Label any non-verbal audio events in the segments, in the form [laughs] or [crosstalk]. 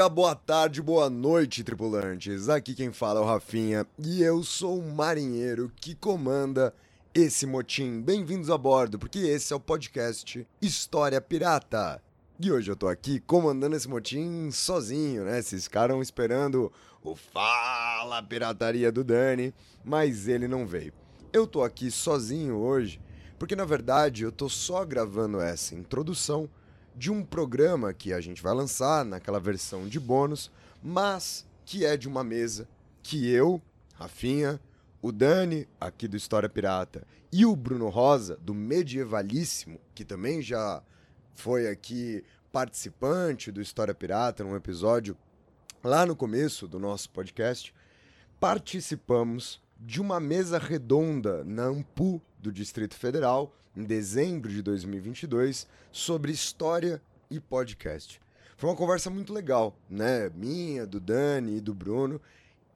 dia, boa tarde, boa noite, tripulantes. Aqui quem fala é o Rafinha e eu sou o marinheiro que comanda esse motim. Bem-vindos a bordo, porque esse é o podcast História Pirata. E hoje eu tô aqui comandando esse motim sozinho, né? Vocês ficaram esperando o Fala Pirataria do Dani, mas ele não veio. Eu tô aqui sozinho hoje porque na verdade eu tô só gravando essa introdução de um programa que a gente vai lançar naquela versão de bônus, mas que é de uma mesa que eu, Rafinha, o Dani, aqui do História Pirata, e o Bruno Rosa, do Medievalíssimo, que também já foi aqui participante do História Pirata num episódio lá no começo do nosso podcast, participamos de uma mesa redonda na Ampu do Distrito Federal, em dezembro de 2022, sobre história e podcast. Foi uma conversa muito legal, né? Minha, do Dani e do Bruno,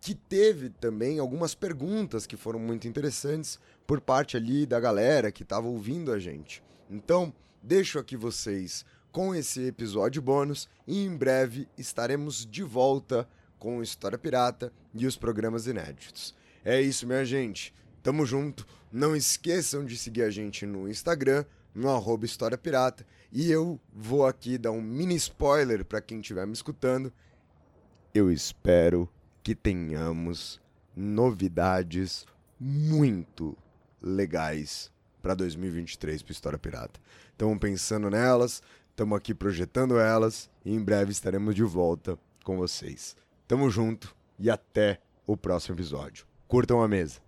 que teve também algumas perguntas que foram muito interessantes por parte ali da galera que estava ouvindo a gente. Então, deixo aqui vocês com esse episódio bônus e em breve estaremos de volta com História Pirata e os programas inéditos. É isso, minha gente. Tamo junto. Não esqueçam de seguir a gente no Instagram, no arroba História Pirata. E eu vou aqui dar um mini spoiler para quem estiver me escutando. Eu espero que tenhamos novidades muito legais para 2023 para História Pirata. Estamos pensando nelas, estamos aqui projetando elas e em breve estaremos de volta com vocês. Tamo junto e até o próximo episódio. Curtam a mesa.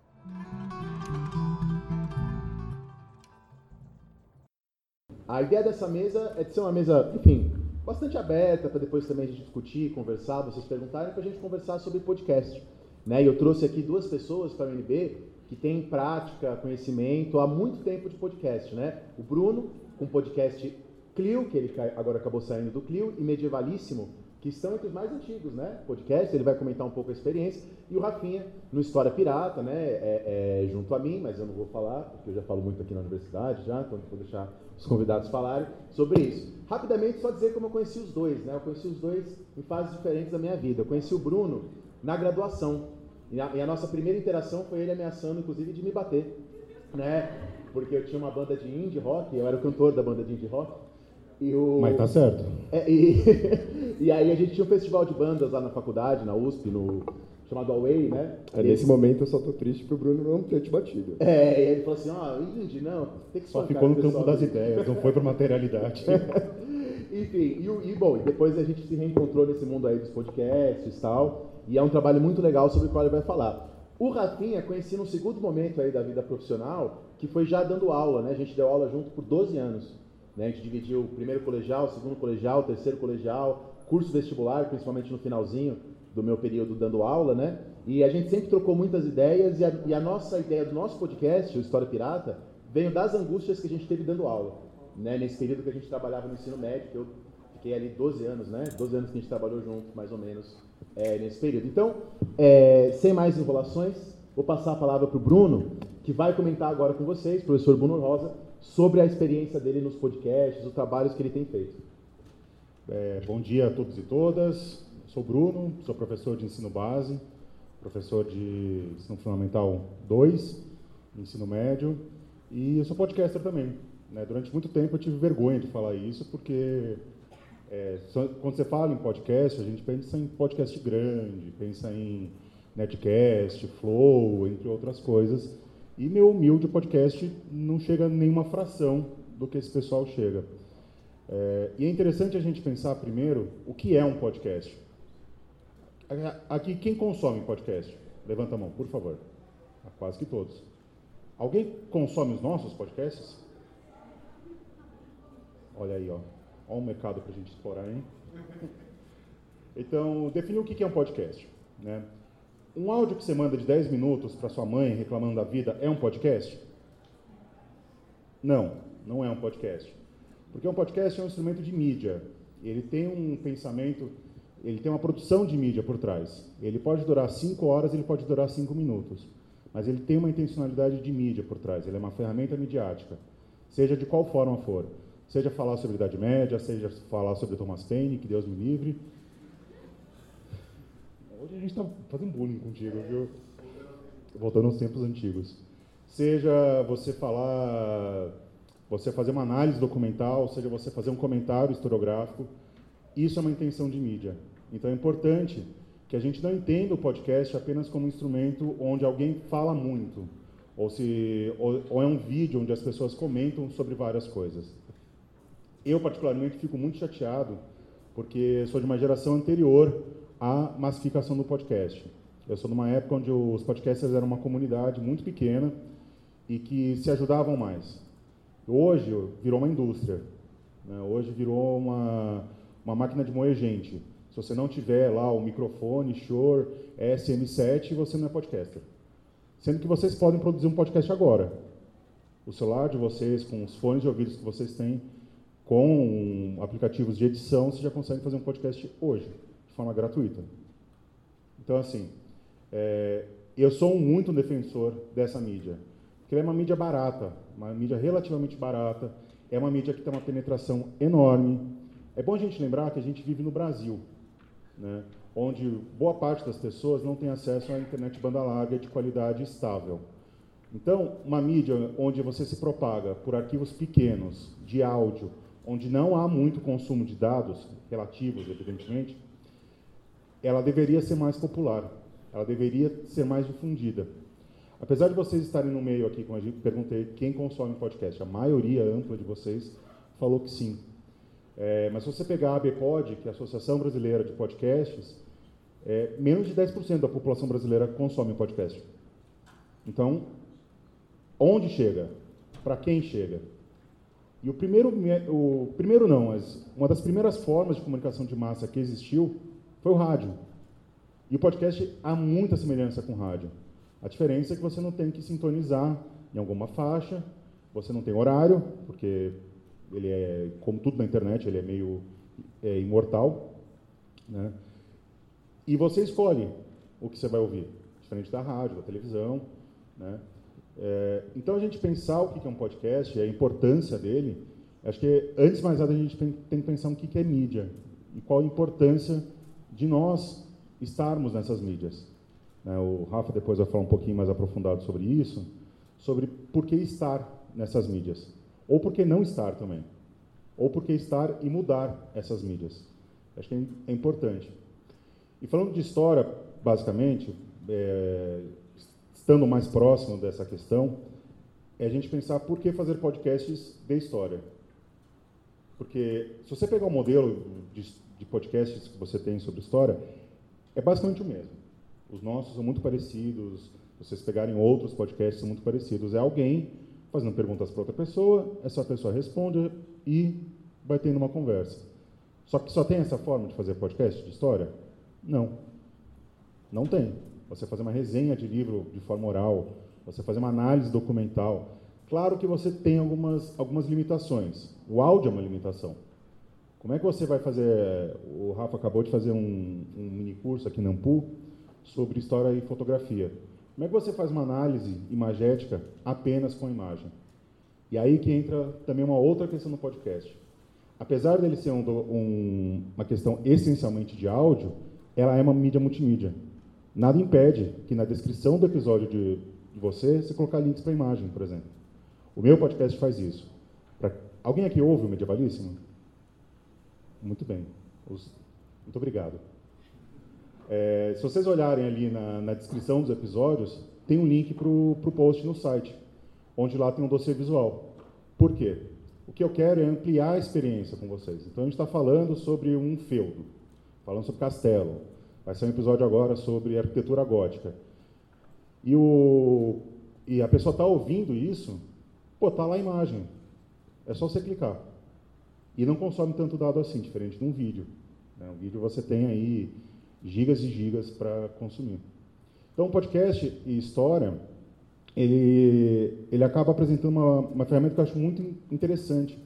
A ideia dessa mesa é de ser uma mesa, enfim, bastante aberta para depois também a gente discutir, conversar, vocês perguntarem para a gente conversar sobre podcast. Né? E eu trouxe aqui duas pessoas para a UNB que têm prática, conhecimento há muito tempo de podcast. Né? O Bruno, com o podcast Clio, que ele agora acabou saindo do Clio, e Medievalíssimo, que estão entre os mais antigos, né? Podcast, ele vai comentar um pouco a experiência. E o Rafinha, no História Pirata, né? É, é, junto a mim, mas eu não vou falar, porque eu já falo muito aqui na universidade já, então vou deixar os convidados falarem sobre isso. Rapidamente, só dizer como eu conheci os dois, né? Eu conheci os dois em fases diferentes da minha vida. Eu conheci o Bruno na graduação. E a, e a nossa primeira interação foi ele ameaçando, inclusive, de me bater, né? Porque eu tinha uma banda de indie rock, eu era o cantor da banda de indie rock. O... Mas tá certo. É, e... [laughs] e aí a gente tinha um festival de bandas lá na faculdade, na USP, no chamado Away, né? É, nesse momento eu só tô triste pro Bruno não ter te batido. É, e ele falou assim, ó, oh, Indy, não, tem que Só ficou no campo das ideias, não foi pra materialidade. [laughs] Enfim, e, e bom, depois a gente se reencontrou nesse mundo aí dos podcasts e tal, e é um trabalho muito legal sobre o qual ele vai falar. O Rafinha conheci num segundo momento aí da vida profissional, que foi já dando aula, né? A gente deu aula junto por 12 anos. Né? A gente dividiu o primeiro colegial, o segundo colegial, o terceiro colegial, curso vestibular, principalmente no finalzinho do meu período dando aula, né? E a gente sempre trocou muitas ideias e a, e a nossa ideia do nosso podcast, o História Pirata, veio das angústias que a gente teve dando aula, né? Nesse período que a gente trabalhava no ensino médio, que eu fiquei ali 12 anos, né? 12 anos que a gente trabalhou junto, mais ou menos, é, nesse período. Então, é, sem mais enrolações, vou passar a palavra para o Bruno, que vai comentar agora com vocês, professor Bruno Rosa, sobre a experiência dele nos podcasts, os trabalhos que ele tem feito. É, bom dia a todos e todas. Sou Bruno, sou professor de ensino base, professor de ensino fundamental 2, ensino médio, e eu sou podcaster também. Né? Durante muito tempo eu tive vergonha de falar isso, porque é, quando você fala em podcast, a gente pensa em podcast grande, pensa em netcast, flow, entre outras coisas. E meu humilde podcast não chega a nenhuma fração do que esse pessoal chega. É, e é interessante a gente pensar primeiro o que é um podcast. Aqui, quem consome podcast? Levanta a mão, por favor. Quase que todos. Alguém consome os nossos podcasts? Olha aí, ó. Olha um mercado para a gente explorar, hein? Então, definir o que é um podcast. Né? Um áudio que você manda de 10 minutos para sua mãe reclamando da vida é um podcast? Não, não é um podcast. Porque um podcast é um instrumento de mídia. Ele tem um pensamento, ele tem uma produção de mídia por trás. Ele pode durar 5 horas, ele pode durar 5 minutos. Mas ele tem uma intencionalidade de mídia por trás. Ele é uma ferramenta midiática. Seja de qual forma for. Seja falar sobre Idade Média, seja falar sobre Thomas Paine, que Deus me livre. Hoje a gente está fazendo bullying contigo, viu? Voltando aos tempos antigos. Seja você falar, você fazer uma análise documental, seja você fazer um comentário historiográfico, isso é uma intenção de mídia. Então é importante que a gente não entenda o podcast apenas como um instrumento onde alguém fala muito, ou, se, ou, ou é um vídeo onde as pessoas comentam sobre várias coisas. Eu, particularmente, fico muito chateado, porque sou de uma geração anterior à massificação do podcast. Eu sou de uma época onde os podcasters eram uma comunidade muito pequena e que se ajudavam mais. Hoje virou uma indústria. Né? Hoje virou uma, uma máquina de moer gente. Se você não tiver lá o microfone, Shure, SM7, você não é podcaster. Sendo que vocês podem produzir um podcast agora. O celular de vocês, com os fones de ouvidos que vocês têm, com aplicativos de edição, você já consegue fazer um podcast hoje, forma gratuita. Então, assim, é, eu sou muito um defensor dessa mídia, porque ela é uma mídia barata, uma mídia relativamente barata, é uma mídia que tem uma penetração enorme. É bom a gente lembrar que a gente vive no Brasil, né, onde boa parte das pessoas não tem acesso à internet banda larga de qualidade estável. Então, uma mídia onde você se propaga por arquivos pequenos de áudio, onde não há muito consumo de dados, relativos, evidentemente, ela deveria ser mais popular, ela deveria ser mais difundida. Apesar de vocês estarem no meio aqui, como gente perguntei, quem consome podcast, a maioria ampla de vocês falou que sim. É, mas se você pegar a ABPOD, que é a Associação Brasileira de Podcasts, é, menos de 10% da população brasileira consome podcast. Então, onde chega? Para quem chega? E o primeiro, o primeiro não, mas uma das primeiras formas de comunicação de massa que existiu foi o rádio. E o podcast há muita semelhança com o rádio. A diferença é que você não tem que sintonizar em alguma faixa, você não tem horário, porque ele é, como tudo na internet, ele é meio é, imortal, né? E você escolhe o que você vai ouvir, diferente da rádio, da televisão, né? É, então, a gente pensar o que é um podcast, a importância dele, acho que, antes de mais nada, a gente tem, que pensar o que é mídia e qual a importância de nós estarmos nessas mídias. Né? O Rafa depois vai falar um pouquinho mais aprofundado sobre isso, sobre por que estar nessas mídias, ou por que não estar também, ou por que estar e mudar essas mídias. Acho que é, é importante. E falando de história, basicamente, é, estando mais próximo dessa questão, é a gente pensar por que fazer podcasts de história. Porque se você pegar o modelo de, de podcasts que você tem sobre história, é basicamente o mesmo. Os nossos são muito parecidos, vocês pegarem outros podcasts são muito parecidos. É alguém fazendo perguntas para outra pessoa, essa pessoa responde e vai tendo uma conversa. Só que só tem essa forma de fazer podcast de história? Não. Não tem você fazer uma resenha de livro de forma oral, você fazer uma análise documental. Claro que você tem algumas, algumas limitações. O áudio é uma limitação. Como é que você vai fazer? O Rafa acabou de fazer um, um mini curso aqui na Ampu sobre história e fotografia. Como é que você faz uma análise imagética apenas com imagem? E aí que entra também uma outra questão no podcast. Apesar dele ser um, um, uma questão essencialmente de áudio, ela é uma mídia multimídia. Nada impede que na descrição do episódio de, de você, você colocar links para imagem, por exemplo. O meu podcast faz isso. Pra... Alguém aqui ouve o Medievalíssimo? Muito bem. Muito obrigado. É, se vocês olharem ali na, na, descrição dos episódios, tem um link para o post no site, onde lá tem um dossiê visual. Por quê? O que eu quero é ampliar a experiência com vocês. Então, a gente está falando sobre um feudo, falando sobre castelo, Vai ser um episódio agora sobre arquitetura gótica. E, o, e a pessoa está ouvindo isso, pô, tá lá a imagem. É só você clicar. E não consome tanto dado assim, diferente de um vídeo. Né? Um vídeo você tem aí gigas e gigas para consumir. Então, podcast e história, ele, ele acaba apresentando uma, uma ferramenta que eu acho muito interessante,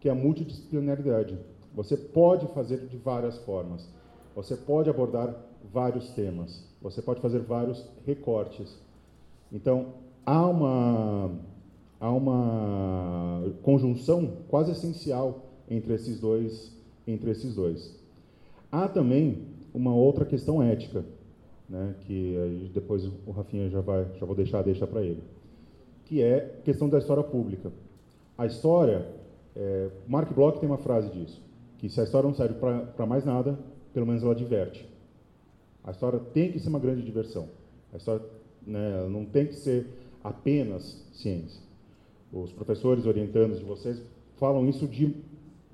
que é a multidisciplinaridade. Você pode fazer de várias formas. Você pode abordar vários temas. Você pode fazer vários recortes. Então, há uma, há uma conjunção quase essencial entre esses dois, entre esses dois. Há também uma outra questão ética, né, que depois o Rafinha já vai, já vou deixar deixa para ele, que é a questão da história pública. A história, é, Mark Bloch tem uma frase disso, que se a história não serve para mais nada, pelo menos ela diverte. A história tem que ser uma grande diversão. A história né, não tem que ser apenas ciência. Os professores orientandos de vocês falam isso de,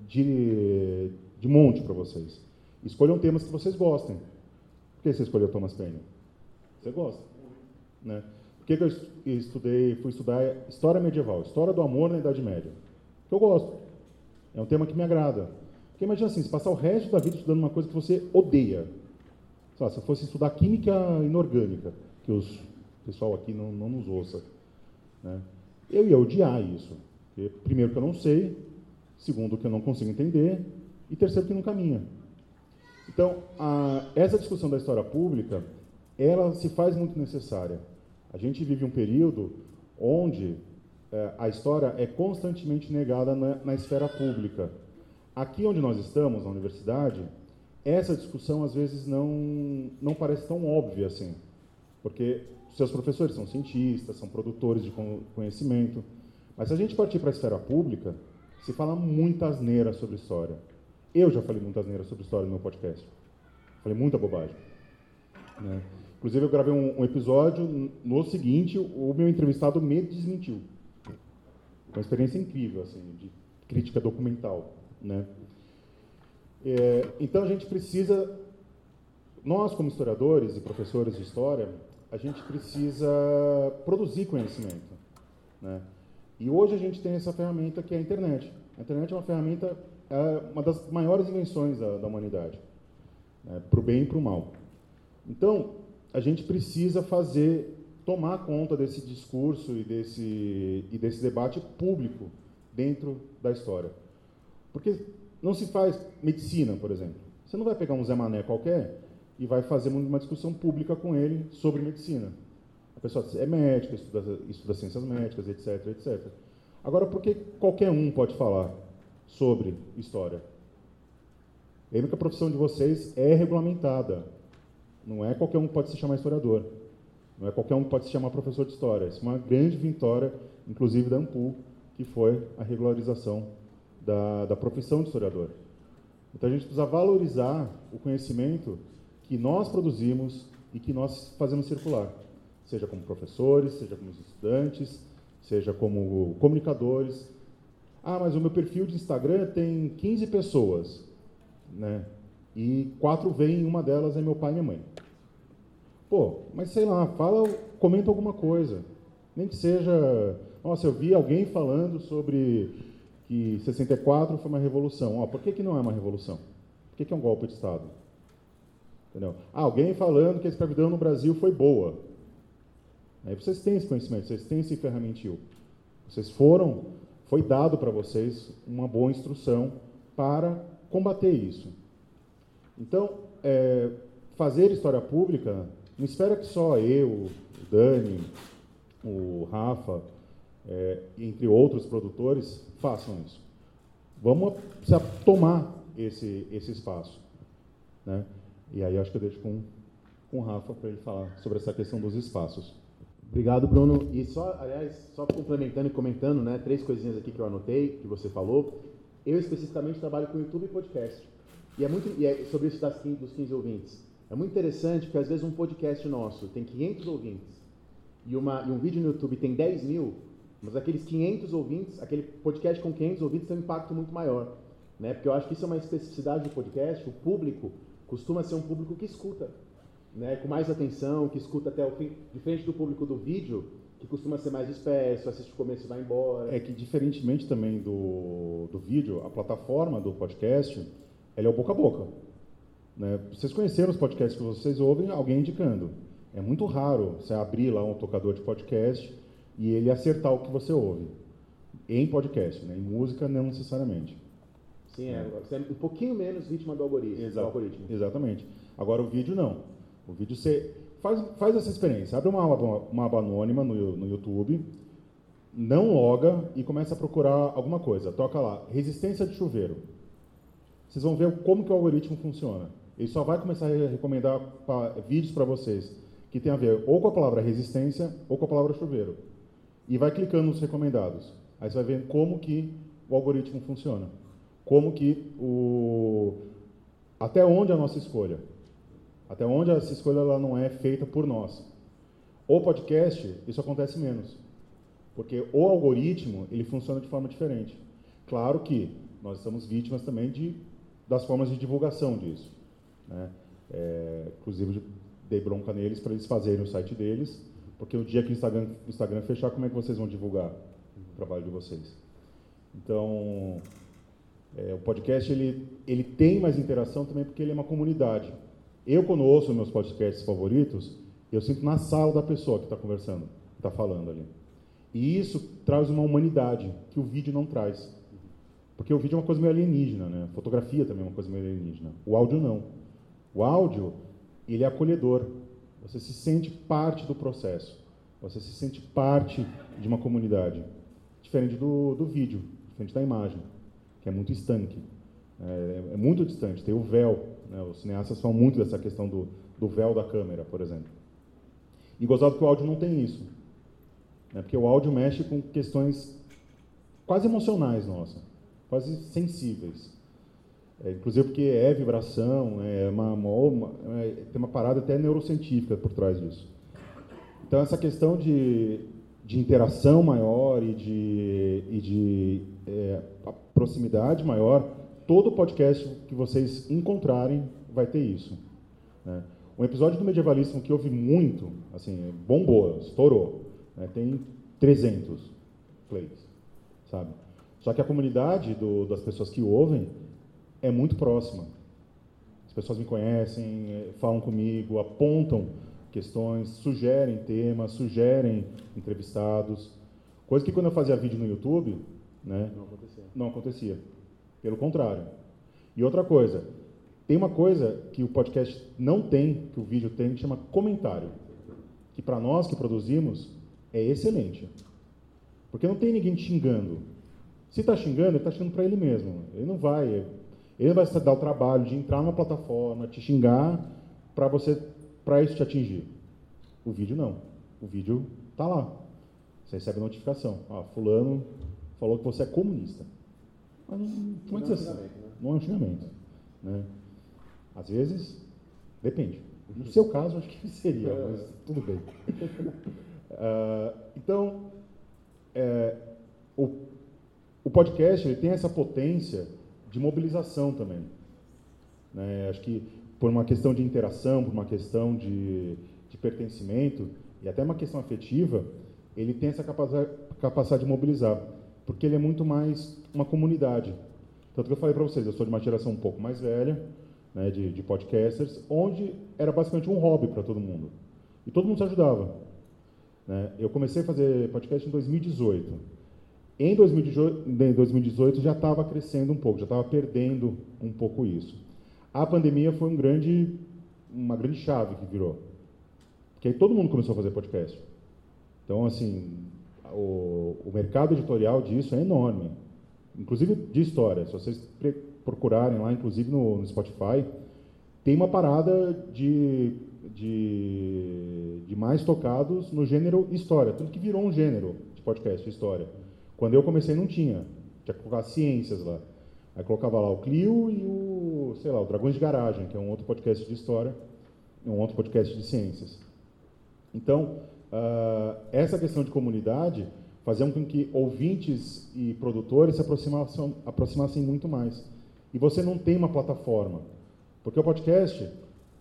de, de monte para vocês. Escolham temas que vocês gostem. Por que você escolheu Thomas Paine? Você gosta. Né? Por que, que eu estudei, fui estudar História Medieval, História do Amor na Idade Média? Porque eu gosto. É um tema que me agrada. Porque imagina assim, se passar o resto da vida estudando uma coisa que você odeia. se eu fosse estudar Química Inorgânica, que os pessoal aqui não, não nos ouça. Né? Eu ia odiar isso. Porque, primeiro, que eu não sei, segundo, que eu não consigo entender, e terceiro, que não caminha. Então, a, essa discussão da história pública, ela se faz muito necessária. A gente vive um período onde é, a história é constantemente negada na, na esfera pública. Aqui onde nós estamos, na universidade, essa discussão às vezes não, não parece tão óbvia assim, porque seus professores são cientistas, são produtores de conhecimento. Mas se a gente partir para a esfera pública, se fala muita asneira sobre história. Eu já falei muita asneira sobre história no meu podcast. Falei muita bobagem. Né? Inclusive, eu gravei um, um, episódio, no seguinte, o meu entrevistado me desmentiu. Uma experiência incrível, assim, de crítica documental. Né? É, então, a gente precisa, nós como historiadores e professores de história, a gente precisa produzir conhecimento. Né? E hoje a gente tem essa ferramenta que é a internet. A internet é uma ferramenta, é uma das maiores invenções da, da humanidade, né? para o bem e para o mal. Então, a gente precisa fazer, tomar conta desse discurso e desse, e desse debate público dentro da história. Porque não se faz medicina, por exemplo. Você não vai pegar um Zé Mané qualquer e vai fazer uma discussão pública com ele sobre medicina. A pessoa é médica, estuda, estuda ciências médicas, etc, etc. Agora, por que qualquer um pode falar sobre história? A profissão de vocês é regulamentada. Não é qualquer um que pode se chamar historiador. Não é qualquer um que pode se chamar professor de história. Isso é uma grande vitória, inclusive da AMPU, que foi a regularização da, da profissão de historiador. Então a gente precisa valorizar o conhecimento que nós produzimos e que nós fazemos circular, seja como professores, seja como estudantes, seja como comunicadores. Ah, mas o meu perfil de Instagram tem 15 pessoas, né? E quatro vêm, uma delas é meu pai e minha mãe. Pô, mas sei lá, fala, comenta alguma coisa. Nem que seja, nossa, eu vi alguém falando sobre que 64 foi uma revolução. Ó, por que, que não é uma revolução? Por que, que é um golpe de Estado? Entendeu? Ah, alguém falando que a escravidão no Brasil foi boa. Aí vocês têm esse conhecimento, vocês têm esse ferramentil. Vocês foram, foi dado para vocês uma boa instrução para combater isso. Então, é, fazer história pública, não espera que só eu, o Dani, o Rafa, é, entre outros produtores, façam isso. Vamos tomar esse, esse espaço. Né? E aí acho que eu deixo com, com o Rafa para ele falar sobre essa questão dos espaços. Obrigado, Bruno. E só, aliás, só complementando e comentando, né, três coisinhas aqui que eu anotei, que você falou. Eu especificamente trabalho com YouTube e podcast. E é muito e é sobre isso das 15, dos 15 ouvintes. É muito interessante porque às vezes um podcast nosso tem 500 ouvintes e, uma, e um vídeo no YouTube tem 10 mil, mas aqueles 500 ouvintes, aquele podcast com 500 ouvintes tem um impacto muito maior. Né? Porque eu acho que isso é uma especificidade do podcast, o público costuma ser um público que escuta, né, com mais atenção, que escuta até o fim, diferente do público do vídeo, que costuma ser mais disperso, assiste o começo e vai embora. É que, diferentemente também do, do vídeo, a plataforma do podcast, ela é o boca a boca. Né? Vocês conheceram os podcasts que vocês ouvem, alguém indicando. É muito raro você abrir lá um tocador de podcast e ele acertar o que você ouve. Em podcast, né? em música não necessariamente. Sim, é. Você é um pouquinho menos vítima do algoritmo. Exa- do algoritmo. Exatamente. Agora o vídeo não. O vídeo você faz, faz essa experiência. Abre uma aba, uma aba anônima no, no YouTube, não loga e começa a procurar alguma coisa. Toca lá, resistência de chuveiro. Vocês vão ver como que o algoritmo funciona. Ele só vai começar a recomendar pa- vídeos para vocês que tem a ver ou com a palavra resistência ou com a palavra chuveiro. E vai clicando nos recomendados. Aí você vai ver como que o algoritmo funciona. Como que o até onde a nossa escolha. Até onde essa escolha ela não é feita por nós. O podcast, isso acontece menos. Porque o algoritmo, ele funciona de forma diferente. Claro que nós estamos vítimas também de, das formas de divulgação disso. Né? É, inclusive, dei bronca neles para eles fazerem o site deles, porque o dia que o Instagram, o Instagram fechar, como é que vocês vão divulgar o trabalho de vocês? Então, é, o podcast ele, ele tem mais interação também porque ele é uma comunidade. Eu, quando ouço meus podcasts favoritos, eu sinto na sala da pessoa que está conversando, que está falando ali. E isso traz uma humanidade que o vídeo não traz. Porque o vídeo é uma coisa meio alienígena, né? Fotografia também é uma coisa meio alienígena. O áudio não. O áudio, ele é acolhedor. Você se sente parte do processo. Você se sente parte de uma comunidade. Diferente do, do vídeo, diferente da imagem, que é muito estanque. É, é muito distante, tem o véu. Né? Os cineastas falam muito dessa questão do, do véu da câmera, por exemplo. E gozado que o áudio não tem isso. Né? Porque o áudio mexe com questões quase emocionais nossas, quase sensíveis. É, inclusive porque é vibração, é uma, uma, é- tem uma parada até neurocientífica por trás disso. Então essa questão de, de interação maior e de, e de é, proximidade maior, todo podcast que vocês encontrarem vai ter isso. né? Um episódio do Medievalismo que eu ouvi muito, assim, bombou, estourou, né? tem 300 plays, sabe? Só que a comunidade do- das pessoas que ouvem é muito próxima. As pessoas me conhecem, eh, falam comigo, apontam questões, sugerem temas, sugerem entrevistados. Coisa que quando eu fazia vídeo no YouTube, né, Não aconteceu. não acontecia. Pelo contrário. E outra coisa, tem uma coisa que o podcast não tem, que o vídeo tem, que chama comentário. Que para nós que produzimos é excelente. Porque não tem ninguém xingando. Se está xingando, ele está xingando para ele mesmo. Ele não vai. Ele vai se dar o trabalho de entrar numa plataforma, te xingar para você, para isso te atingir. O vídeo não. O vídeo tá lá. Você recebe notificação. Ah, fulano falou que você é comunista. Mas não, é é um sabe? né? Não é xingamento. Né? Às vezes, depende. No seu caso, acho que [laughs] seria, mas tudo bem. [laughs] Ah, então, é, o, o podcast ele tem essa potência de mobilização também. né? Acho que por uma questão de interação, por uma questão de, de pertencimento e até uma questão afetiva, ele tem essa capacidade, capacidade de mobilizar, porque ele é muito mais uma comunidade. Tanto que eu falei para vocês, eu sou de uma geração um pouco mais velha, né, de, de podcasters, onde era basicamente um hobby para todo mundo. E todo mundo se ajudava. né? Eu comecei a fazer podcast em 2018. Em 2018, em 2018 já estava crescendo um pouco, já estava perdendo um pouco isso. A pandemia foi um grande, uma grande chave que virou. Porque aí todo mundo começou a fazer podcast. Então, assim, o, o mercado editorial disso é enorme. Inclusive de história. Se vocês procurarem lá, inclusive no, no Spotify, tem uma parada de, de, de mais tocados no gênero história. Tudo que virou um gênero de podcast, história. Quando eu comecei não tinha. Tinha que colocar ciências lá. Aí colocava lá o Clio e o, sei lá, o Dragões de Garagem, que é um outro podcast de história, um outro podcast de ciências. Então, ah, essa questão de comunidade fazia com que ouvintes e produtores se aproximassem, aproximassem muito mais. E você não tem uma plataforma. Porque o podcast,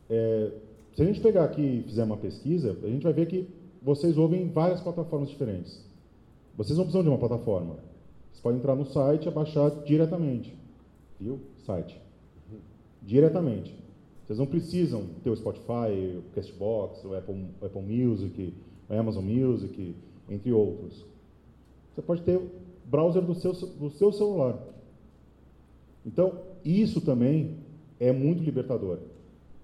é, se a gente pegar aqui e fizer uma pesquisa, a gente vai ver que vocês ouvem em várias plataformas diferentes. Vocês não precisam de uma plataforma. Vocês podem entrar no site e baixar diretamente. Viu? Site. Diretamente. Vocês não precisam ter o Spotify, o Castbox, o Apple, o Apple Music, Amazon Music, entre outros. Você pode ter browser do seu, do seu celular. Então, isso também é muito libertador,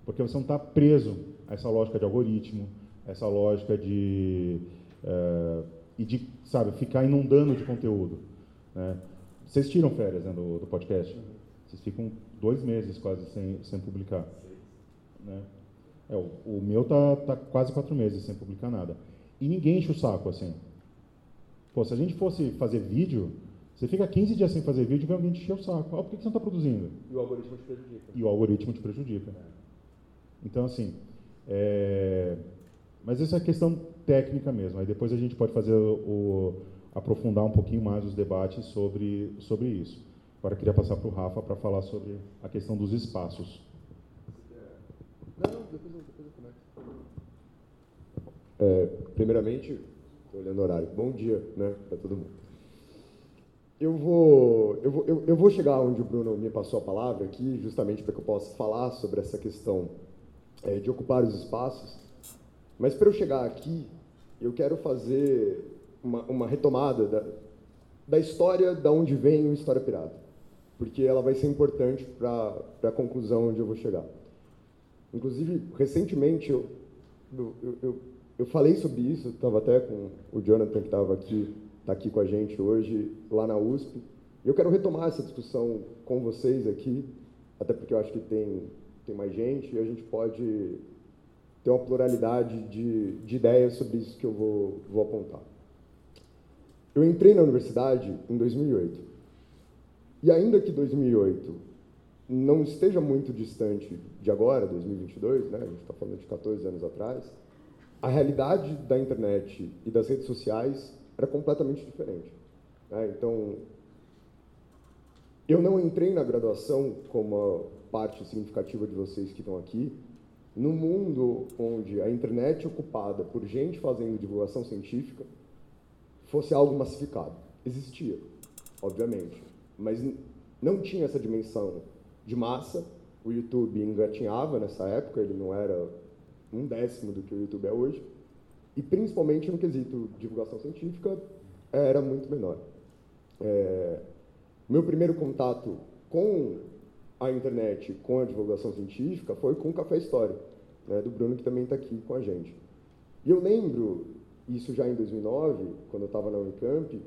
porque você não está preso a essa lógica de algoritmo, essa lógica de uh, e de sabe ficar inundando de conteúdo. Né? Vocês tiram férias né, do, do, podcast? Vocês ficam dois meses quase sem, sem publicar. Né? É, o, o, meu tá, tá quase quatro meses sem publicar nada. E ninguém enche o saco assim. Pô, se a gente fosse fazer vídeo, você fica 15 dias sem fazer vídeo e vem alguém te encher o saco. Ah, por que você não está produzindo? E o algoritmo te prejudica. E o algoritmo te prejudica. É. Então, assim, é... mas essa é a questão técnica mesmo. Aí depois a gente pode fazer o, aprofundar um pouquinho mais os debates sobre, sobre isso. Agora eu queria passar para o Rafa para falar sobre a questão dos espaços. Não, não, depois, depois eu começo. É, primeiramente, olhando o horário, bom dia né, para todo mundo. Eu vou, eu, vou, eu, eu vou chegar onde o Bruno me passou a palavra aqui, justamente para que eu possa falar sobre essa questão é, de ocupar os espaços. Mas para eu chegar aqui, eu quero fazer uma, uma retomada da, da história da onde vem o História Pirata, porque ela vai ser importante para a conclusão onde eu vou chegar. Inclusive, recentemente, eu, eu, eu, eu falei sobre isso, estava até com o Jonathan, que estava aqui, está aqui com a gente hoje, lá na USP. Eu quero retomar essa discussão com vocês aqui, até porque eu acho que tem, tem mais gente e a gente pode ter uma pluralidade de, de ideias sobre isso que eu vou, vou apontar. Eu entrei na universidade em 2008. E ainda que 2008 não esteja muito distante de agora, 2022, né? a gente está falando de 14 anos atrás, a realidade da internet e das redes sociais era completamente diferente. Né? Então, eu não entrei na graduação como parte significativa de vocês que estão aqui, no mundo onde a internet ocupada por gente fazendo divulgação científica fosse algo massificado. Existia, obviamente, mas não tinha essa dimensão de massa. O YouTube engatinhava nessa época, ele não era um décimo do que o YouTube é hoje. E principalmente no quesito divulgação científica, era muito menor. É, meu primeiro contato com a internet, com a divulgação científica, foi com o Café História, né, do Bruno, que também está aqui com a gente. E eu lembro, isso já em 2009, quando eu estava na Unicamp,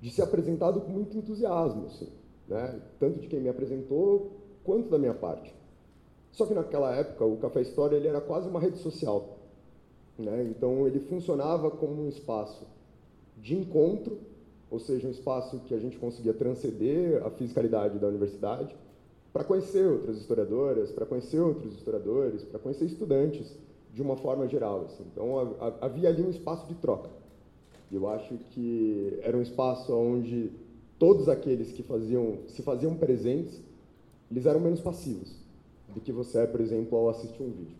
de ser apresentado com muito entusiasmo, assim, né, tanto de quem me apresentou, quanto da minha parte. Só que naquela época, o Café História ele era quase uma rede social. Né? Então, ele funcionava como um espaço de encontro, ou seja, um espaço que a gente conseguia transcender a fisicalidade da universidade, para conhecer outras historiadoras, para conhecer outros historiadores, para conhecer estudantes, de uma forma geral. Assim. Então, havia ali um espaço de troca. Eu acho que era um espaço onde todos aqueles que faziam, se faziam presentes, eles eram menos passivos do que você é, por exemplo, ao assistir um vídeo.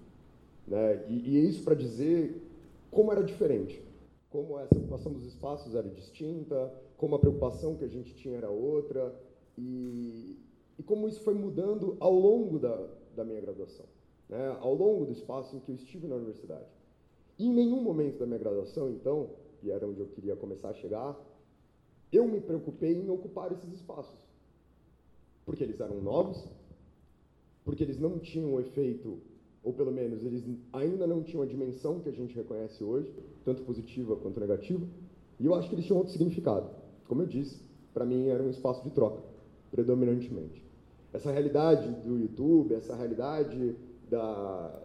Né? E, e é isso para dizer como era diferente, como essa ocupação dos espaços era distinta, como a preocupação que a gente tinha era outra, e, e como isso foi mudando ao longo da, da minha graduação, né? ao longo do espaço em que eu estive na universidade. E em nenhum momento da minha graduação, então, e era onde eu queria começar a chegar, eu me preocupei em ocupar esses espaços. Porque eles eram novos, porque eles não tinham o efeito, ou pelo menos eles ainda não tinham a dimensão que a gente reconhece hoje, tanto positiva quanto negativa, e eu acho que eles tinham outro significado. Como eu disse, para mim era um espaço de troca, predominantemente. Essa realidade do YouTube, essa realidade da,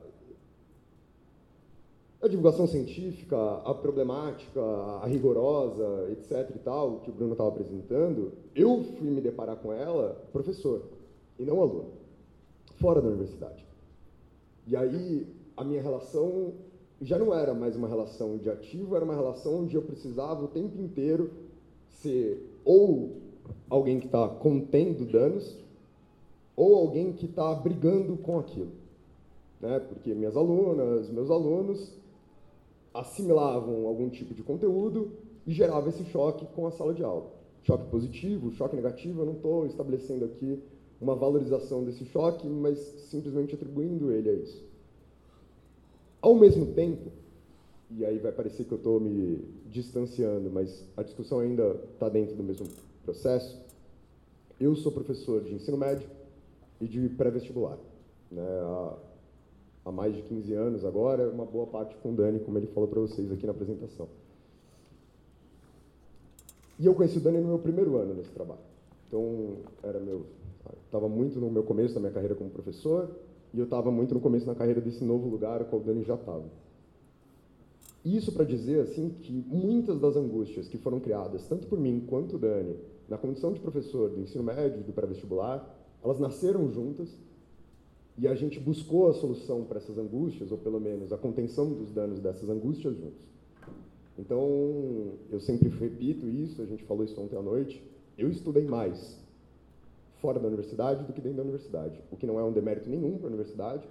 a divulgação científica, a problemática, a rigorosa, etc. e tal, que o Bruno estava apresentando, eu fui me deparar com ela professor e não aluno fora da universidade. E aí a minha relação já não era mais uma relação de ativo, era uma relação onde eu precisava o tempo inteiro ser ou alguém que está contendo danos ou alguém que está brigando com aquilo. Né? Porque minhas alunas, meus alunos assimilavam algum tipo de conteúdo e gerava esse choque com a sala de aula. Choque positivo, choque negativo, eu não estou estabelecendo aqui uma valorização desse choque, mas simplesmente atribuindo ele a isso. Ao mesmo tempo, e aí vai parecer que eu estou me distanciando, mas a discussão ainda está dentro do mesmo processo, eu sou professor de ensino médio e de pré-vestibular. Né? Há, há, mais de 15 anos agora, uma boa parte com o Dani, como ele falou para vocês aqui na apresentação. E eu conheci o Dani no meu primeiro ano nesse trabalho. Então, era meu... Estava muito no meu começo da minha carreira como professor e eu estava muito no começo da carreira desse novo lugar, qual o Dani já estava. Isso para dizer assim que muitas das angústias que foram criadas, tanto por mim quanto o Dani, na condição de professor do ensino médio, do pré-vestibular, elas nasceram juntas e a gente buscou a solução para essas angústias, ou pelo menos a contenção dos danos dessas angústias juntos. Então, eu sempre repito isso, a gente falou isso ontem à noite, eu estudei mais fora da universidade do que dentro da universidade, o que não é um demérito nenhum para a universidade,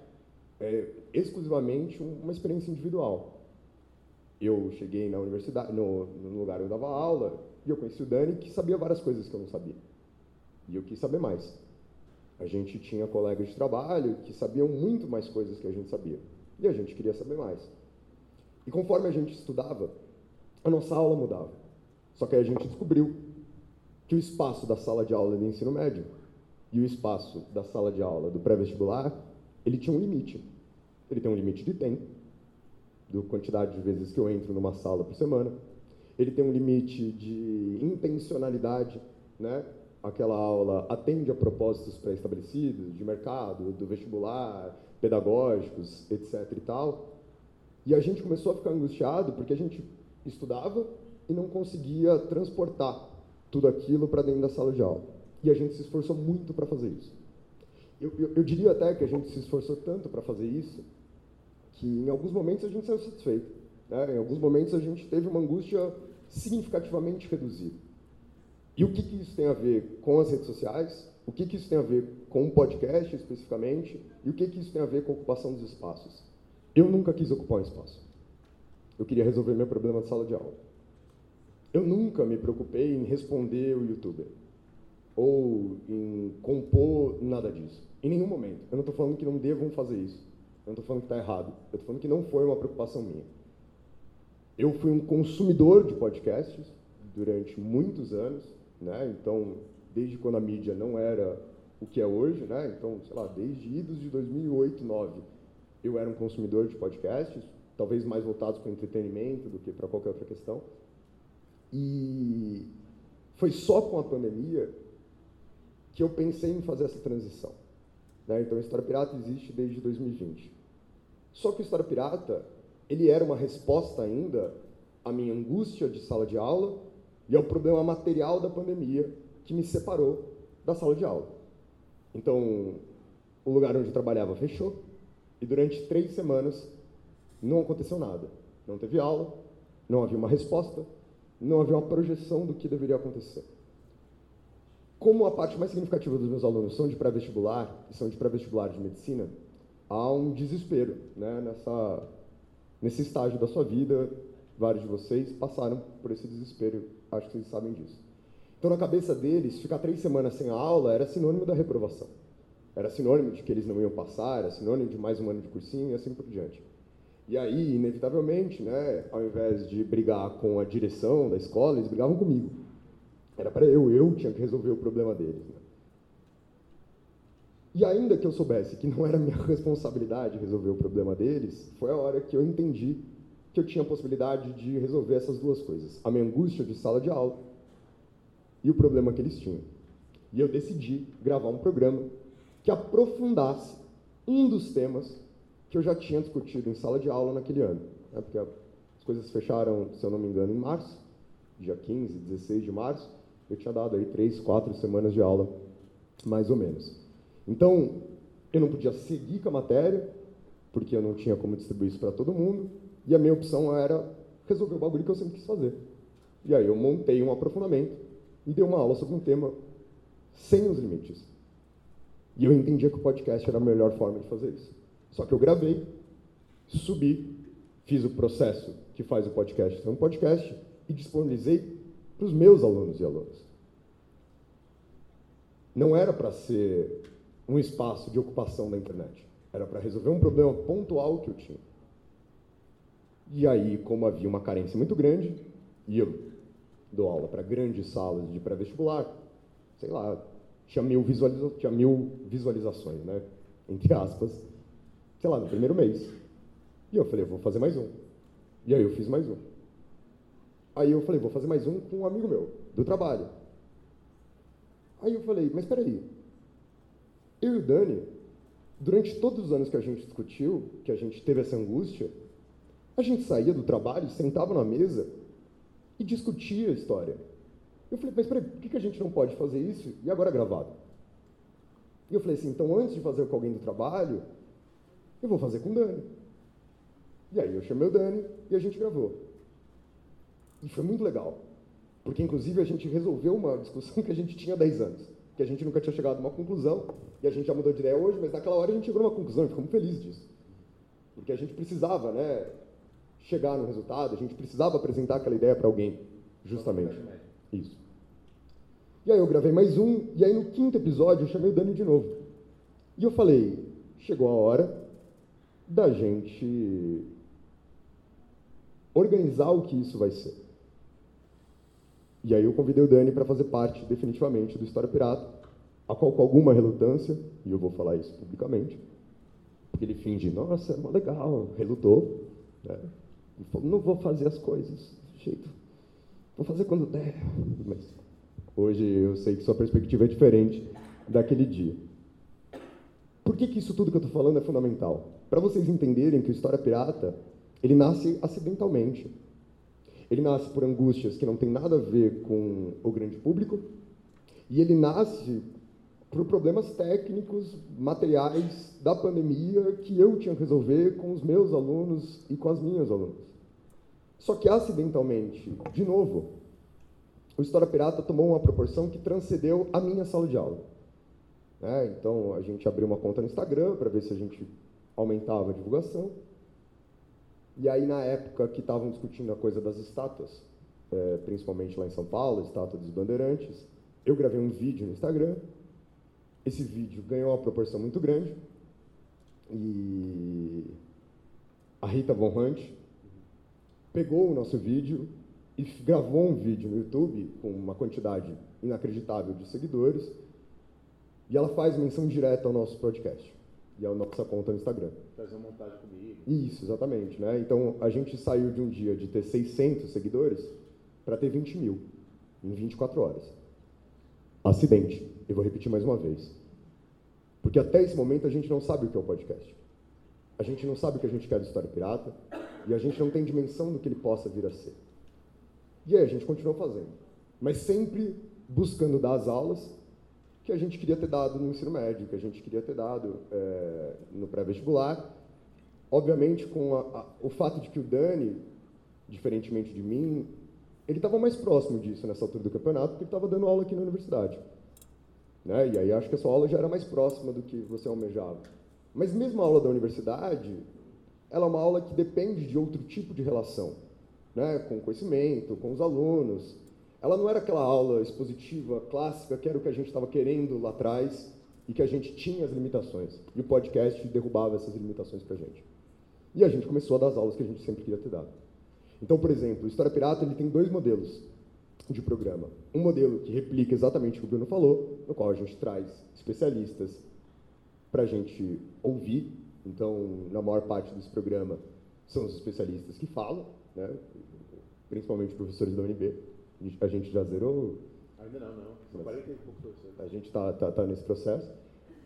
é exclusivamente uma experiência individual. Eu cheguei na universidade, no, no lugar onde eu dava aula, e eu conheci o Dani, que sabia várias coisas que eu não sabia. E eu quis saber mais. A gente tinha colegas de trabalho que sabiam muito mais coisas que a gente sabia. E a gente queria saber mais. E conforme a gente estudava, a nossa aula mudava. Só que aí a gente descobriu que o espaço da sala de aula de ensino médio e o espaço da sala de aula do pré-vestibular, ele tinha um limite. Ele tem um limite de tempo, da quantidade de vezes que eu entro numa sala por semana. Ele tem um limite de intencionalidade, né? Aquela aula atende a propósitos pré-estabelecidos de mercado, do vestibular, pedagógicos, etc e tal. E a gente começou a ficar angustiado porque a gente estudava e não conseguia transportar tudo aquilo para dentro da sala de aula. E a gente se esforçou muito para fazer isso. Eu, eu, eu, diria até que a gente se esforçou tanto para fazer isso que em alguns momentos a gente saiu satisfeito. Né? Em alguns momentos a gente teve uma angústia significativamente reduzida. E o que, que isso tem a ver com as redes sociais? O que, que isso tem a ver com o podcast especificamente? E o que, que isso tem a ver com a ocupação dos espaços? Eu nunca quis ocupar um espaço. Eu queria resolver meu problema de sala de aula. Eu nunca me preocupei em responder o youtuber ou em compor nada disso. Em nenhum momento. Eu não estou falando que não devam fazer isso. Eu não estou falando que está errado. Eu estou falando que não foi uma preocupação minha. Eu fui um consumidor de podcasts durante muitos anos, né? Então, desde quando a mídia não era o que é hoje, né? Então, sei lá, desde idos de 2008, 2009, eu era um consumidor de podcasts, talvez mais voltados para entretenimento do que para qualquer outra questão. E foi só com a pandemia que eu pensei em fazer essa transição. Né? Então, a História Pirata existe desde 2020. Só que o História Pirata, ele era uma resposta ainda à minha angústia de sala de aula e ao problema material da pandemia que me separou da sala de aula. Então, o lugar onde eu trabalhava fechou e durante três semanas não aconteceu nada. Não teve aula, não havia uma resposta, não havia uma projeção do que deveria acontecer. Como a parte mais significativa dos meus alunos são de pré-vestibular, e são de pré-vestibular de medicina, há um desespero né, nessa, nesse estágio da sua vida. Vários de vocês passaram por esse desespero, acho que vocês sabem disso. Então, na cabeça deles, ficar três semanas sem aula era sinônimo da reprovação. Era sinônimo de que eles não iam passar, era sinônimo de mais um ano de cursinho e assim por diante. E aí, inevitavelmente, né, ao invés de brigar com a direção da escola, eles brigavam comigo. Era para eu, eu tinha que resolver o problema deles. Né? E ainda que eu soubesse que não era minha [laughs] responsabilidade resolver o problema deles, foi a hora que eu entendi que eu tinha a possibilidade de resolver essas duas coisas: a minha angústia de sala de aula e o problema que eles tinham. E eu decidi gravar um programa que aprofundasse um dos temas que eu já tinha discutido em sala de aula naquele ano. Né? Porque as coisas fecharam, se eu não me engano, em março, dia 15, 16 de março. Eu tinha dado aí três, quatro semanas de aula, mais ou menos. Então, eu não podia seguir com a matéria, porque eu não tinha como distribuir isso para todo mundo, e a minha opção era resolver o bagulho que eu sempre quis fazer. E aí eu montei um aprofundamento e dei uma aula sobre um tema sem os limites. E eu entendia que o podcast era a melhor forma de fazer isso. Só que eu gravei, subi, fiz o processo que faz o podcast ser um podcast e disponibilizei para os meus alunos e alunas. Não era para ser um espaço de ocupação da internet. Era para resolver um problema pontual que eu tinha. E aí, como havia uma carência muito grande, e eu dou aula para grandes salas de pré-vestibular, sei lá, tinha mil, visualiza tinha mil visualizações, né? Entre aspas, sei lá, no primeiro mês. E eu falei, vou fazer mais um. E aí eu fiz mais um. Aí eu falei, vou fazer mais um com um amigo meu, do trabalho. Aí eu falei, mas peraí, eu e o Dani, durante todos os anos que a gente discutiu, que a gente teve essa angústia, a gente saía do trabalho, sentava na mesa e discutia a história. Eu falei, mas peraí, por que a gente não pode fazer isso e agora é gravado? E eu falei assim, então antes de fazer com alguém do trabalho, eu vou fazer com o Dani. E aí eu chamei o Dani e a gente gravou. E foi muito legal, porque inclusive a gente resolveu uma discussão [laughs] que a gente tinha há 10 anos, que a gente nunca tinha chegado a uma conclusão, e a gente já mudou de ideia hoje, mas naquela hora a gente chegou a uma conclusão e ficamos felizes disso. Porque a gente precisava, né, chegar no resultado, a gente precisava apresentar aquela ideia para alguém, justamente. Isso. E aí eu gravei mais um, e aí no quinto episódio eu chamei o Dani de novo. E eu falei, chegou a hora da gente organizar o que isso vai ser. E aí eu convidei o Dani para fazer parte definitivamente do História Pirata, a qual com alguma relutância, e eu vou falar isso publicamente, porque ele finge, nossa, é legal, relutou, né? Falou, não vou fazer as coisas do jeito, vou fazer quando der, mas hoje eu sei que sua perspectiva é diferente daquele dia. Por que, que isso tudo que eu estou falando é fundamental? Para vocês entenderem que o História Pirata, ele nasce acidentalmente. Ele nasce por angústias que não tem nada a ver com o grande público, e ele nasce por problemas técnicos, materiais da pandemia que eu tinha que resolver com os meus alunos e com as minhas alunas. Só que acidentalmente, de novo, o História Pirata tomou uma proporção que transcendeu a minha sala de aula. É, então a gente abriu uma conta no Instagram para ver se a gente aumentava a divulgação. E aí, na época que estavam discutindo a coisa das estátuas, é, principalmente lá em São Paulo, estátua dos bandeirantes, eu gravei um vídeo no Instagram. Esse vídeo ganhou uma proporção muito grande. E a Rita Von Hunt pegou o nosso vídeo e gravou um vídeo no YouTube com uma quantidade inacreditável de seguidores. E ela faz menção direta ao nosso podcast e à nossa conta no Instagram. Fazer uma montagem comigo. Isso, exatamente. Né? Então, a gente saiu de um dia de ter 600 seguidores para ter 20 mil em 24 horas. Acidente. Eu vou repetir mais uma vez. Porque até esse momento a gente não sabe o que é o podcast. A gente não sabe o que a gente quer do História Pirata e a gente não tem dimensão do que ele possa vir a ser. E aí a gente continuou fazendo. Mas sempre buscando dar as aulas que a gente queria ter dado no ensino médio, que a gente queria ter dado é, no pré-vestibular. Obviamente, com a, a, o fato de que o Dani, diferentemente de mim, ele estava mais próximo disso nessa altura do campeonato, porque ele estava dando aula aqui na universidade. Né? E aí acho que a sua aula já era mais próxima do que você almejava. Mas mesmo a aula da universidade, ela é uma aula que depende de outro tipo de relação, né? com o conhecimento, com os alunos, ela não era aquela aula expositiva clássica que era o que a gente estava querendo lá atrás e que a gente tinha as limitações. E o podcast derrubava essas limitações para a gente. E a gente começou a dar as aulas que a gente sempre queria ter dado. Então, por exemplo, o História Pirata ele tem dois modelos de programa. Um modelo que replica exatamente o que o Bruno falou, no qual a gente traz especialistas para a gente ouvir. Então, na maior parte desse programa, são os especialistas que falam, né? principalmente professores da UNB. A gente já zerou? Ainda não, não. São 40 e poucos professores. A gente está tá, tá nesse processo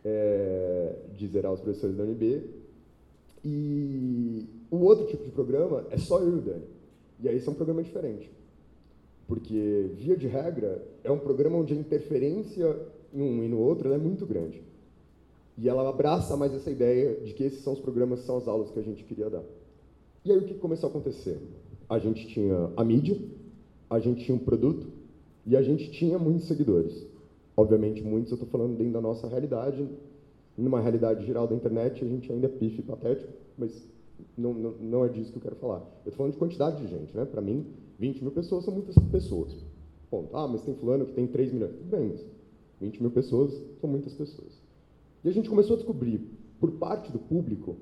é, de zerar os professores da UNB. E o outro tipo de programa é só eu e o Dani. E aí esse é um programa diferente. Porque, via de regra, é um programa onde a interferência em um e no outro é muito grande. E ela abraça mais essa ideia de que esses são os programas, são as aulas que a gente queria dar. E aí o que começou a acontecer? A gente tinha a mídia, a gente tinha um produto e a gente tinha muitos seguidores. Obviamente, muitos eu estou falando dentro da nossa realidade. Numa realidade geral da internet, a gente ainda é pife patético, mas Não, não, não é disso que eu quero falar. Eu estou falando de quantidade de gente, né? Para mim, 20 mil pessoas são muitas pessoas. Ponto. Ah, mas tem fulano que tem 3 milhões. Tudo bem, mas 20 mil pessoas são muitas pessoas. E a gente começou a descobrir, por parte do público,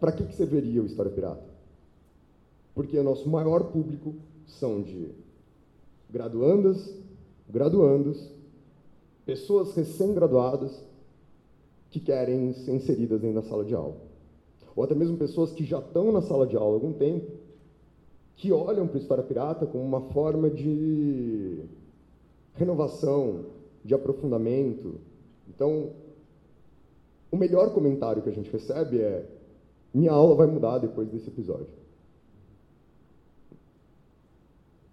para que, que serviria o História Pirata? Porque o nosso maior público são de graduandas, graduandos, pessoas recém-graduadas que querem ser inseridas dentro da sala de aula. Ou até mesmo pessoas que já estão na sala de aula há algum tempo, que olham para a História Pirata como uma forma de renovação, de aprofundamento. Então, o melhor comentário que a gente recebe é: minha aula vai mudar depois desse episódio.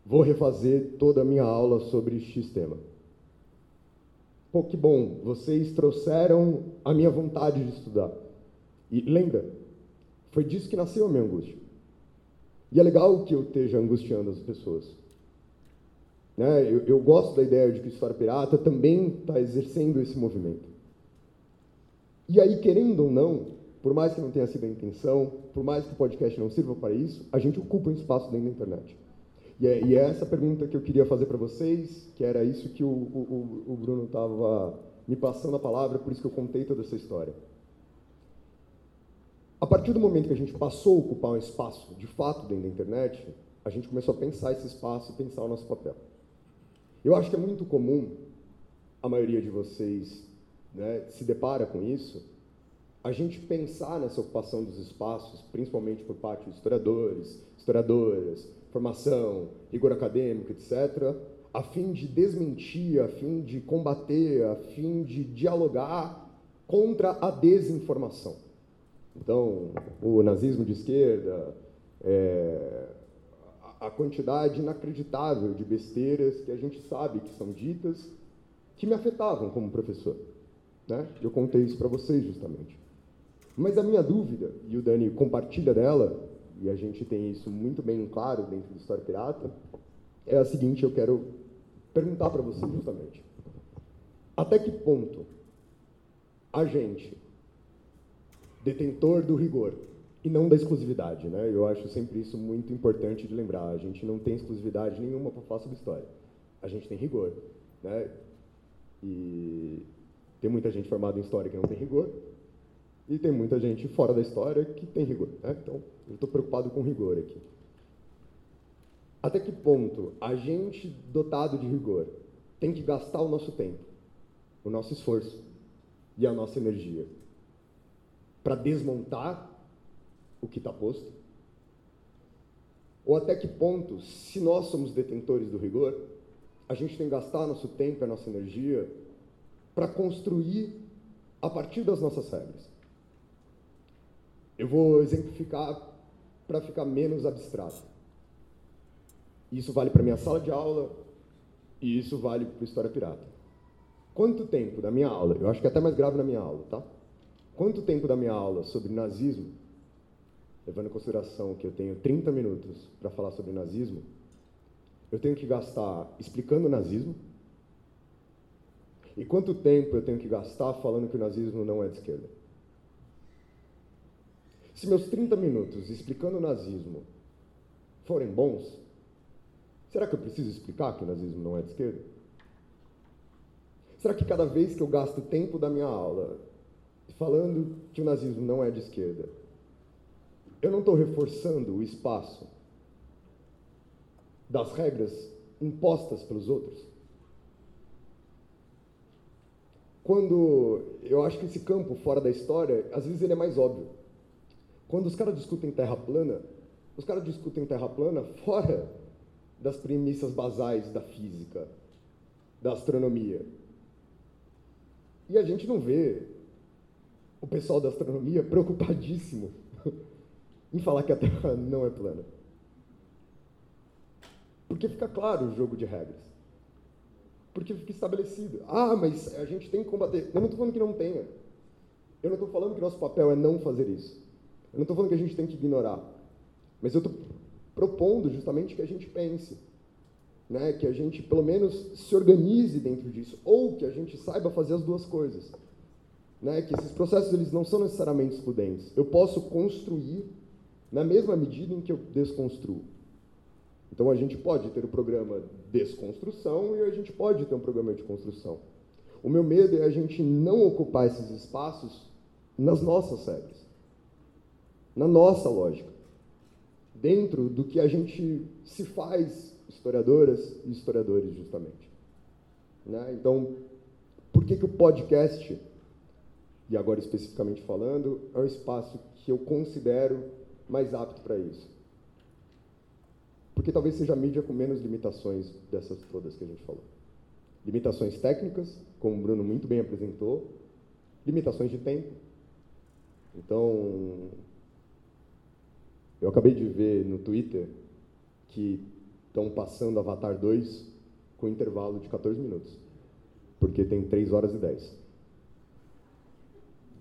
Vou refazer toda a minha aula sobre X tema. Pô, que bom, vocês trouxeram a minha vontade de estudar. E lembra, foi disso que nasceu a minha angústia. E é legal que eu esteja angustiando as pessoas. Né? Eu, eu gosto da ideia de que o História Pirata também está exercendo esse movimento. E aí, querendo ou não, por mais que não tenha sido a intenção, por mais que o podcast não sirva para isso, a gente ocupa um espaço dentro da internet. E é, e é essa pergunta que eu queria fazer para vocês, que era isso que o, o, o Bruno estava me passando a palavra, por isso que eu contei toda essa história. A partir do momento que a gente passou a ocupar um espaço, de fato, dentro da internet, a gente começou a pensar esse espaço e pensar o nosso papel. Eu acho que é muito comum, a maioria de vocês né, se depara com isso, a gente pensar nessa ocupação dos espaços, principalmente por parte de historiadores, historiadoras, formação, rigor acadêmico, etc., a fim de desmentir, a fim de combater, a fim de dialogar contra a desinformação. Então, o nazismo de esquerda, é, a quantidade inacreditável de besteiras que a gente sabe que são ditas, que me afetavam como professor. Né? Eu contei isso para vocês, justamente. Mas a minha dúvida, e o Dani compartilha dela, e a gente tem isso muito bem claro dentro do História Pirata, é a seguinte, eu quero perguntar para você justamente. Até que ponto a gente, detentor do rigor, e não da exclusividade, né? Eu acho sempre isso muito importante de lembrar. A gente não tem exclusividade nenhuma para falar sobre história. A gente tem rigor, né? E tem muita gente formada em história que não tem rigor, e tem muita gente fora da história que tem rigor. Né? Então, eu estou preocupado com rigor aqui. Até que ponto a gente, dotado de rigor, tem que gastar o nosso tempo, o nosso esforço e a nossa energia para desmontar o que está posto? Ou até que ponto, se nós somos detentores do rigor, a gente tem que gastar nosso tempo e a nossa energia para construir a partir das nossas regras? Eu vou exemplificar para ficar menos abstrato. Isso vale para minha sala de aula e isso vale para História Pirata. Quanto tempo da minha aula, eu acho que é até mais grave na minha aula, tá? Quanto tempo da minha aula sobre nazismo, levando em consideração que eu tenho 30 minutos para falar sobre nazismo, eu tenho que gastar explicando o nazismo, e quanto tempo eu tenho que gastar falando que o nazismo não é de esquerda? Se meus 30 minutos explicando o nazismo forem bons, será que eu preciso explicar que o nazismo não é de esquerda? Será que cada vez que eu gasto tempo da minha aula falando que o nazismo não é de esquerda, eu não estou reforçando o espaço das regras impostas pelos outros? Quando eu acho que esse campo fora da história, às vezes ele é mais óbvio. Quando os caras discutem terra plana, os caras discutem terra plana fora das premissas basais da física, da astronomia. E a gente não vê o pessoal da astronomia preocupadíssimo [laughs] em falar que a Terra não é plana. Porque fica claro o jogo de regras. Porque fica estabelecido. Ah, mas a gente tem que combater. Eu não estou falando que não tenha. Eu não estou falando que nosso papel é não fazer isso. Eu não estou falando que a gente tem que ignorar, mas eu estou propondo justamente que a gente pense, né? que a gente pelo menos se organize dentro disso, ou que a gente saiba fazer as duas coisas. né, que esses processos eles não são necessariamente excludentes. Eu posso construir na mesma medida em que eu desconstruo. Então a gente pode ter o programa desconstrução e a gente pode ter um programa de construção. O meu medo é a gente não ocupar esses espaços nas nossas regras, na nossa lógica, dentro do que a gente se faz historiadoras e historiadores justamente. Né? Então, por que, que o podcast, e agora especificamente falando, é um espaço que eu considero mais apto para isso? Porque talvez seja a mídia com menos limitações dessas todas que a gente falou. Limitações técnicas, como o Bruno muito bem apresentou, limitações de tempo. Então, eu acabei de ver no Twitter que estão passando Avatar 2 com intervalo de 14 minutos, porque tem 3 horas e 10.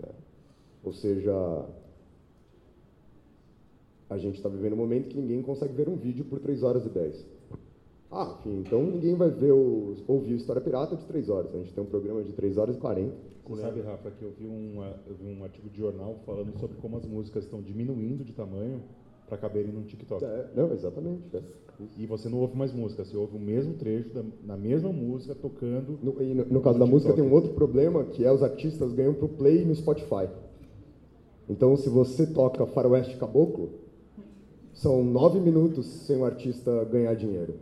É. Ou seja, a gente está vivendo um momento que ninguém consegue ver um vídeo por 3 horas e 10. Ah, enfim, então ninguém vai ver o, ouvir História Pirata de 3 horas. A gente tem um programa de 3 horas e 40. Você sabe, Rafa, que eu vi, um, eu vi um artigo de jornal falando sobre como as músicas estão diminuindo de tamanho para caberem no TikTok. É, não, exatamente. É. E você não ouve mais música, você ouve o mesmo trecho da, na mesma música tocando. No, no, no caso no da música tem um outro problema que é os artistas ganham pro play no Spotify. Então, se você toca Faroeste Caboclo, são nove minutos sem o artista ganhar dinheiro.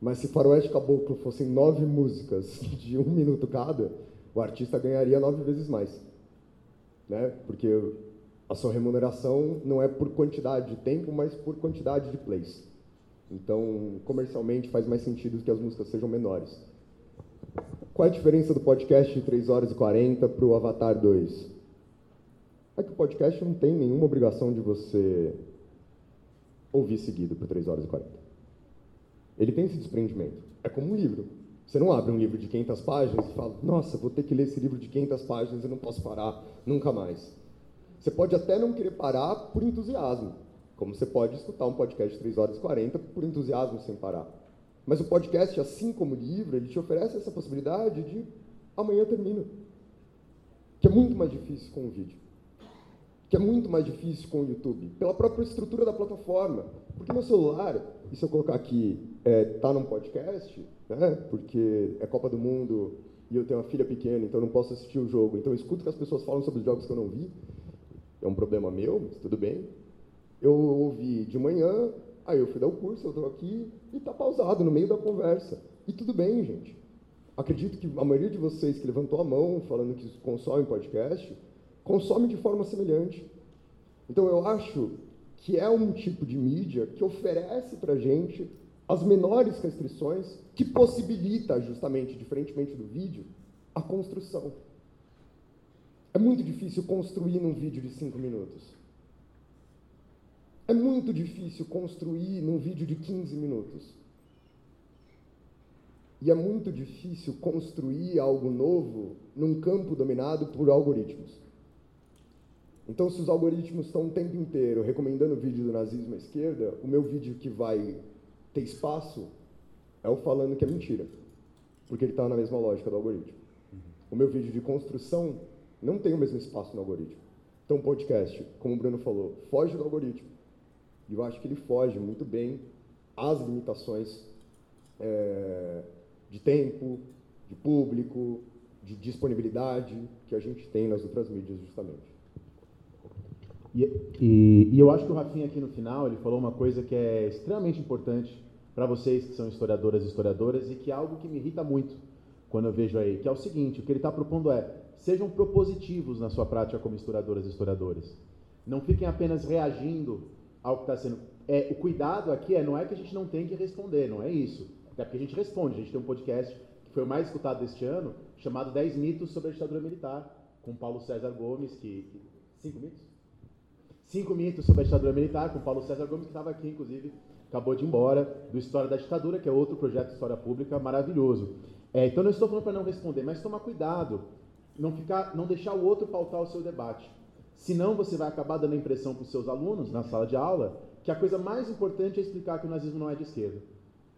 Mas se Faroeste Caboclo fossem nove músicas [laughs] de um minuto cada, o artista ganharia nove vezes mais. Né? Porque a sua remuneração não é por quantidade de tempo, mas por quantidade de plays. Então, comercialmente, faz mais sentido que as músicas sejam menores. Qual é a diferença do podcast de 3 horas e 40 para o Avatar 2? É que o podcast não tem nenhuma obrigação de você ouvir seguido por 3 horas e 40. Ele tem esse desprendimento. É como um livro. Você não abre um livro de 500 páginas e fala, nossa, vou ter que ler esse livro de 500 páginas e não posso parar nunca mais. Você pode até não querer parar por entusiasmo, como você pode escutar um podcast de 3 horas e 40 por entusiasmo sem parar. Mas o podcast, assim como o livro, ele te oferece essa possibilidade de amanhã termina. Que é muito mais difícil com o vídeo. Que é muito mais difícil com o YouTube. Pela própria estrutura da plataforma. Porque meu celular, e se eu colocar aqui, é, tá num podcast, né? Porque é Copa do Mundo e eu tenho uma filha pequena, então eu não posso assistir o jogo. Então eu escuto que as pessoas falam sobre os jogos que eu não vi. É um problema meu, mas tudo bem. Eu ouvi de manhã, aí eu fui dar o curso, eu estou aqui e está pausado no meio da conversa. E tudo bem, gente. Acredito que a maioria de vocês que levantou a mão falando que consome podcast, consome de forma semelhante. Então eu acho que é um tipo de mídia que oferece para gente as menores restrições que possibilita justamente, diferentemente do vídeo, a construção. É muito difícil construir num vídeo de 5 minutos. É muito difícil construir num vídeo de 15 minutos. E é muito difícil construir algo novo num campo dominado por algoritmos. Então, se os algoritmos estão o tempo inteiro recomendando o vídeo do nazismo à esquerda, o meu vídeo que vai ter espaço é o falando que é mentira, porque ele está na mesma lógica do algoritmo. O meu vídeo de construção não tem o mesmo espaço no algoritmo. Então, o podcast, como o Bruno falou, foge do algoritmo. E eu acho que ele foge muito bem às limitações é, de tempo, de público, de disponibilidade que a gente tem nas outras mídias, justamente. E, e, e, eu acho que o Rafinha aqui no final, ele falou uma coisa que é extremamente importante para vocês que são historiadoras e historiadoras e que é algo que me irrita muito quando eu vejo aí, que é o seguinte, o que ele está propondo é, sejam propositivos na sua prática como historiadoras e historiadores. Não fiquem apenas reagindo ao que está sendo... É, o cuidado aqui é, não é que a gente não tem que responder, não é isso. Até porque a gente responde, a gente tem um podcast que foi o mais escutado deste ano, chamado 10 mitos sobre a ditadura militar, com Paulo César Gomes, que... Cinco mitos? Cinco mitos sobre a ditadura militar, com Paulo César Gomes, que estava aqui, inclusive, acabou de ir embora, do História da Ditadura, que é outro projeto de história pública maravilhoso. É, então, não estou falando para não responder, mas tomar cuidado, não, ficar, não deixar o outro pautar o seu debate. Senão, você vai acabar dando a impressão para os seus alunos, na sala de aula, que a coisa mais importante é explicar que o nazismo não é de esquerda.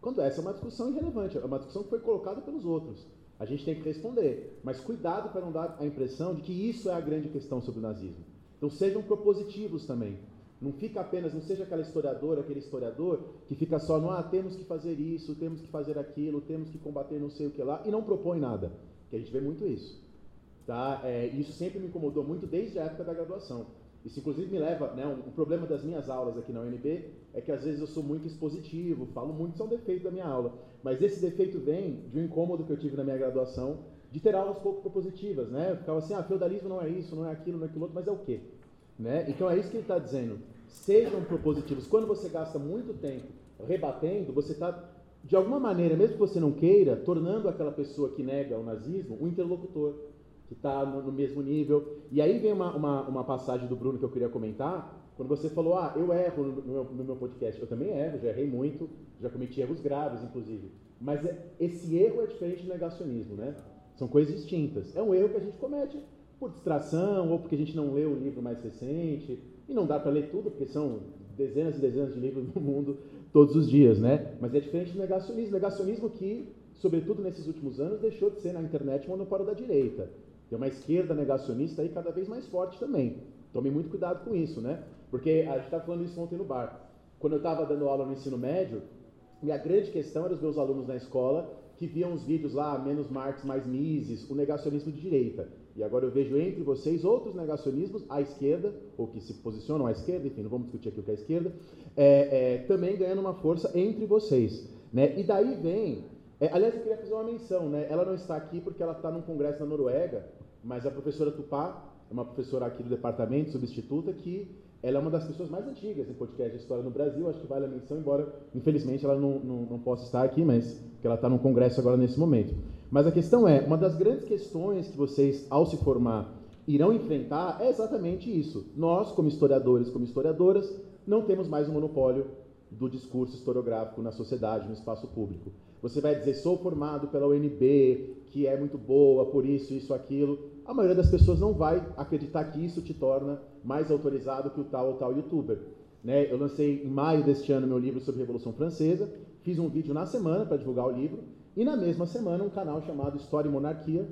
Quando essa é uma discussão irrelevante, é uma discussão que foi colocada pelos outros. A gente tem que responder. Mas cuidado para não dar a impressão de que isso é a grande questão sobre o nazismo. Então sejam propositivos também. Não fica apenas, não seja aquela historiadora, aquele historiador que fica só no ah, temos que fazer isso, temos que fazer aquilo, temos que combater não sei o que lá, e não propõe nada. Que a gente vê muito isso. Tá? É, isso sempre me incomodou muito desde a época da graduação. Isso inclusive me leva, né, um, um, problema das minhas aulas aqui na UNB é que às vezes eu sou muito expositivo, falo muito, isso é um defeito da minha aula. Mas esse defeito vem de um incômodo que eu tive na minha graduação de ter aulas pouco propositivas, né? Eu ficava assim, ah, feudalismo não é isso, não é aquilo, não é aquilo outro, mas é o quê? Né? Então é isso que ele está dizendo. Sejam propositivos. Quando você gasta muito tempo rebatendo, você está, de alguma maneira, mesmo que você não queira, tornando aquela pessoa que nega o nazismo um interlocutor que está no, mesmo nível. E aí vem uma, uma, uma, passagem do Bruno que eu queria comentar, quando você falou, ah, eu erro no, meu, no meu podcast. Eu também erro, já errei muito, já cometi erros graves, inclusive. Mas é, esse erro é diferente do negacionismo, né? São coisas distintas. É um erro que a gente comete por distração ou porque a gente não leu o livro mais recente. E não dá para ler tudo, porque são dezenas e dezenas de livros no mundo todos os dias, né? Mas é diferente do negacionismo. Negacionismo que, sobretudo nesses últimos anos, deixou de ser na internet um monopólio da direita. Tem uma esquerda negacionista aí cada vez mais forte também. Tome muito cuidado com isso, né? Porque a gente estava falando isso ontem no bar. Quando eu estava dando aula no ensino médio, minha grande questão era os meus alunos na escola que viam os vídeos lá, menos Marx, mais Mises, o negacionismo de direita. E agora eu vejo entre vocês outros negacionismos à esquerda, ou que se posicionam à esquerda, enfim, não vamos discutir aqui o que é a esquerda, é, é, também ganhando uma força entre vocês. Né? E daí vem. É, aliás, eu queria fazer uma menção, né? Ela não está aqui porque ela está num congresso na Noruega, mas a professora Tupá é uma professora aqui do departamento, substituta, que ela é uma das pessoas mais antigas em podcast de história no Brasil, acho que vale a menção, embora infelizmente ela não, não, não possa estar aqui, mas que ela está no congresso agora nesse momento. Mas a questão é, uma das grandes questões que vocês, ao se formar, irão enfrentar é exatamente isso. Nós, como historiadores, como historiadoras, não temos mais o um monopólio do discurso historiográfico na sociedade, no espaço público. Você vai dizer, sou formado pela UNB, que é muito boa, por isso, isso, aquilo. A maioria das pessoas não vai acreditar que isso te torna mais autorizado que o tal ou tal youtuber. Né? Eu lancei em maio deste ano meu livro sobre a Revolução Francesa, fiz um vídeo na semana para divulgar o livro, e na mesma semana um canal chamado História e Monarquia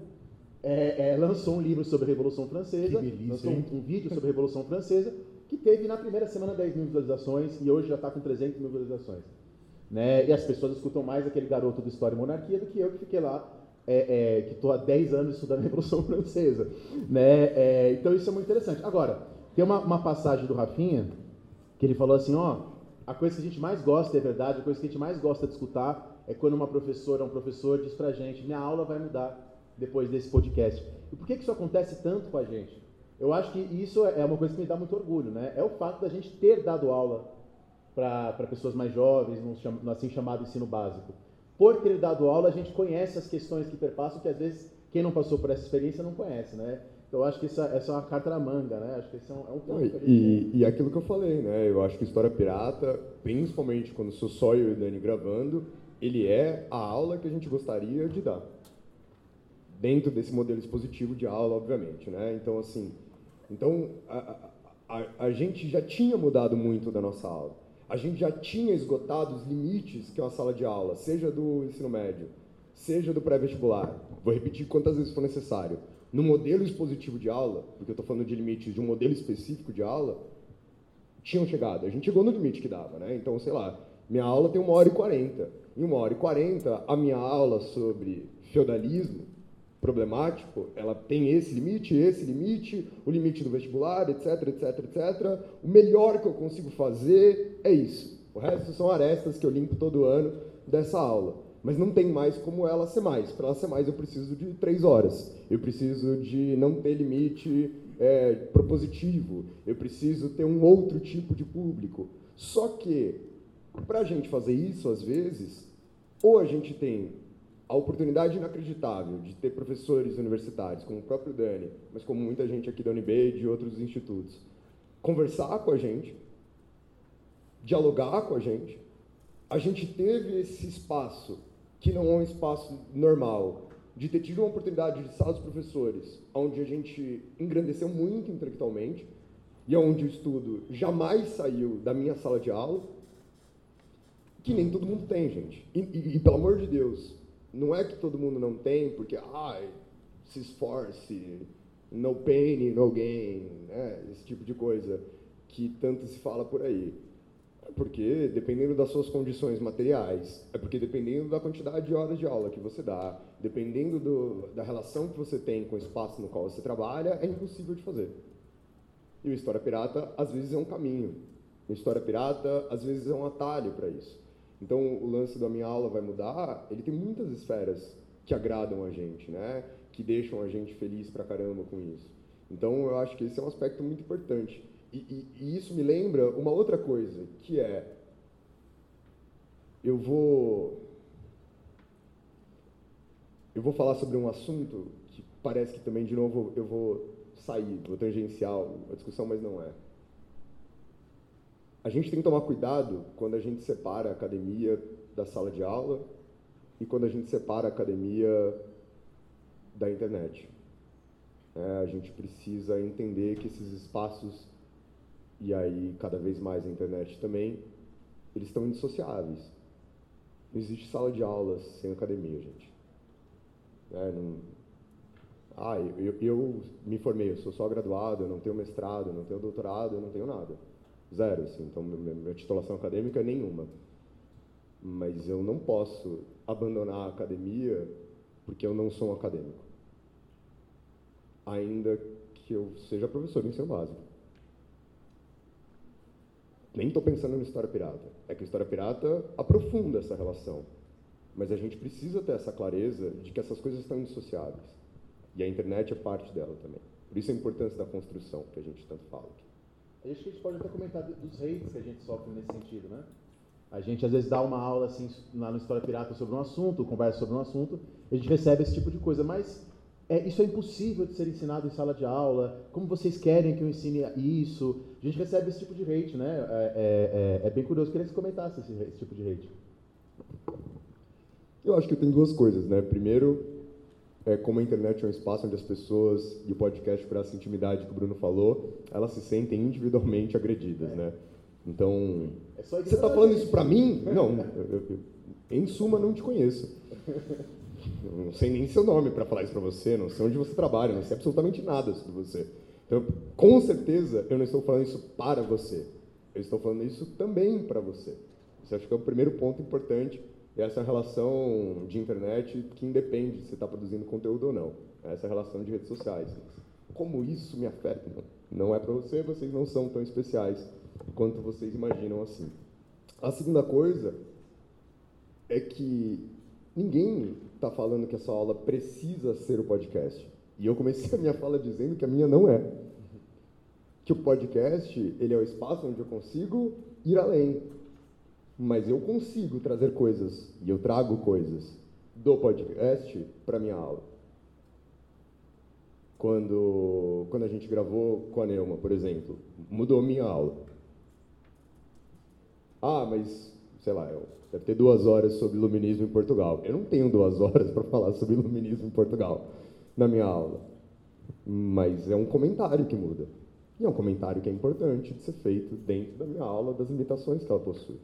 é, é, lançou um livro sobre a Revolução Francesa, lançou um, um, vídeo sobre a Revolução Francesa, que teve na primeira semana 10 mil visualizações e hoje já está com 300 mil visualizações. Né? E as pessoas escutam mais aquele garoto do História e Monarquia do que eu que fiquei lá, é, é que estou há 10 anos estudando a Revolução [laughs] Francesa. Né? É, então isso é muito interessante. Agora, tem uma, uma passagem do Rafinha que ele falou assim, ó, a coisa que a gente mais gosta, é verdade, a coisa que a gente mais gosta de escutar é quando uma professora, um professor diz pra gente, minha aula vai mudar depois desse podcast. E por que, que isso acontece tanto com a gente? Eu acho que isso é uma coisa que me dá muito orgulho, né? É o fato da gente ter dado aula para pessoas mais jovens, no, assim chamado ensino básico. Por ter dado aula, a gente conhece as questões que perpassam que às vezes quem não passou por essa experiência não conhece, né? Então, eu acho que essa, essa é uma carta na manga, né? Acho que esse é um, é um ponto. E, e aquilo que eu falei, né? Eu acho que História Pirata, principalmente quando sou só eu e o Dani gravando, ele é a aula que a gente gostaria de dar. Dentro desse modelo expositivo de aula, obviamente, né? Então, assim, então, a, a, a gente já tinha mudado muito da nossa aula. A gente já tinha esgotado os limites que é uma sala de aula, seja do ensino médio, seja do pré-vestibular. Vou repetir quantas vezes for necessário no modelo expositivo de aula, porque eu estou falando de limites de um modelo específico de aula, tinham chegado. A gente chegou no limite que dava, né? Então, sei lá, minha aula tem uma hora e quarenta. Em uma hora e quarenta, a minha aula sobre feudalismo problemático, ela tem esse limite, esse limite, o limite do vestibular, etc, etc, etc. O melhor que eu consigo fazer é isso. O resto são arestas que eu limpo todo ano dessa aula mas não tem mais como ela ser mais. Para ela ser mais, eu preciso de três horas. Eu preciso de não ter limite é, propositivo. Eu preciso ter um outro tipo de público. Só que, para a gente fazer isso, às vezes, ou a gente tem a oportunidade inacreditável de ter professores universitários, como o próprio Dani, mas como muita gente aqui da UNB e de outros institutos, conversar com a gente, dialogar com a gente. A gente teve esse espaço que não é um espaço normal, de ter tido uma oportunidade de sala dos professores, onde a gente engrandeceu muito intelectualmente, e onde o estudo jamais saiu da minha sala de aula, que nem todo mundo tem, gente. E, e, e pelo amor de Deus, não é que todo mundo não tem, porque, ai, se esforce, no pain, no gain, né? esse tipo de coisa que tanto se fala por aí. É porque, dependendo das suas condições materiais, é porque dependendo da quantidade de horas de aula que você dá, dependendo do, da relação que você tem com o espaço no qual você trabalha, é impossível de fazer. E o História Pirata, às vezes, é um caminho. O História Pirata, às vezes, é um atalho para isso. Então, o lance da minha aula vai mudar, ele tem muitas esferas que agradam a gente, né? Que deixam a gente feliz pra caramba com isso. Então, eu acho que esse é um aspecto muito importante. E, e, e isso me lembra uma outra coisa, que é... Eu vou... Eu vou falar sobre um assunto que parece que também, de novo, eu vou sair, vou tangenciar a discussão, mas não é. A gente tem que tomar cuidado quando a gente separa a academia da sala de aula e quando a gente separa a academia da internet. É, a gente precisa entender que esses espaços, e aí cada vez mais a internet também, eles estão indissociáveis. Não existe sala de aula sem academia, gente. É, não... Ah, eu, eu, me formei, eu sou só graduado, eu não tenho mestrado, eu não tenho doutorado, eu não tenho nada. Zero, assim. Então, minha titulação acadêmica é nenhuma. Mas eu não posso abandonar a academia porque eu não sou um acadêmico. Ainda que eu seja professor de ensino básico. Nem estou pensando na História Pirata. É que a História Pirata aprofunda essa relação. Mas a gente precisa ter essa clareza de que essas coisas estão indissociáveis. E a internet é parte dela também. Por isso a importância da construção, que a gente tanto fala aqui. Acho que a gente pode até comentar dos hates que a gente sofre nesse sentido, né? A gente às vezes dá uma aula assim lá no História Pirata sobre um assunto, conversa sobre um assunto, a gente recebe esse tipo de coisa, mas é, isso é impossível de ser ensinado em sala de aula. Como vocês querem que eu ensine isso? A gente recebe esse tipo de hate, né? É, é, é, é bem curioso. Que você comentasse esse, esse tipo de hate. Eu acho que tem duas coisas, né? Primeiro, é, como a internet é um espaço onde as pessoas, e o podcast por essa intimidade que o Bruno falou, elas se sentem individualmente agredidas, é. né? Então, é você está falando isso para mim? Não, eu, eu, em suma, não te conheço. [laughs] Não sei nem seu nome para falar isso para você, não sei onde você trabalha, não sei absolutamente nada sobre você. Então, com certeza, eu não estou falando isso para você. Eu estou falando isso também para você. Isso acho que é o primeiro ponto importante essa relação de internet que independe se está produzindo conteúdo ou não. Essa relação de redes sociais. Como isso me afeta? Não é para você, vocês não são tão especiais quanto vocês imaginam assim. A segunda coisa é que ninguém está falando que a sua aula precisa ser o podcast. E eu comecei a minha fala dizendo que a minha não é. Que o podcast ele é o espaço onde eu consigo ir além, mas eu consigo trazer coisas, e eu trago coisas do podcast para minha aula. Quando, quando a gente gravou com a Neuma, por exemplo, mudou minha aula. Ah, mas, sei lá, eu, deve ter duas horas sobre iluminismo em Portugal. Eu não tenho duas [laughs] horas para falar sobre iluminismo em Portugal na minha aula. Mas é um comentário que muda. E é um comentário que é importante de ser feito dentro da minha aula, das limitações que ela possui.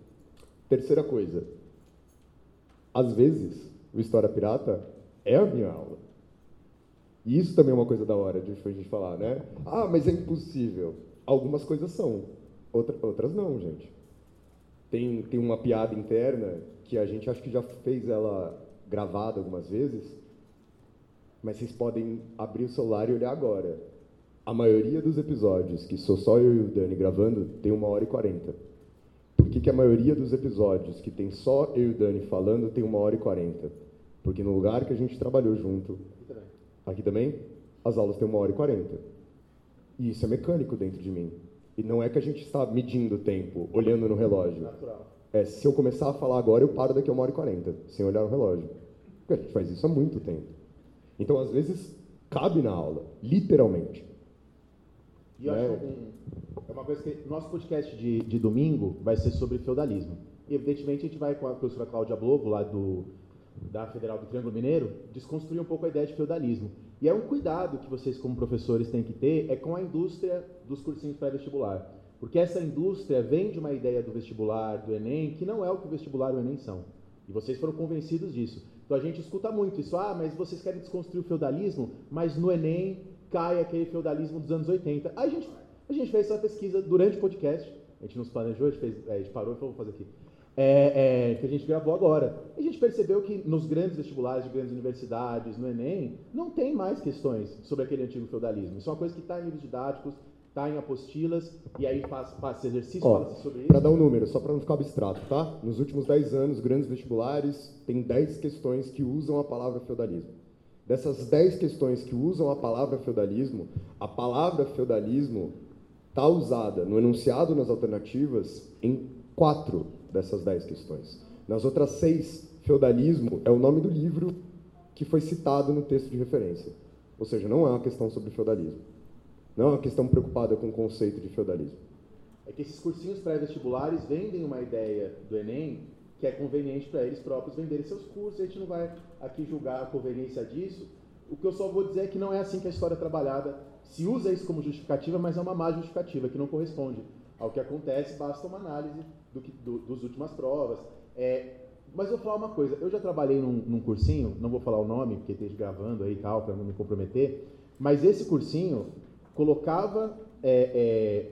Terceira coisa, às vezes, o História Pirata é a minha aula. E isso também é uma coisa da hora de a gente falar, né? Ah, mas é impossível. Algumas coisas são, outra, outras não, gente. Tem, tem uma piada interna que a gente acho que já fez ela gravada algumas vezes, mas vocês podem abrir o celular e olhar agora. A maioria dos episódios, que sou só eu e o Dani gravando, tem uma hora e quarenta. Por que, que a maioria dos episódios que tem só eu e o Dani falando tem uma hora e quarenta? Porque no lugar que a gente trabalhou junto, aqui também, as aulas têm uma hora e quarenta. E isso é mecânico dentro de mim. E não é que a gente está medindo o tempo, olhando no relógio. Natural. É, se eu começar a falar agora, eu paro daqui a uma hora e quarenta, sem olhar no relógio. Porque a gente faz isso há muito tempo. Então, às vezes, cabe na aula, literalmente. E eu acho né? é uma coisa que nosso podcast de, de domingo vai ser sobre feudalismo. E, evidentemente, a gente vai com a professora Cláudia Blobo, lá do, da Federal do Triângulo Mineiro, desconstruir um pouco a ideia de feudalismo. E é um cuidado que vocês, como professores, têm que ter é com a indústria dos cursinhos pré-vestibular. Porque essa indústria vem de uma ideia do vestibular, do Enem, que não é o que o vestibular e o Enem são. E vocês foram convencidos disso. Então a gente escuta muito isso, ah, mas vocês querem desconstruir o feudalismo, mas no Enem cai aquele feudalismo dos anos 80. Aí a gente, a gente fez essa pesquisa durante o podcast, a gente nos planejou, a gente, fez, a gente parou e falou, vou fazer aqui. É, é, que a gente gravou agora. A gente percebeu que nos grandes vestibulares de grandes universidades, no Enem, não tem mais questões sobre aquele antigo feudalismo. Isso é uma coisa que está em livros didáticos, está em apostilas, e aí faz, faz exercício, fala sobre isso. Para dar um número, só para não ficar abstrato, tá? Nos últimos 10 anos, grandes vestibulares, tem 10 questões que usam a palavra feudalismo. Dessas 10 questões que usam a palavra feudalismo, a palavra feudalismo está usada no enunciado nas alternativas em quatro dessas 10 questões. Nas outras seis, feudalismo é o nome do livro que foi citado no texto de referência. Ou seja, não é uma questão sobre feudalismo. Não é uma questão preocupada com o conceito de feudalismo. É que esses cursinhos pré-vestibulares vendem uma ideia do Enem que é conveniente para eles próprios venderem seus cursos. A gente não vai aqui julgar a conveniência disso. O que eu só vou dizer é que não é assim que a história é trabalhada. Se usa isso como justificativa, mas é uma má justificativa, que não corresponde ao que acontece, basta uma análise do que, do, dos últimas provas. É, mas vou falar uma coisa, eu já trabalhei num, num cursinho, não vou falar o nome, porque esteja gravando aí e tal, para não me comprometer, mas esse cursinho colocava, é, é,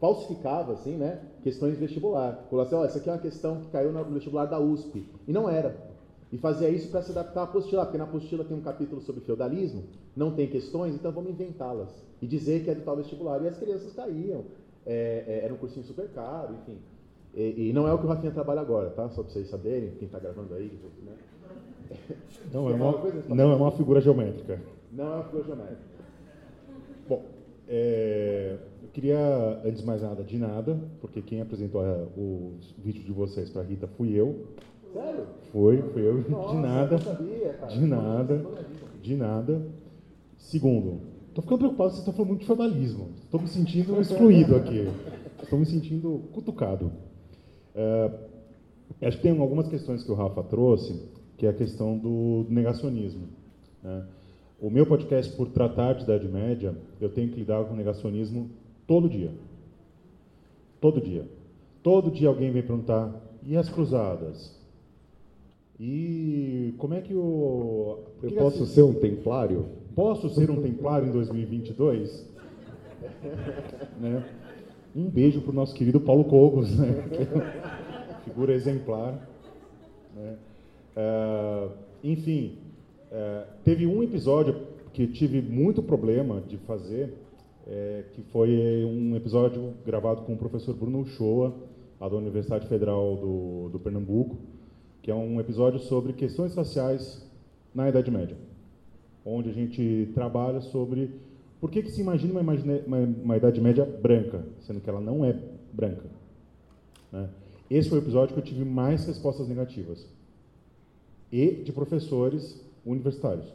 falsificava, assim, né, questões vestibular. Falou assim, olha, isso aqui é uma questão que caiu no vestibular da USP. E não era. E fazia isso para se adaptar à apostila, porque na apostila tem um capítulo sobre feudalismo, não tem questões, então vamos inventá-las. E dizer que é do tal vestibular. E as crianças caíam. É, é, era um cursinho super caro, enfim. E, e, não é o que o Rafinha trabalha agora, tá? Só para vocês saberem, quem está gravando aí. Né? [laughs] Não, é uma, não é uma figura geométrica. Não é uma figura geométrica. Bom, é, queria, antes de mais nada, de nada, porque quem apresentou a, o vídeo de vocês para Rita fui eu. Sério? Foi, foi eu. Nossa, de nada. Sabia, de nada. De nada. Segundo, Estou ficando preocupado, vocês estão falando muito de feudalismo. Estou me sentindo excluído aqui. Estou me sentindo cutucado. É, acho que tem algumas questões que o Rafa trouxe, que é a questão do negacionismo. Né? O meu podcast, por tratar de Idade Média, eu tenho que lidar com negacionismo todo dia. Todo dia. Todo dia alguém vem perguntar, e as cruzadas? E como é que o... Eu posso ser um templário? Posso ser um templário em 2022? [laughs] né? Um beijo para o nosso querido Paulo Cogos, né? figura exemplar. Né? Uh, enfim, uh, teve um episódio que tive muito problema de fazer, é, que foi um episódio gravado com o professor Bruno Uchoa, lá da Universidade Federal do, do Pernambuco, que é um episódio sobre questões raciais na Idade Média onde a gente trabalha sobre por que, que se imagina uma, uma, uma, Idade Média branca, sendo que ela não é branca. Né? Esse foi o episódio que eu tive mais respostas negativas. E de professores universitários.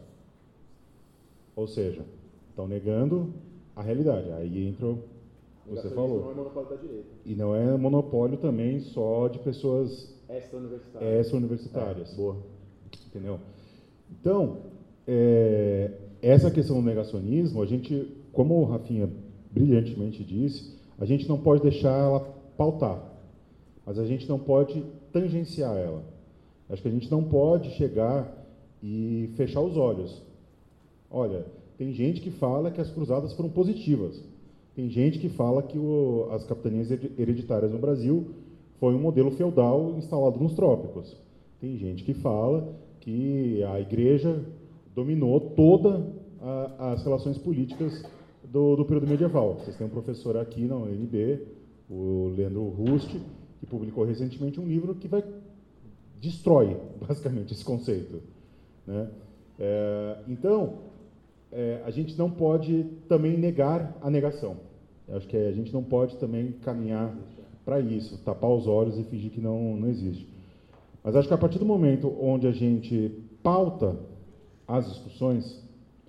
Ou seja, estão negando a realidade. Aí entra você falou. Não é monopólio da direita. E não é monopólio também só de pessoas extra-universitárias. Extra-universitárias. É, boa. Entendeu? Então, é, essa questão do negacionismo, a gente, como o Rafinha brilhantemente disse, a gente não pode deixar ela pautar, mas a gente não pode tangenciar ela. Acho que a gente não pode chegar e fechar os olhos. Olha, tem gente que fala que as cruzadas foram positivas. Tem gente que fala que o, as capitanias hereditárias no Brasil foi um modelo feudal instalado nos trópicos. Tem gente que fala que a igreja dominou todas as relações políticas do, do, período medieval. Vocês têm um professor aqui na UNB, o Leandro Rust, que publicou recentemente um livro que vai destrói [laughs] basicamente esse conceito. Né? É, então, é, a gente não pode também negar a negação. Eu acho que a gente não pode também caminhar para isso, tapar os olhos e fingir que não, não existe. Mas acho que a partir do momento onde a gente pauta as discussões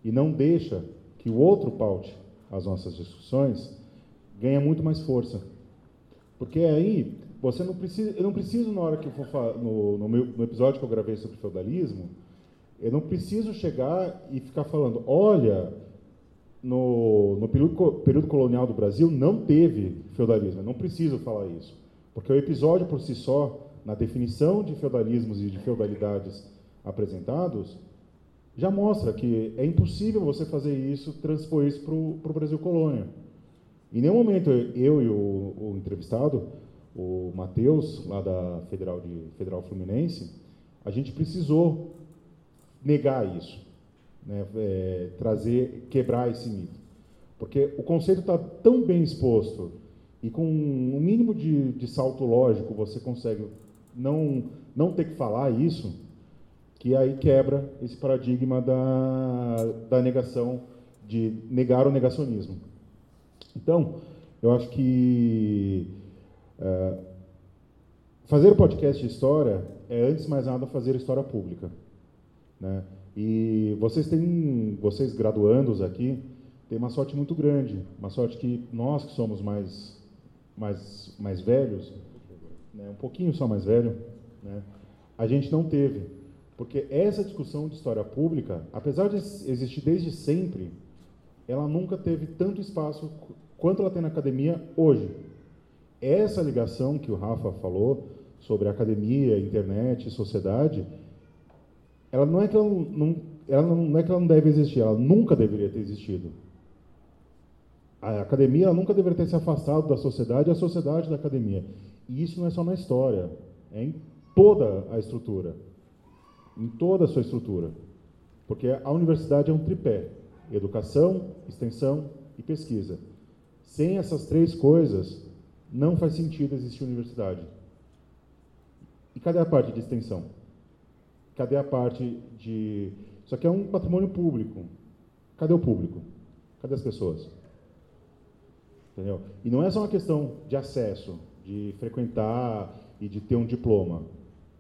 e não deixa que o outro paute as nossas discussões, ganha muito mais força. Porque aí você não precisa, eu não preciso na hora que eu for no, no, meu, no episódio que eu gravei sobre feudalismo, eu não preciso chegar e ficar falando, olha, no, no período, período colonial do Brasil não teve feudalismo. Eu não preciso falar isso, porque o episódio por si só, na definição de feudalismos e de feudalidades apresentados, já mostra que é impossível você fazer isso, transpor isso para o Brasil colônia. Em nenhum momento eu e o, o entrevistado, o Matheus, lá da Federal, de, Federal Fluminense, a gente precisou negar isso, né? é, trazer, quebrar esse mito. Porque o conceito está tão bem exposto e com um mínimo de, de salto lógico você consegue não, não ter que falar isso, que aí quebra esse paradigma da, da negação, de negar o negacionismo. Então, eu acho que é, fazer o podcast de história é, antes de mais nada, fazer história pública. Né? E vocês têm, vocês graduandos aqui, têm uma sorte muito grande, uma sorte que nós que somos mais, mais, mais velhos, né, um pouquinho só mais velho, né, a gente não teve. Porque essa discussão de história pública, apesar de existir desde sempre, ela nunca teve tanto espaço quanto ela tem na academia hoje. Essa ligação que o Rafa falou sobre academia, internet, sociedade, ela não é que ela não, ela não é que ela não deve existir, ela nunca deveria ter existido. A academia nunca deveria ter se afastado da sociedade e a sociedade da academia. E isso não é só na história, é em toda a estrutura em toda a sua estrutura. Porque a universidade é um tripé: educação, extensão e pesquisa. Sem essas três coisas, não faz sentido existir universidade. E cadê a parte de extensão? Cadê a parte de. Isso aqui é um patrimônio público. Cadê o público? Cadê as pessoas? Entendeu? E não é só uma questão de acesso, de frequentar e de ter um diploma.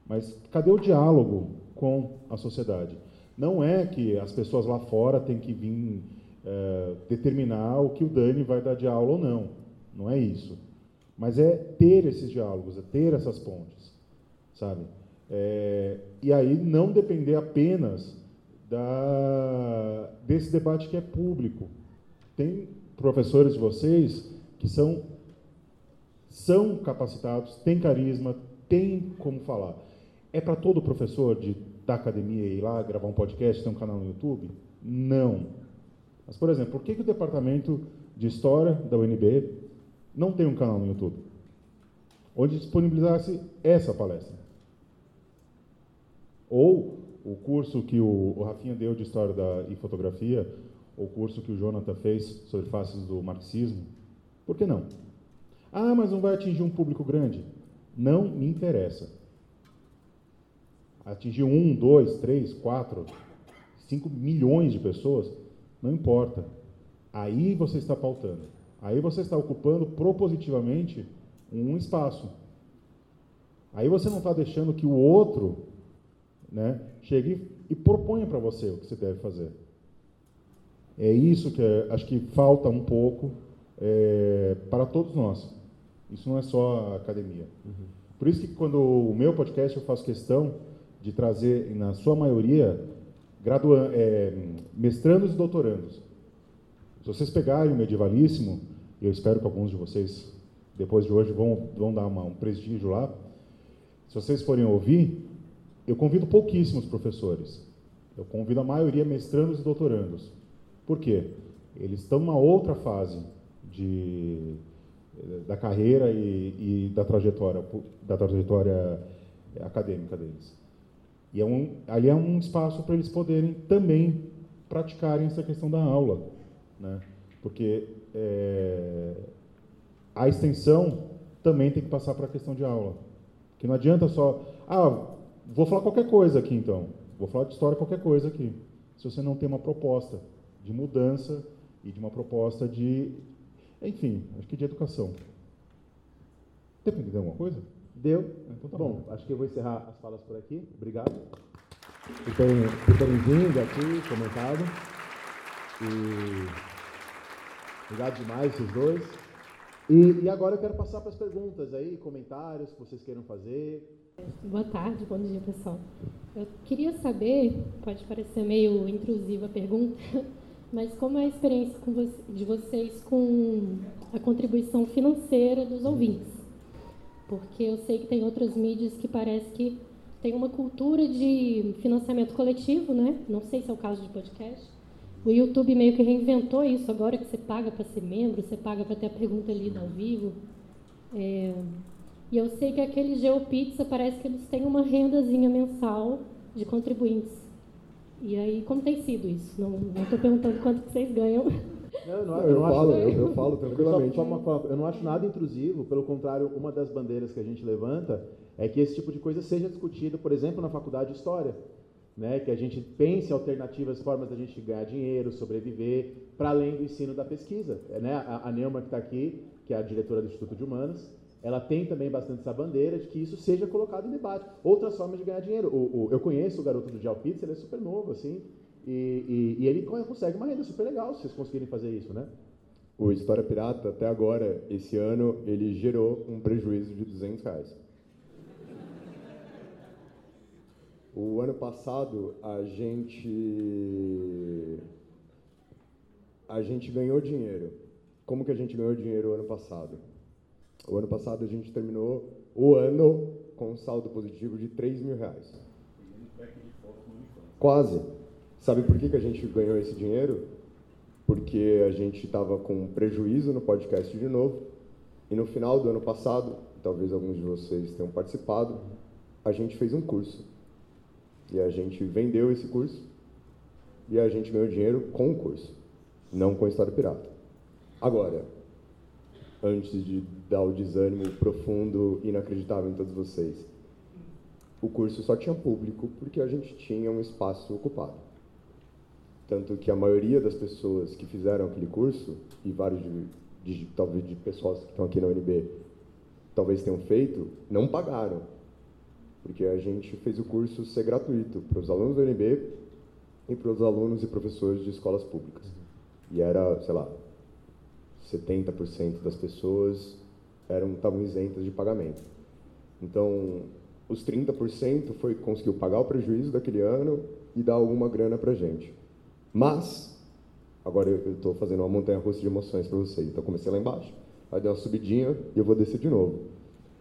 Mas cadê o diálogo com a sociedade. Não é que as pessoas lá fora têm que vir é, determinar o que o Dani vai dar de aula ou não. Não é isso. Mas é ter esses diálogos, é ter essas pontes, sabe? É, e aí não depender apenas da, desse debate que é público. Tem professores de vocês que são, são capacitados, têm carisma, têm como falar. É para todo professor de, da academia ir lá gravar um podcast, ter um canal no YouTube? Não. Mas, por exemplo, por que, que o departamento de História da UNB não tem um canal no YouTube? Onde disponibilizasse essa palestra. Ou o curso que o, o Rafinha deu de História da, e Fotografia, o curso que o Jonathan fez sobre faces do marxismo. Por que não? Ah, mas não vai atingir um público grande. Não me interessa atingir um, dois, três, quatro, cinco milhões de pessoas, não importa. Aí você está pautando. Aí você está ocupando propositivamente um espaço. Aí você não está deixando que o outro né, chegue e proponha para você o que você deve fazer. É isso que é, acho que falta um pouco é, para todos nós. Isso não é só a academia. Uhum. Por isso que quando o meu podcast eu faço questão de trazer, na sua maioria, graduan é, mestrandos e doutorandos. Se vocês pegarem o Medievalíssimo, eu espero que alguns de vocês, depois de hoje, vão, vão dar uma, um prestígio lá. Se vocês forem ouvir, eu convido pouquíssimos professores. Eu convido a maioria mestrandos e doutorandos. Por quê? Eles estão numa outra fase de, da carreira e, e da trajetória, da trajetória acadêmica deles. E é um, ali é um espaço para eles poderem também praticarem essa questão da aula, né? Porque é, a extensão também tem que passar para a questão de aula. Que não adianta só, ah, vou falar qualquer coisa aqui então, vou falar de história qualquer coisa aqui, se você não tem uma proposta de mudança e de uma proposta de, enfim, acho que de educação. Tem que entender alguma coisa? Deu? Então tá bom. bom. Acho que eu vou encerrar as falas por aqui. Obrigado por terem, por terem vindo aqui, comentado. E obrigado demais, esses dois. E, e, agora eu quero passar para as perguntas aí, comentários que vocês queiram fazer. Boa tarde, bom dia pessoal. Eu queria saber, pode parecer meio intrusiva a pergunta, [laughs] mas como é a experiência de vocês com a contribuição financeira dos ouvintes? porque eu sei que tem outras mídias que parece que tem uma cultura de financiamento coletivo, né? Não sei se é o caso de podcast. O YouTube meio que reinventou isso agora que você paga para ser membro, você paga para ter a pergunta lida ao vivo. É, e eu sei que aquele GeoPizza parece que eles têm uma rendazinha mensal de contribuintes. E aí, como tem sido isso? Não estou perguntando quanto que vocês ganham. Não, eu, não, eu, eu, não falo, acho, eu, eu falo tranquilamente. Só, só uma, eu não acho nada intrusivo, pelo contrário, uma das bandeiras que a gente levanta é que esse tipo de coisa seja discutido, por exemplo, na faculdade de História. Né, que a gente pense alternativas, formas da gente ganhar dinheiro, sobreviver, para além do ensino da pesquisa. É, né, a, a Neuma que está aqui, que é a diretora do Instituto de Humanas, ela tem também bastante essa bandeira de que isso seja colocado em debate. Outras formas de ganhar dinheiro. O, o, eu conheço o garoto do Dial Pizza, ele é super novo, assim, e, e, e ele consegue uma renda super legal se vocês conseguirem fazer isso, né? O História Pirata, até agora, esse ano, ele gerou um prejuízo de 200 reais. O ano passado, a gente... A gente ganhou dinheiro. Como que a gente ganhou dinheiro o ano passado? O ano passado, a gente terminou o ano com um saldo positivo de 3 mil reais. Quase. Sabe por que, que a gente ganhou esse dinheiro? Porque a gente estava com prejuízo no podcast de novo. E no final do ano passado, talvez alguns de vocês tenham participado, a gente fez um curso. E a gente vendeu esse curso e a gente ganhou dinheiro com o curso, não com a história pirata. Agora, antes de dar o desânimo profundo e inacreditável em todos vocês, o curso só tinha público porque a gente tinha um espaço ocupado. Tanto que a maioria das pessoas que fizeram aquele curso, e vários de, de talvez de pessoas que estão aqui na UNB talvez tenham feito, não pagaram porque a gente fez o curso ser gratuito para os alunos do UNB e para os alunos e professores de escolas públicas. E era, sei lá, 70% das pessoas eram estavam isentas de pagamento. Então, os 30% foi conseguiu pagar o prejuízo daquele ano e dar alguma grana para gente. Mas, agora eu estou fazendo uma montanha-russa de emoções para vocês. Então, comecei lá embaixo, aí deu uma subidinha e eu vou descer de novo.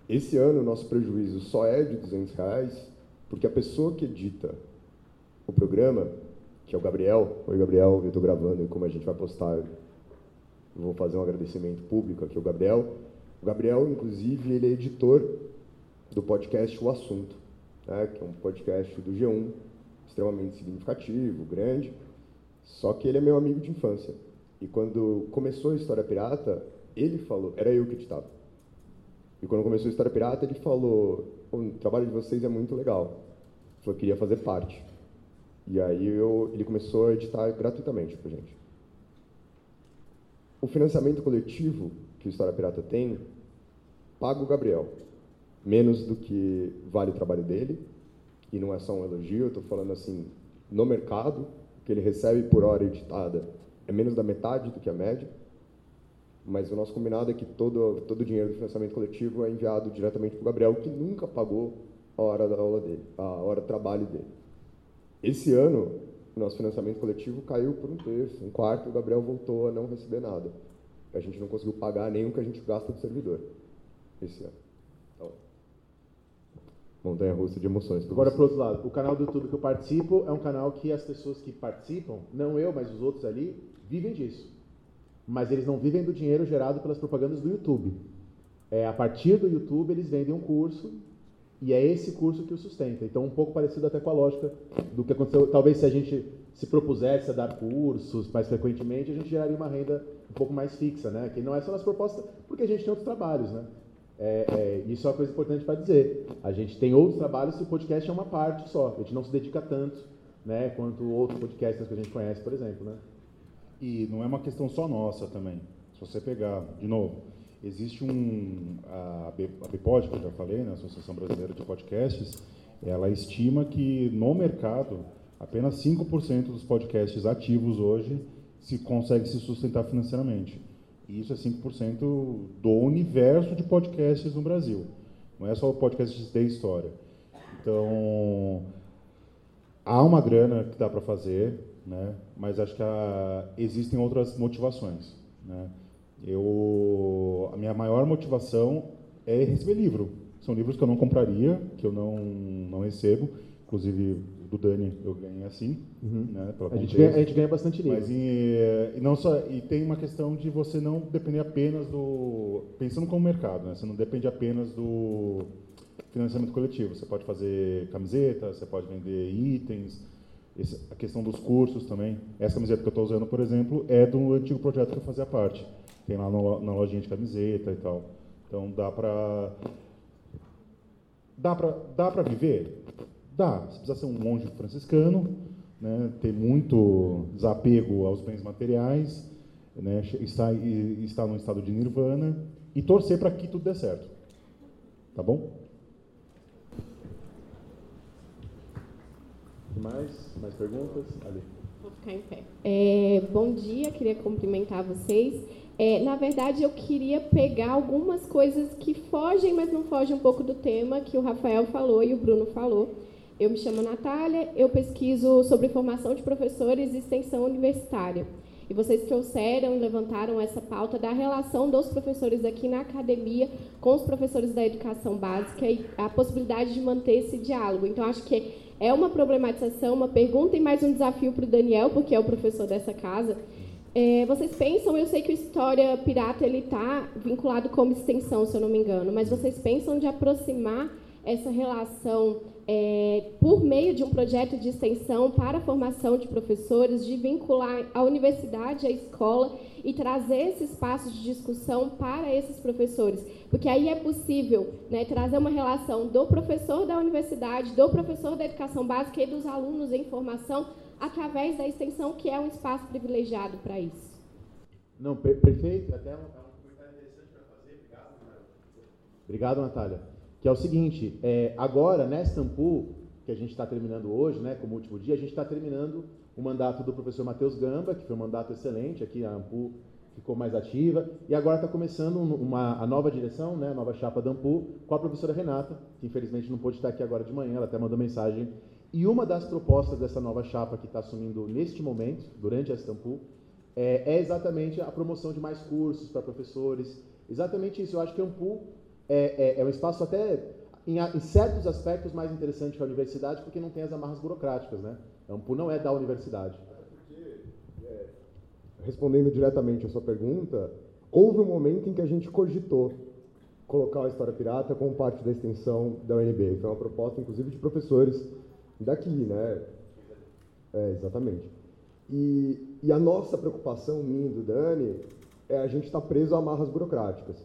Esse ano, o nosso prejuízo só é de 200 reais, porque a pessoa que edita o programa, que é o Gabriel, oi Gabriel, eu estou gravando e como a gente vai postar, vou fazer um agradecimento público aqui ao Gabriel. O Gabriel, inclusive, ele é editor do podcast O Assunto, né, que é um podcast do G1, extremamente significativo, grande, só que ele é meu amigo de infância. E quando começou a História Pirata, ele falou, era eu que editava. E quando começou a História Pirata, ele falou: o trabalho de vocês é muito legal. Que queria fazer parte. E aí eu, ele começou a editar gratuitamente para gente. O financiamento coletivo que o História Pirata tem, paga o Gabriel. Menos do que vale o trabalho dele. E não é só um elogio, eu estou falando assim, no mercado, o que ele recebe por hora editada é menos da metade do que a média mas o nosso combinado é que todo, todo o dinheiro do financiamento coletivo é enviado diretamente para o Gabriel, que nunca pagou a hora da aula dele, a hora do trabalho dele. Esse ano, o nosso financiamento coletivo caiu por um terço, um quarto, o Gabriel voltou a não receber nada. A gente não conseguiu pagar nem o que a gente gasta do servidor esse ano. Então, montanha russa de emoções. Agora, para outro lado, o canal do YouTube que eu participo é um canal que as pessoas que participam, não eu, mas os outros ali, vivem disso mas eles não vivem do dinheiro gerado pelas propagandas do YouTube. É, a partir do YouTube, eles vendem um curso e é esse curso que o sustenta. Então, um pouco parecido até com a lógica do que aconteceu. Talvez se a gente se propusesse a dar cursos mais frequentemente, a gente geraria uma renda um pouco mais fixa, né? Que não é só nas propostas, porque a gente tem outros trabalhos, né? É, é, isso é uma coisa importante para dizer. A gente tem outros trabalhos e o podcast é uma parte só. A gente não se dedica tanto, né? Quanto outros podcasts que a gente conhece, por exemplo, né? E não é uma questão só nossa também. Se você pegar, de novo, existe um. A, BPOD, que eu já falei, né, a Associação Brasileira de Podcasts, ela estima que no mercado apenas 5% dos podcasts ativos hoje se consegue se sustentar financeiramente. E isso é 5% do universo de podcasts no Brasil. Não é só podcasts de história. Então, há uma grana que dá para fazer, né? mas acho que há, existem outras motivações. Né? Eu, a minha maior motivação é receber livro. são livros que eu não compraria, que eu não, não recebo. Inclusive, do Dani eu ganhei assim, Uhum. né? A gente, ganha, a gente ganha bastante livro. Mas e, e não só e tem uma questão de você não depender apenas do pensando como mercado, né? Você não depende apenas do financiamento coletivo. Você pode fazer camiseta, você pode vender itens, a questão dos cursos também. Essa camiseta que eu estou usando, por exemplo, é do antigo projeto que eu fazia parte. Tem lá no- na lojinha de camiseta e tal. Então dá para dá para dá para viver? Dá. Você precisa ser um monge franciscano, né, ter muito desapego aos bens materiais, né, estar, estar num estado de nirvana e torcer para que tudo dê certo. Tá bom? Mais? Mais perguntas? Ali. Vou ficar em pé. É, bom dia, queria cumprimentar vocês. É, na verdade, eu queria pegar algumas coisas que fogem, mas não fogem um pouco do tema que o Rafael falou e o Bruno falou. Eu me chamo Natália, eu pesquiso sobre formação de professores e extensão universitária. E vocês trouxeram, levantaram essa pauta da relação dos professores aqui na academia com os professores da educação básica e a possibilidade de manter esse diálogo. Então, acho que é uma problematização, uma pergunta e mais um desafio para o Daniel, porque é o professor dessa casa. É, vocês pensam, eu sei que o História Pirata está vinculado como extensão, se eu não me engano, mas vocês pensam de aproximar essa relação é, por meio de um projeto de extensão para a formação de professores, de vincular a universidade à escola e trazer esse espaço de discussão para esses professores, porque aí é possível né, trazer uma relação do professor da universidade, do professor da educação básica e dos alunos em formação através da extensão, que é um espaço privilegiado para isso. Não, per- perfeito. Até um, é um comentário interessante para fazer. Obrigado, Natália. Obrigado, Natália. Que é o seguinte, é, agora, nesta Ampu, que a gente está terminando hoje, né, como último dia, a gente está terminando o mandato do professor Matheus Gamba, que foi um mandato excelente, aqui a Ampu ficou mais ativa, e agora está começando um- uma, a nova direção, né, a nova chapa da Ampu, com a professora Renata, que infelizmente não pôde estar aqui agora de manhã, ela até mandou mensagem. E uma das propostas dessa nova chapa que está assumindo neste momento, durante esta Ampu, é, é exatamente a promoção de mais cursos para professores. Exatamente isso. Eu acho que a Ampu é, é, é um espaço até, em, em certos aspectos, mais interessante que a universidade, porque não tem as amarras burocráticas, né? Ampu não é da universidade. Respondendo diretamente a sua pergunta, houve um momento em que a gente cogitou colocar a História Pirata como parte da extensão da UNB. Foi uma proposta, inclusive, de professores daqui, né? É, exatamente. E, e a nossa preocupação, minha e do Dani, é a gente estar preso a amarras burocráticas.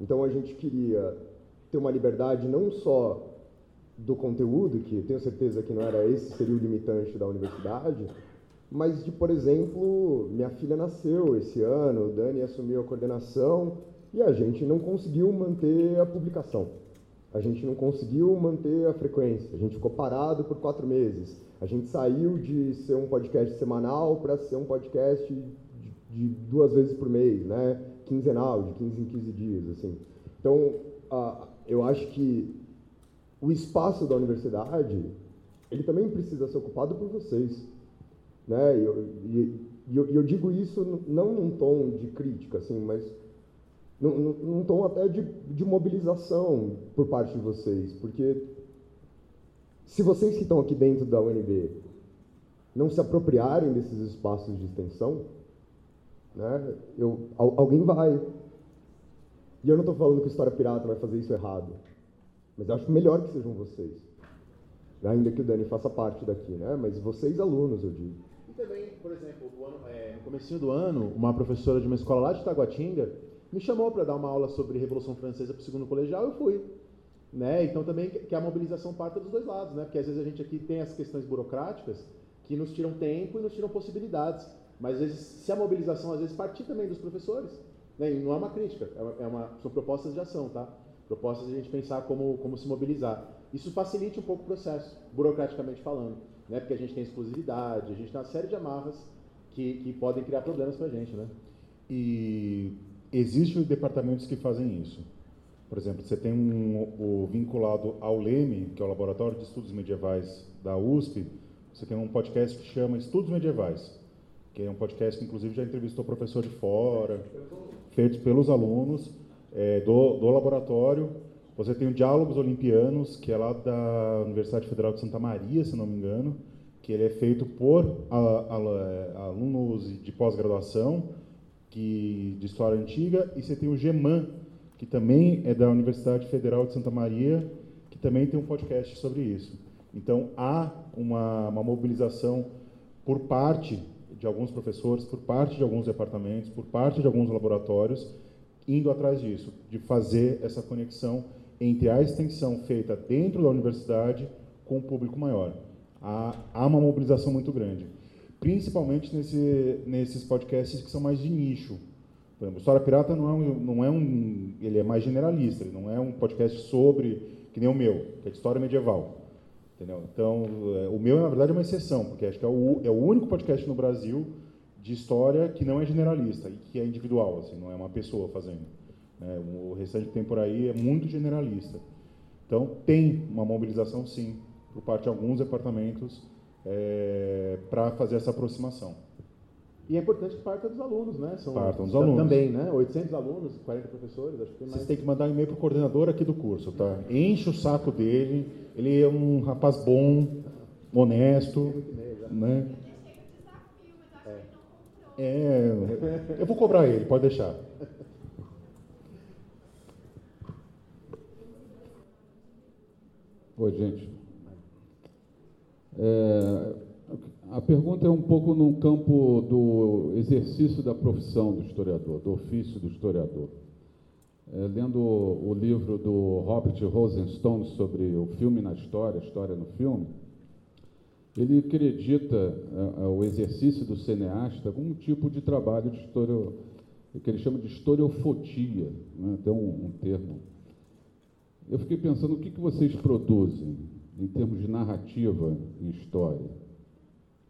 Então, a gente queria ter uma liberdade não só do conteúdo, que tenho certeza que não era esse seria o limitante da universidade, mas de, por exemplo, minha filha nasceu esse ano, o Dani assumiu a coordenação e a gente não conseguiu manter a publicação. A gente não conseguiu manter a frequência. A gente ficou parado por quatro meses. A gente saiu de ser um podcast semanal para ser um podcast de, de duas vezes por mês, né? Quinzenal, de 15 em 15 dias, assim. Então, a- eu acho que o espaço da universidade, ele também precisa ser ocupado por vocês. Né? E eu, e- e eu, digo isso não num tom de crítica, assim, mas num, num- tom até de, de mobilização por parte de vocês. Porque se vocês que estão aqui dentro da UNB não se apropriarem desses espaços de extensão, né, eu, al- alguém vai. E eu não estou falando que o História Pirata vai fazer isso errado. Mas acho melhor que sejam vocês. Ainda que o Dani faça parte daqui, né? Mas vocês alunos, eu digo. E também, por exemplo, ano- é, no comecinho do ano, uma professora de uma escola lá de Taguatinga me chamou para dar uma aula sobre Revolução Francesa para o segundo colegial, eu fui. Né? Então também que a mobilização parta dos dois lados, né? Porque às vezes a gente aqui tem as questões burocráticas que nos tiram tempo e nos tiram possibilidades. Mas às vezes, se a mobilização às vezes partir também dos professores, né? E não é uma crítica, é uma, é uma- são propostas de ação, tá? Propostas de a gente pensar como, como se mobilizar. Isso facilite um pouco o processo, burocraticamente falando, né? Porque a gente tem exclusividade, a gente tem uma série de amarras que, que podem criar problemas para a gente, né? E existem departamentos que fazem isso. Por exemplo, você tem um, o vinculado ao LEME, que é o Laboratório de Estudos Medievais da USP, você tem um podcast que chama Estudos Medievais, que é um podcast que inclusive já entrevistou professor de fora, feito pelos alunos é, do, do laboratório. Você tem o Diálogos Olimpianos, que é lá da Universidade Federal de Santa Maria, se não me engano, que ele é feito por alunos de pós-graduação que de história antiga, e você tem o GEMAN, que também é da Universidade Federal de Santa Maria, que também tem um podcast sobre isso. Então, há uma, uma mobilização por parte de alguns professores, por parte de alguns departamentos, por parte de alguns laboratórios, indo atrás disso, de fazer essa conexão entre a extensão feita dentro da universidade com o público maior. Há, há uma mobilização muito grande, principalmente nesse, nesses podcasts que são mais de nicho, por exemplo, História Pirata não é, um, não é um. Ele é mais generalista, ele não é um podcast sobre. que nem o meu, que é de história medieval. Entendeu? Então, é, o meu, na verdade, é uma exceção, porque acho que é o, é o único podcast no Brasil de história que não é generalista e que é individual, assim, não é uma pessoa fazendo. Né? O restante que tem por aí é muito generalista. Então, tem uma mobilização, sim, por parte de alguns departamentos é, para fazer essa aproximação. E é importante que parta dos alunos, né? São, Partam dos alunos. Também, né? 800 alunos, 40 professores, acho que tem mais. Vocês têm que mandar um e-mail para o coordenador aqui do curso, tá? Enche o saco dele, ele é um rapaz bom, honesto, né? É. eu vou cobrar ele, pode deixar. Oi, gente. É, a pergunta é um pouco no campo do exercício da profissão do historiador, do ofício do historiador. É, lendo o livro do Robert Rosenstone sobre o filme na história, história no filme, ele acredita é, é, o exercício do cineasta como um tipo de trabalho de história, que ele chama de historiofotia, né? um, um termo. Eu fiquei pensando o que, que vocês produzem em termos de narrativa em história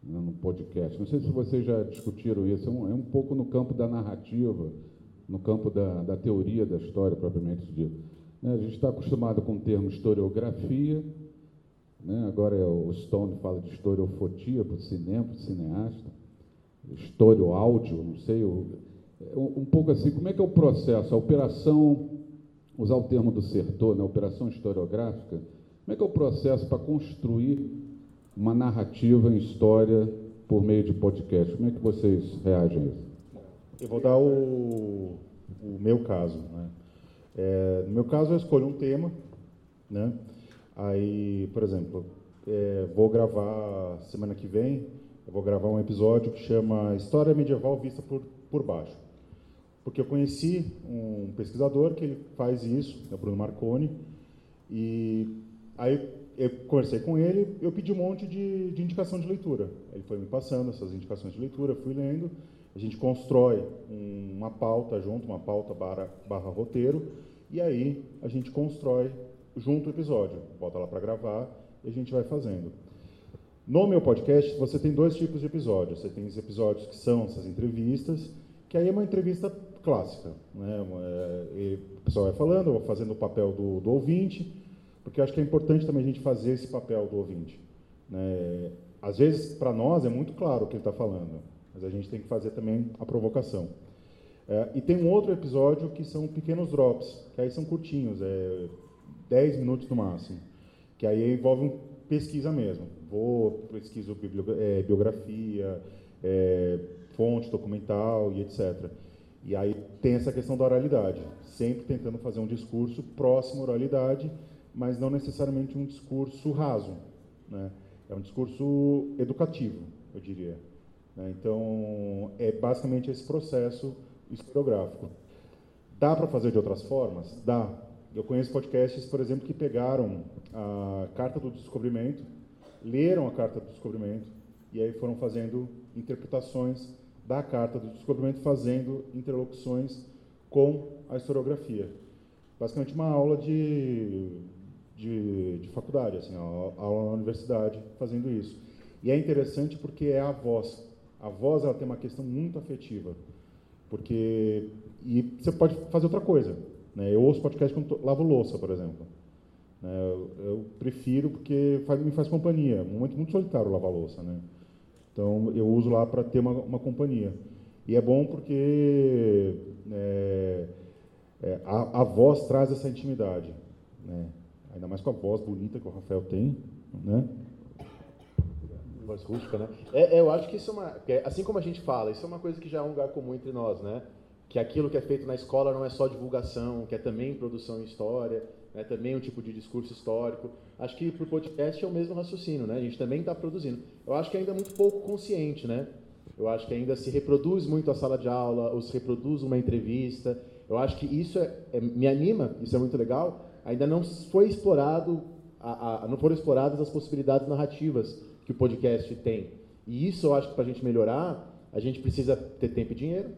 né, no podcast. Não sei se vocês já discutiram isso, é um, é um pouco no campo da narrativa, no campo da, da teoria da história propriamente dita. Né, a gente está acostumado com o termo historiografia, né, agora é o Stone fala de historiofotia para o cinema, para o cineasta, história áudio, não sei, um, um pouco assim, como é que é o processo, a operação, usar o termo do Sertor, né, operação historiográfica, como é que é o processo para construir uma narrativa em história por meio de podcast. Como é que vocês reagem a isso? Eu vou dar o, o meu caso. Né? É, no meu caso, eu escolho um tema, né? Aí, por exemplo, é, vou gravar semana que vem, vou gravar um episódio que chama História Medieval Vista por, por Baixo. Porque eu conheci um pesquisador que ele faz isso, é o Bruno Marconi, e aí eu conversei com ele, eu pedi um monte de, de, indicação de leitura. Ele foi me passando essas indicações de leitura, fui lendo. A gente constrói um, uma pauta junto, uma pauta barra, barra roteiro, e aí a gente constrói junto o episódio. Volta lá para gravar e a gente vai fazendo. No meu podcast, você tem dois tipos de episódios. Você tem os episódios que são essas entrevistas, que aí é uma entrevista clássica. Né? É, o pessoal vai falando, eu vou fazendo o papel do, do ouvinte, porque eu acho que é importante também a gente fazer esse papel do ouvinte. Né? Às vezes, para nós, é muito claro o que ele está falando, mas a gente tem que fazer também a provocação. É, e tem um outro episódio que são pequenos drops, que aí são curtinhos, é 10 minutos no máximo, que aí envolve pesquisa mesmo. Vou, pesquiso é, biografia, é, fonte documental e etc. E aí tem essa questão da oralidade, sempre tentando fazer um discurso próximo à oralidade, mas não necessariamente um discurso raso. Né? É um discurso educativo, eu diria. Né? Então, é basicamente esse processo historiográfico. Dá para fazer de outras formas? Dá. Eu conheço podcasts, por exemplo, que pegaram a Carta do Descobrimento, leram a Carta do Descobrimento e aí foram fazendo interpretações da Carta do Descobrimento, fazendo interlocuções com a historiografia. Basicamente uma aula de de, de faculdade, assim, aula na universidade, fazendo isso. E é interessante porque é a voz. A voz ela tem uma questão muito afetiva, porque e você pode fazer outra coisa. Né? Eu ouço podcast quando lavo louça, por exemplo. Né? Eu, eu, prefiro porque faz, me faz companhia. É um momento muito solitário lavar louça, né? Então eu uso lá para ter uma, uma, companhia. E é bom porque é, é, a, a voz traz essa intimidade. né? Ainda mais com a voz bonita que o Rafael tem, né? Voz rústica, né? É, eu acho que isso é uma, é, assim como a gente fala, isso é uma coisa que já é um lugar comum entre nós, né? Que aquilo que é feito na escola não é só divulgação, que é também produção em história, né? também um tipo de discurso histórico. Acho que para o podcast é o mesmo raciocínio, né? A gente também está produzindo. Eu acho que ainda é muito pouco consciente, né? Eu acho que ainda se reproduz muito a sala de aula, ou se reproduz uma entrevista. Eu acho que isso é, é, me anima, isso é muito legal. Ainda não foi explorado, a, a, não foram exploradas as possibilidades narrativas que o podcast tem. E isso eu acho que para a gente melhorar, a gente precisa ter tempo e dinheiro.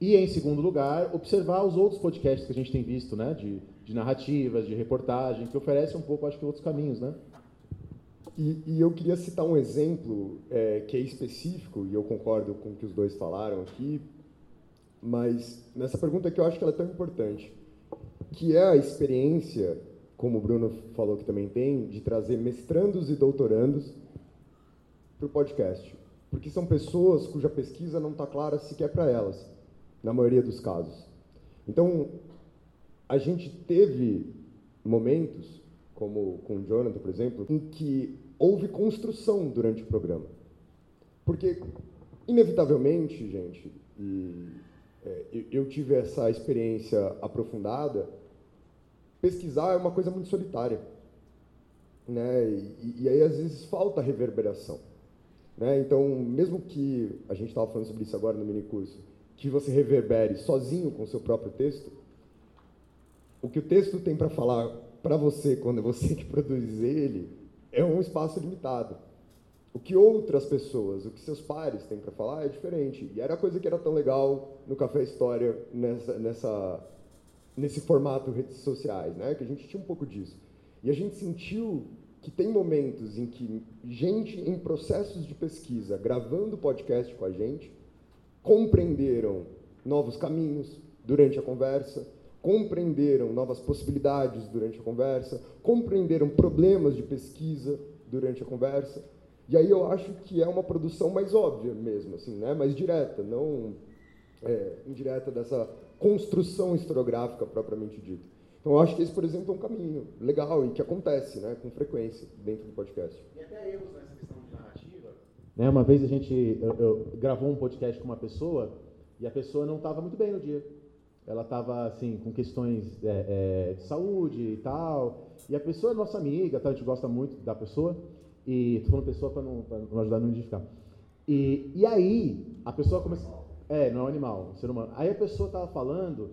E, em segundo lugar, observar os outros podcasts que a gente tem visto, né? De, de narrativas, de reportagem, que oferecem um pouco, acho que, outros caminhos, né? E, e, eu queria citar um exemplo é, que é específico, e eu concordo com o que os dois falaram aqui, mas nessa pergunta que eu acho que ela é tão importante, que é a experiência, como o Bruno falou que também tem, de trazer mestrandos e doutorandos para o podcast. Porque são pessoas cuja pesquisa não está clara sequer para elas, na maioria dos casos. Então, a gente teve momentos, como com o Jonathan, por exemplo, em que houve construção durante o programa. Porque, inevitavelmente, gente, e é, eu tive essa experiência aprofundada, pesquisar é uma coisa muito solitária. Né? E, e aí, às vezes, falta reverberação. Né? Então, mesmo que a gente estava falando sobre isso agora no minicurso, que você reverbere sozinho com o seu próprio texto, o que o texto tem para falar para você quando é você [laughs] que produz ele é um espaço limitado. O que outras pessoas, o que seus pares têm para falar é diferente. E era a coisa que era tão legal no Café História, nessa, nessa, nesse formato redes sociais, né? que a gente tinha um pouco disso. E a gente sentiu que tem momentos em que gente em processos de pesquisa, gravando podcast com a gente, compreenderam novos caminhos durante a conversa, compreenderam novas possibilidades durante a conversa, compreenderam problemas de pesquisa durante a conversa. E aí eu acho que é uma produção mais óbvia mesmo, assim, né? mais direta, não é, indireta dessa construção historiográfica propriamente dita. Então eu acho que esse, por exemplo, é um caminho legal e que acontece né, com frequência dentro do podcast. E até erros narrativa. Né, uma vez a gente eu, eu, gravou um podcast com uma pessoa e a pessoa não estava muito bem no dia ela estava assim com questões é, é, de saúde e tal. E a pessoa é nossa amiga, tá? a gente gosta muito da pessoa. E tô falando pessoa para não, não ajudar a não identificar. E, e aí a pessoa começa, é, não é um animal, um ser humano. Aí a pessoa estava falando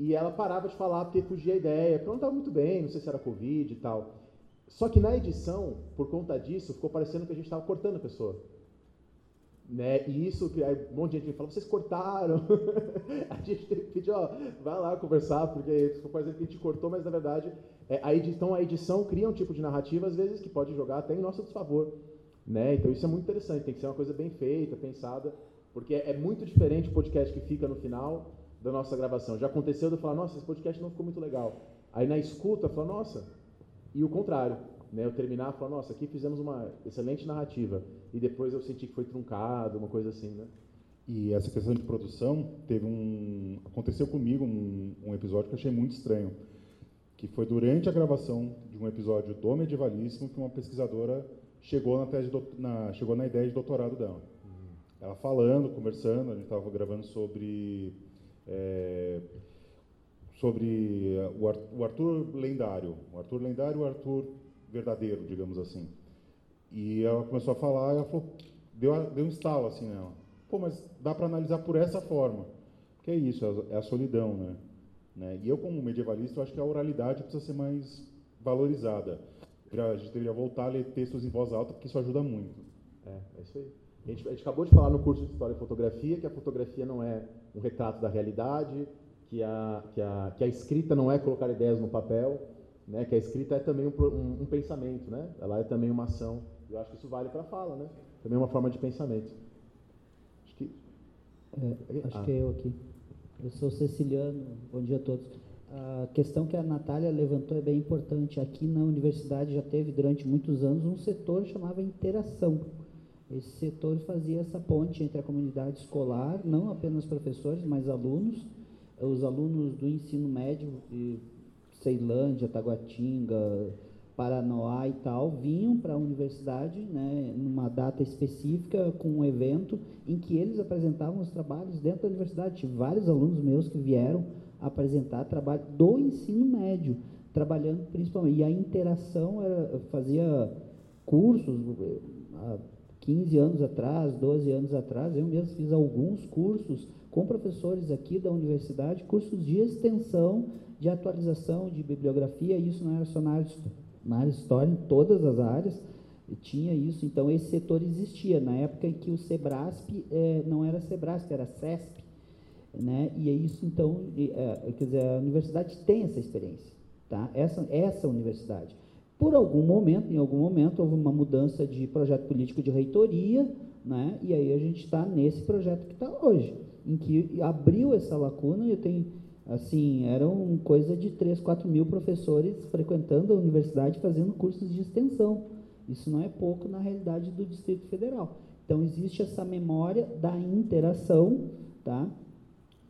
e ela parava de falar porque fugia a ideia, porque não estava muito bem, não sei se era covid e tal. Só que na edição, por conta disso, ficou parecendo que a gente estava cortando a pessoa. Né? E isso que aí um monte de gente fala, vocês cortaram. [laughs] a gente tem que pedir, ó, vai lá conversar, porque ficou parecendo que a gente cortou, mas na verdade é, a edição, a edição cria um tipo de narrativa, às vezes, que pode jogar até em nosso desfavor. Né? Então isso é muito interessante, tem que ser uma coisa bem feita, pensada, porque é, é muito diferente o podcast que fica no final da nossa gravação. Já aconteceu de eu falar, nossa, esse podcast não ficou muito legal. Aí na escuta, falo, nossa, e o contrário né, eu terminar e falar, nossa, aqui fizemos uma excelente narrativa. E depois eu senti que foi truncado, uma coisa assim, né? E essa questão de produção, teve um... Aconteceu comigo um, um episódio que eu achei muito estranho. Que foi durante a gravação de um episódio do Medievalíssimo que uma pesquisadora chegou na, tese na, chegou na ideia de doutorado dela. Uhum. Ela falando, conversando, a gente estava gravando sobre... É, sobre o Arthur lendário. O Arthur lendário e o Arthur verdadeiro, digamos assim. E ela começou a falar, e ela falou, deu, deu um estalo assim nela. Pô, mas dá para analisar por essa forma. Que é isso, é a solidão, né? né? E eu, como medievalista, eu acho que a oralidade precisa ser mais valorizada. A gente deveria voltar a ler textos em voz alta, porque isso ajuda muito. É, é isso aí. A gente, a gente acabou de falar no curso de História e Fotografia que a fotografia não é um retrato da realidade, que a, que a, que a escrita não é colocar ideias no papel, né? Que a escrita é também um, um, um pensamento, né? Ela é também uma ação. Eu acho que isso vale para a fala, né? Também é uma forma de pensamento. Acho que é, acho ah. que é eu aqui. Eu sou Ceciliano. Bom dia a todos. A questão que a Natália levantou é bem importante. Aqui na universidade já teve durante muitos anos um setor chamava interação. Esse setor fazia essa ponte entre a comunidade escolar, não apenas professores, mas alunos, os alunos do ensino médio e Ceilândia, Taguatinga, Paranoá e tal, vinham para a universidade, né, numa data específica, com um evento em que eles apresentavam os trabalhos dentro da universidade. Tive vários alunos meus que vieram apresentar trabalho do ensino médio, trabalhando principalmente. E a interação era, fazia cursos, há 15 anos atrás, 12 anos atrás, eu mesmo fiz alguns cursos com professores aqui da universidade, cursos de extensão, de atualização de bibliografia, isso não era só na área na área história, em todas as áreas, tinha isso. Então, esse setor existia. Na época em que o Sebrasp é, não era Sebrasp, era CESP. Né? E é isso, então, é, quer dizer, a universidade tem essa experiência. Tá? Essa, essa universidade. Por algum momento, em algum momento, houve uma mudança de projeto político de reitoria, né? e aí a gente está nesse projeto que está hoje, em que abriu essa lacuna, e eu tenho Assim, eram coisa de 3, 4 mil professores frequentando a universidade fazendo cursos de extensão. Isso não é pouco na realidade do Distrito Federal. Então, existe essa memória da interação, tá?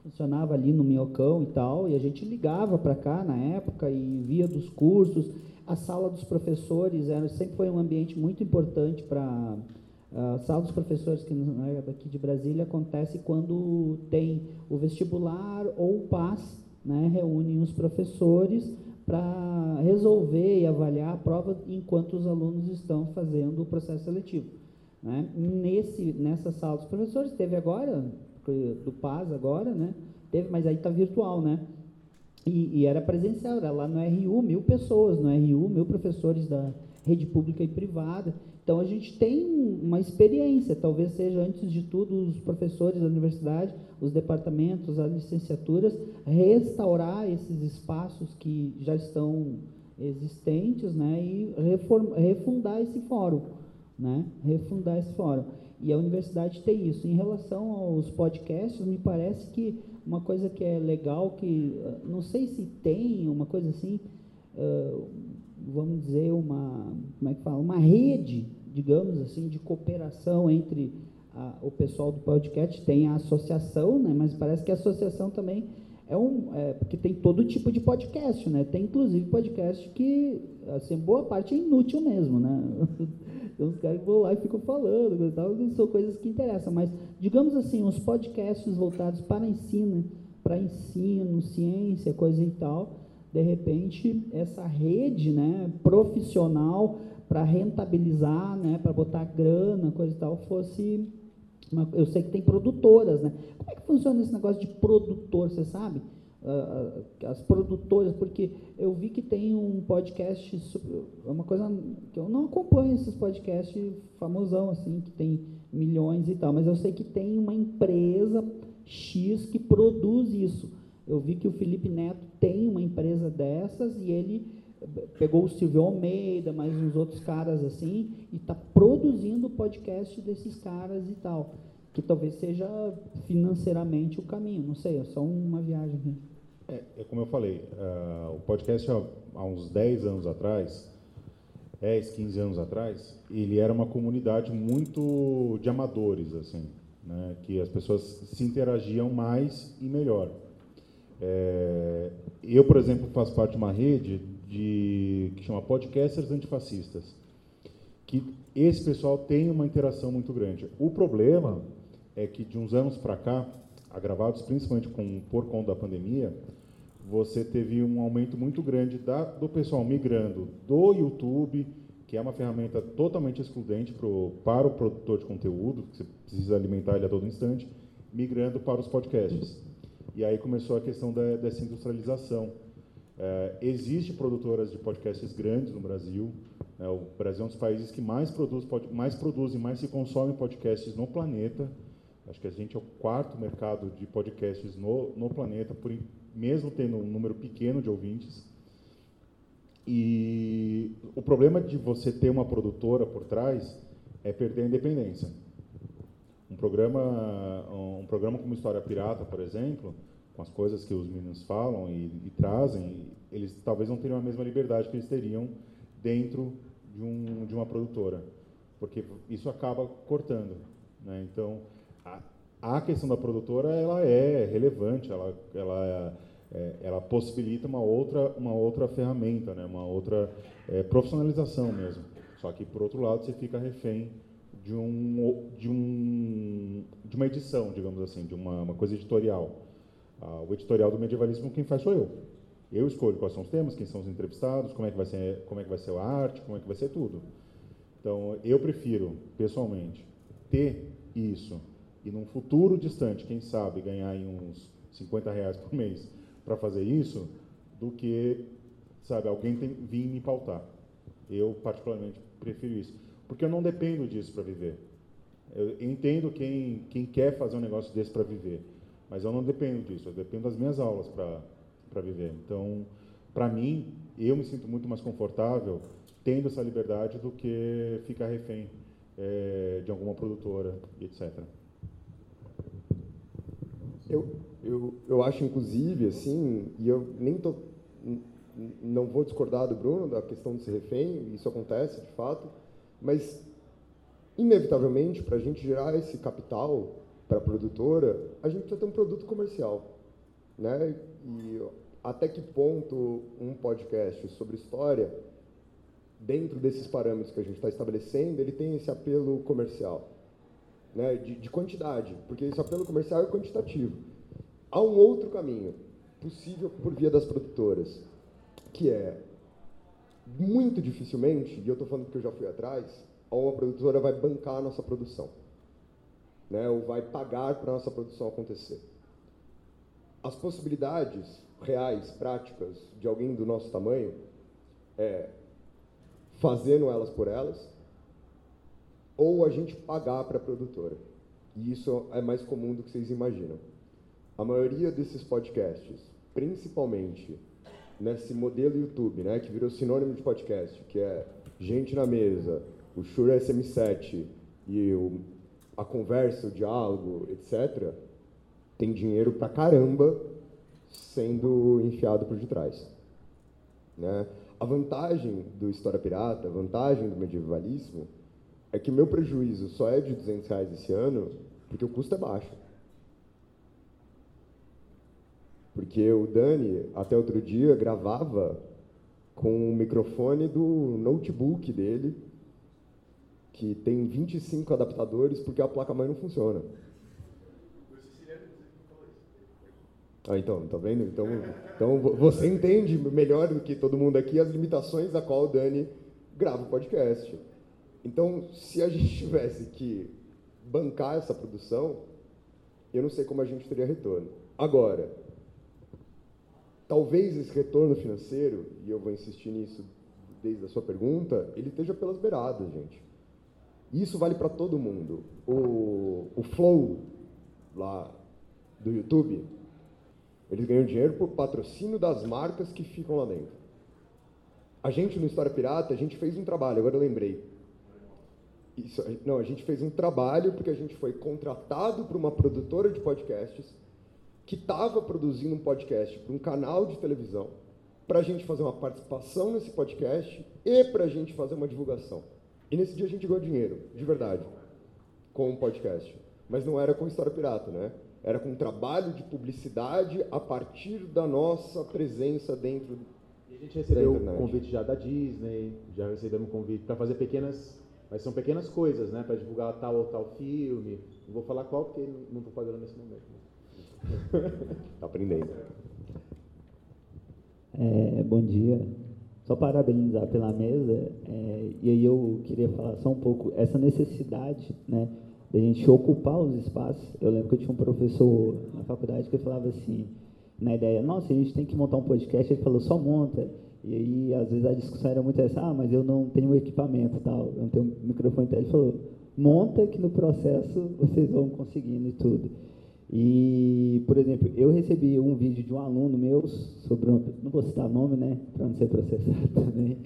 Funcionava ali no Minhocão e tal, e a gente ligava para cá na época e via dos cursos. A sala dos professores era, sempre foi um ambiente muito importante para a sala dos professores que é daqui de Brasília acontece quando tem o vestibular ou o PAS, né, reúnem os professores para resolver e avaliar a prova enquanto os alunos estão fazendo o processo seletivo. Né? Nesse, nessa sala dos professores, teve agora, do PAS agora, né? teve, mas aí está virtual, né? E, e, era presencial, era lá no RU, mil pessoas no RU, mil professores da rede pública e privada. Então a gente tem uma experiência, talvez seja antes de tudo os professores da universidade, os departamentos, as licenciaturas, restaurar esses espaços que já estão existentes, né, e refundar esse fórum, né, refundar esse fórum. E a universidade tem isso. Em relação aos podcasts, me parece que uma coisa que é legal, que não sei se tem uma coisa assim, uh, vamos dizer, uma, como é que fala, uma rede, digamos assim, de cooperação entre a, o pessoal do podcast, tem a associação, né, mas parece que a associação também é um, é, porque tem todo tipo de podcast, né, tem inclusive podcast que, assim, boa parte é inútil mesmo, né, [laughs] tem uns caras que vão lá e ficam falando, tal, são coisas que interessam, mas, digamos assim, os podcasts voltados para ensino, para ensino, ciência, coisa e tal, de repente, essa rede né, profissional para rentabilizar, né, para botar grana, coisa e tal, fosse. Uma, eu sei que tem produtoras, né? Como é que funciona esse negócio de produtor, você sabe? Uh, as produtoras, porque eu vi que tem um podcast, é uma coisa que eu não acompanho esses podcasts famosão, assim, que tem milhões e tal, mas eu sei que tem uma empresa X que produz isso. Eu vi que o Felipe Neto tem uma empresa dessas e ele pegou o Silvio Almeida, mais uns outros caras assim, e está produzindo o podcast desses caras e tal. Que talvez seja financeiramente o caminho, não sei, é só uma viagem. É, é como eu falei, uh, o podcast há, há uns 10 anos atrás, 10, 15 anos atrás, ele era uma comunidade muito de amadores, assim, né, que as pessoas se interagiam mais e melhor. É, eu, por exemplo, faço parte de uma rede de, que chama Podcasters Antifascistas, que esse pessoal tem uma interação muito grande. O problema é que de uns anos para cá, agravados principalmente com, por conta da pandemia, você teve um aumento muito grande da, do pessoal migrando do YouTube, que é uma ferramenta totalmente excludente pro, para o produtor de conteúdo, que você precisa alimentar ele a todo instante, migrando para os podcasts. E aí começou a questão da, dessa industrialização. É, existe produtoras de podcasts grandes no Brasil. Né, o Brasil é um dos países que mais produz, mais produzem, mais se consomem podcasts no planeta. Acho que a gente é o quarto mercado de podcasts no, no planeta, por, mesmo tendo um número pequeno de ouvintes. E o problema de você ter uma produtora por trás é perder a independência. Um programa, um programa como História Pirata, por exemplo, com as coisas que os meninos falam e, e trazem, eles talvez não teriam a mesma liberdade que eles teriam dentro de, um, de uma produtora, porque isso acaba cortando. Né? Então, a, a, questão da produtora ela é relevante, ela, ela é, ela possibilita uma outra, uma outra ferramenta, né? uma outra é, profissionalização mesmo. Só que, por outro lado, você fica refém de, um, de, um, de uma edição, digamos assim, de uma, uma coisa editorial. Ah, o editorial do medievalismo, quem faz sou eu. Eu escolho quais são os temas, quem são os entrevistados, como é que vai ser, como é que vai ser a arte, como é que vai ser tudo. Então, eu prefiro, pessoalmente, ter isso e num futuro distante, quem sabe, ganhar uns 50 reais por mês para fazer isso, do que, sabe, alguém tem, vir me pautar. Eu, particularmente, prefiro isso. Porque eu não dependo disso para viver. Eu entendo quem, quem quer fazer um negócio desse para viver, mas eu não dependo disso, eu dependo das minhas aulas para viver. Então, para mim, eu me sinto muito mais confortável tendo essa liberdade do que ficar refém é, de alguma produtora, etc. Eu, eu, eu acho, inclusive, assim, e eu nem tô, não vou discordar do Bruno da questão de ser refém, isso acontece, de fato, mas, inevitavelmente, para a gente gerar esse capital para a produtora, a gente precisa ter um produto comercial. Né? E até que ponto um podcast sobre história, dentro desses parâmetros que a gente está estabelecendo, ele tem esse apelo comercial? Né? De, de quantidade, porque esse apelo comercial é quantitativo. Há um outro caminho possível por via das produtoras, que é muito dificilmente, e eu estou falando porque eu já fui atrás, uma produtora vai bancar a nossa produção, né? ou vai pagar para a nossa produção acontecer. As possibilidades reais, práticas, de alguém do nosso tamanho, é fazendo elas por elas, ou a gente pagar para a produtora. E isso é mais comum do que vocês imaginam. A maioria desses podcasts, principalmente nesse modelo YouTube, né, que virou sinônimo de podcast, que é gente na mesa, o Shure SM7 e o, a conversa, o diálogo, etc., tem dinheiro pra caramba sendo enfiado por detrás. Né? A vantagem do História Pirata, a vantagem do medievalismo, é que meu prejuízo só é de 200 reais esse ano porque o custo é baixo. Porque o Dani, até outro dia, gravava com o microfone do notebook dele, que tem 25 adaptadores, porque a placa-mãe não funciona. Ah, então, tá vendo? Então, então você entende melhor do que todo mundo aqui as limitações da qual o Dani grava o podcast. Então, se a gente tivesse que bancar essa produção, eu não sei como a gente teria retorno. Agora, talvez esse retorno financeiro, e eu vou insistir nisso desde a sua pergunta, ele esteja pelas beiradas, gente. Isso vale para todo mundo. O, o Flow, lá do YouTube, eles ganham dinheiro por patrocínio das marcas que ficam lá dentro. A gente no História Pirata, a gente fez um trabalho, agora eu lembrei. Isso, não, a gente fez um trabalho porque a gente foi contratado por uma produtora de podcasts que estava produzindo um podcast para um canal de televisão, para a gente fazer uma participação nesse podcast e para a gente fazer uma divulgação. E nesse dia a gente ganhou dinheiro, de verdade, com o podcast. Mas não era com História Pirata, né? Era com um trabalho de publicidade a partir da nossa presença dentro e a gente recebeu um convite já da Disney, já recebemos um convite para fazer pequenas, mas são pequenas coisas, né, para divulgar tal ou tal filme. Não vou falar qual porque não estou pagando nesse momento. [laughs] Tá aprendendo. É, bom dia. Só parabenizar pela mesa. É, e aí eu queria falar só um pouco essa necessidade, né, da gente ocupar os espaços. Eu lembro que eu tinha um professor na faculdade que falava assim, na ideia, nossa, a gente tem que montar um podcast. Ele falou, só monta. E aí, às vezes, a discussão era muito essa, ah, mas eu não tenho equipamento tal, eu não tenho microfone tal. Ele falou, monta que no processo vocês vão conseguindo e tudo. E, por exemplo, eu recebi um vídeo de um aluno meu sobre, não vou citar nome, né, para não ser processado [laughs] também,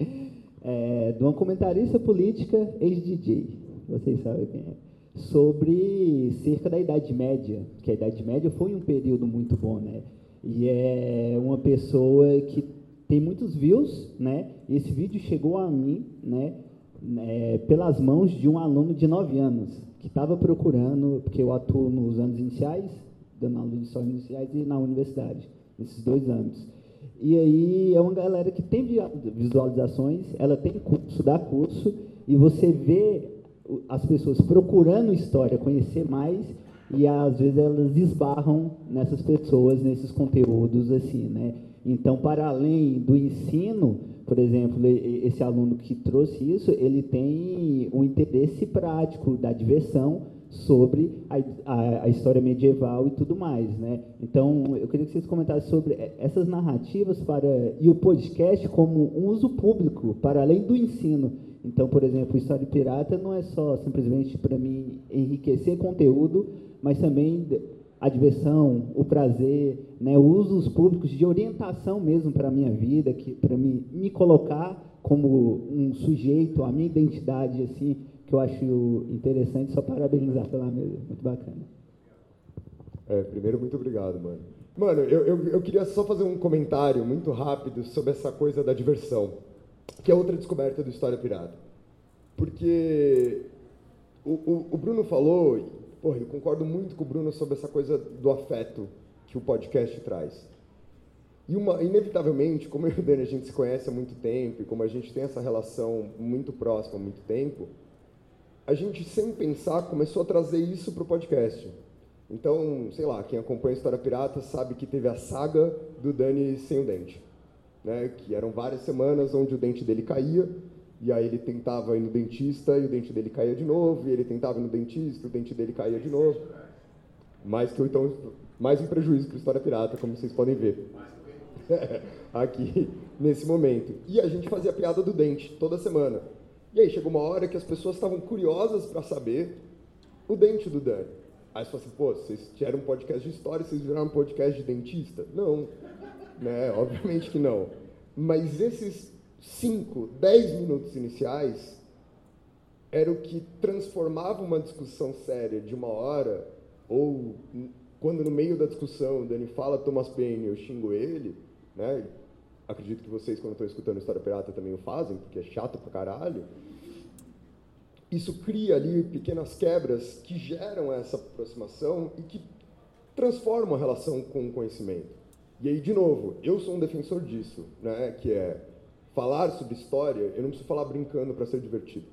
é, de uma comentarista política ex-DJ, vocês sabem quem é, sobre cerca da Idade Média, que a Idade Média foi um período muito bom, né, e é uma pessoa que tem muitos views, né, e esse vídeo chegou a mim, né, é, pelas mãos de um aluno de 9 anos, que estava procurando, porque eu atuo nos anos iniciais, dando aula de história iniciais e na universidade. nesses dois âmbitos. E aí é uma galera que tem visualizações, ela tem curso, dá curso, e você vê as pessoas procurando história, conhecer mais, e às vezes elas esbarram nessas pessoas, nesses conteúdos assim, né? Então, para além do ensino, por exemplo, esse aluno que trouxe isso, ele tem um interesse prático da diversão sobre a, a, a, história medieval e tudo mais, né? Então, eu queria que vocês comentassem sobre essas narrativas para e o podcast como um uso público para além do ensino. Então, por exemplo, História Pirata não é só simplesmente para mim enriquecer conteúdo, mas também a diversão, o prazer, né, usos públicos de orientação mesmo para a minha vida, para mim me colocar como um sujeito, a minha identidade assim, que eu acho interessante, só parabenizar pela mesa, muito bacana. É, primeiro, muito obrigado, mano. Mano, eu, eu, eu queria só fazer um comentário muito rápido sobre essa coisa da diversão, que é outra descoberta do História Pirata. Porque o, o, o Bruno falou, porra, eu concordo muito com o Bruno sobre essa coisa do afeto que o podcast traz. E uma, inevitavelmente, como eu e o Dani a gente se conhece há muito tempo, e como a gente tem essa relação muito próxima há muito tempo, a gente, sem pensar, começou a trazer isso para o podcast. Então, sei lá, quem acompanha a História Pirata sabe que teve a saga do Dani sem o dente. Né? Que eram várias semanas onde o dente dele caía, e aí ele tentava ir no dentista e o dente dele caía de novo, e ele tentava ir no dentista e o dente dele caía de novo. Mais que então, mais um prejuízo para a história pirata, como vocês podem ver. [laughs] Aqui, nesse momento. E a gente fazia piada do dente toda semana. E aí chegou uma hora que as pessoas estavam curiosas para saber o dente do Dani. Aí você falou assim, pô, vocês tiveram um podcast de história, vocês viraram um podcast de dentista? Não, né? Obviamente que não. Mas esses 5, 10 minutos iniciais era o que transformava uma discussão séria de uma hora, ou quando no meio da discussão o Dani fala Thomas Paine eu xingo ele, né? Acredito que vocês, quando estão escutando História Pirata, também o fazem, porque é chato pra caralho. Isso cria ali pequenas quebras que geram essa aproximação e que transformam a relação com o conhecimento. E aí, de novo, eu sou um defensor disso, né? que é falar sobre história, eu não preciso falar brincando para ser divertido.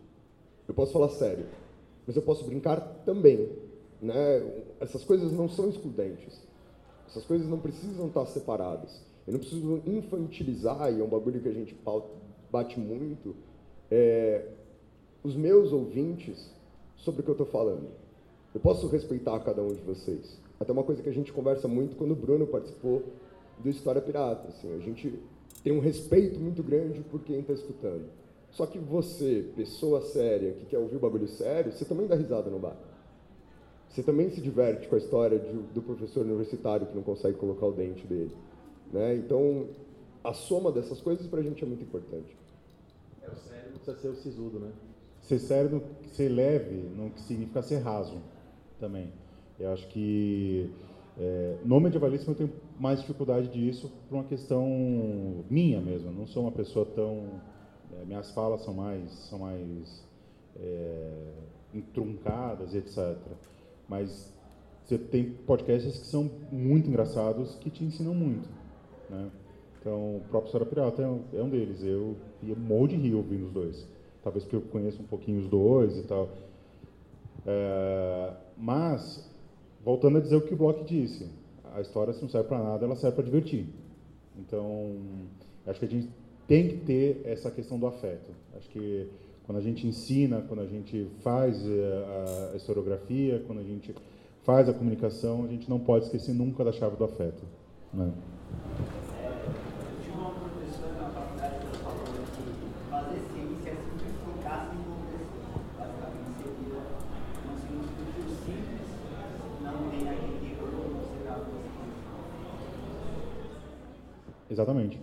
Eu posso falar sério, mas eu posso brincar também. Né? Essas coisas não são excludentes. Essas coisas não precisam estar separadas. Eu não preciso infantilizar, e é um bagulho que a gente bate muito, é, os meus ouvintes sobre o que eu estou falando. Eu posso respeitar cada um de vocês. Até uma coisa que a gente conversa muito quando o Bruno participou do História Pirata. Assim, a gente tem um respeito muito grande por quem está escutando. Só que você, pessoa séria, que quer ouvir o bagulho sério, você também dá risada no bar. Você também se diverte com a história de, do professor universitário que não consegue colocar o dente dele. Né? Então, a soma dessas coisas para a gente é muito importante. É, o sério precisa ser o sisudo, né? Ser sério, ser leve, não significa ser raso também. Eu acho que é, no medievalismo eu tenho mais dificuldade disso por uma questão minha mesmo. Eu não sou uma pessoa tão. É, minhas falas são mais, são mais é, entruncadas, etc. Mas você tem podcasts que são muito engraçados que te ensinam muito. Né? Então, o próprio História Pirata é um, é um deles. Eu ia morro de rir ouvindo os dois. Talvez porque eu conheço um pouquinho os dois e tal. É, mas, voltando a dizer o que o Bloch disse, a história se não serve para nada, ela serve para divertir. Então, acho que a gente tem que ter essa questão do afeto. Acho que quando a gente ensina, quando a gente faz eh, a historiografia, quando a gente faz a comunicação, a gente não pode esquecer nunca da chave do afeto. Né? Exatamente.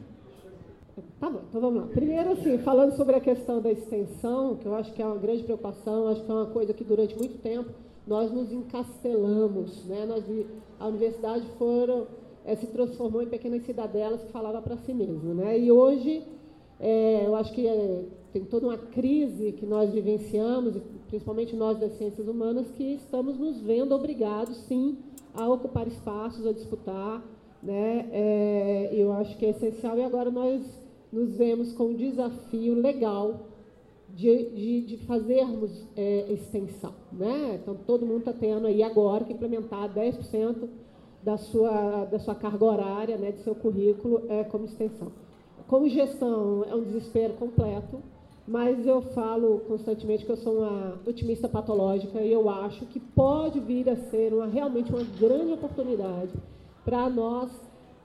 Tá bom, então vamos lá. Primeiro, assim, falando sobre a questão da extensão, que eu acho que é uma grande preocupação, acho que é uma coisa que durante muito tempo nós nos encastelamos, né? Nós, a universidade foram, é, se transformou em pequenas cidadelas que falava para si mesma, né? E hoje, é, eu acho que é, tem toda uma crise que nós vivenciamos, principalmente nós das ciências humanas, que estamos nos vendo obrigados, sim, a ocupar espaços, a disputar, Né? É, eu acho que é essencial e agora nós nos vemos com um desafio legal de, de, de fazermos é, extensão. Né? Então, todo mundo está tendo aí agora que implementar 10% da sua, da sua carga horária, né, do seu currículo é, como extensão. Como gestão, é um desespero completo, mas eu falo constantemente que eu sou uma otimista patológica e eu acho que pode vir a ser uma, realmente uma grande oportunidade para nós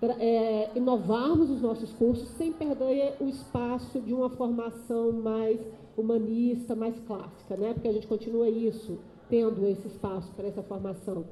pra, é, inovarmos os nossos cursos sem perder o espaço de uma formação mais humanista, mais clássica, né? porque a gente continua isso, tendo esse espaço para essa formação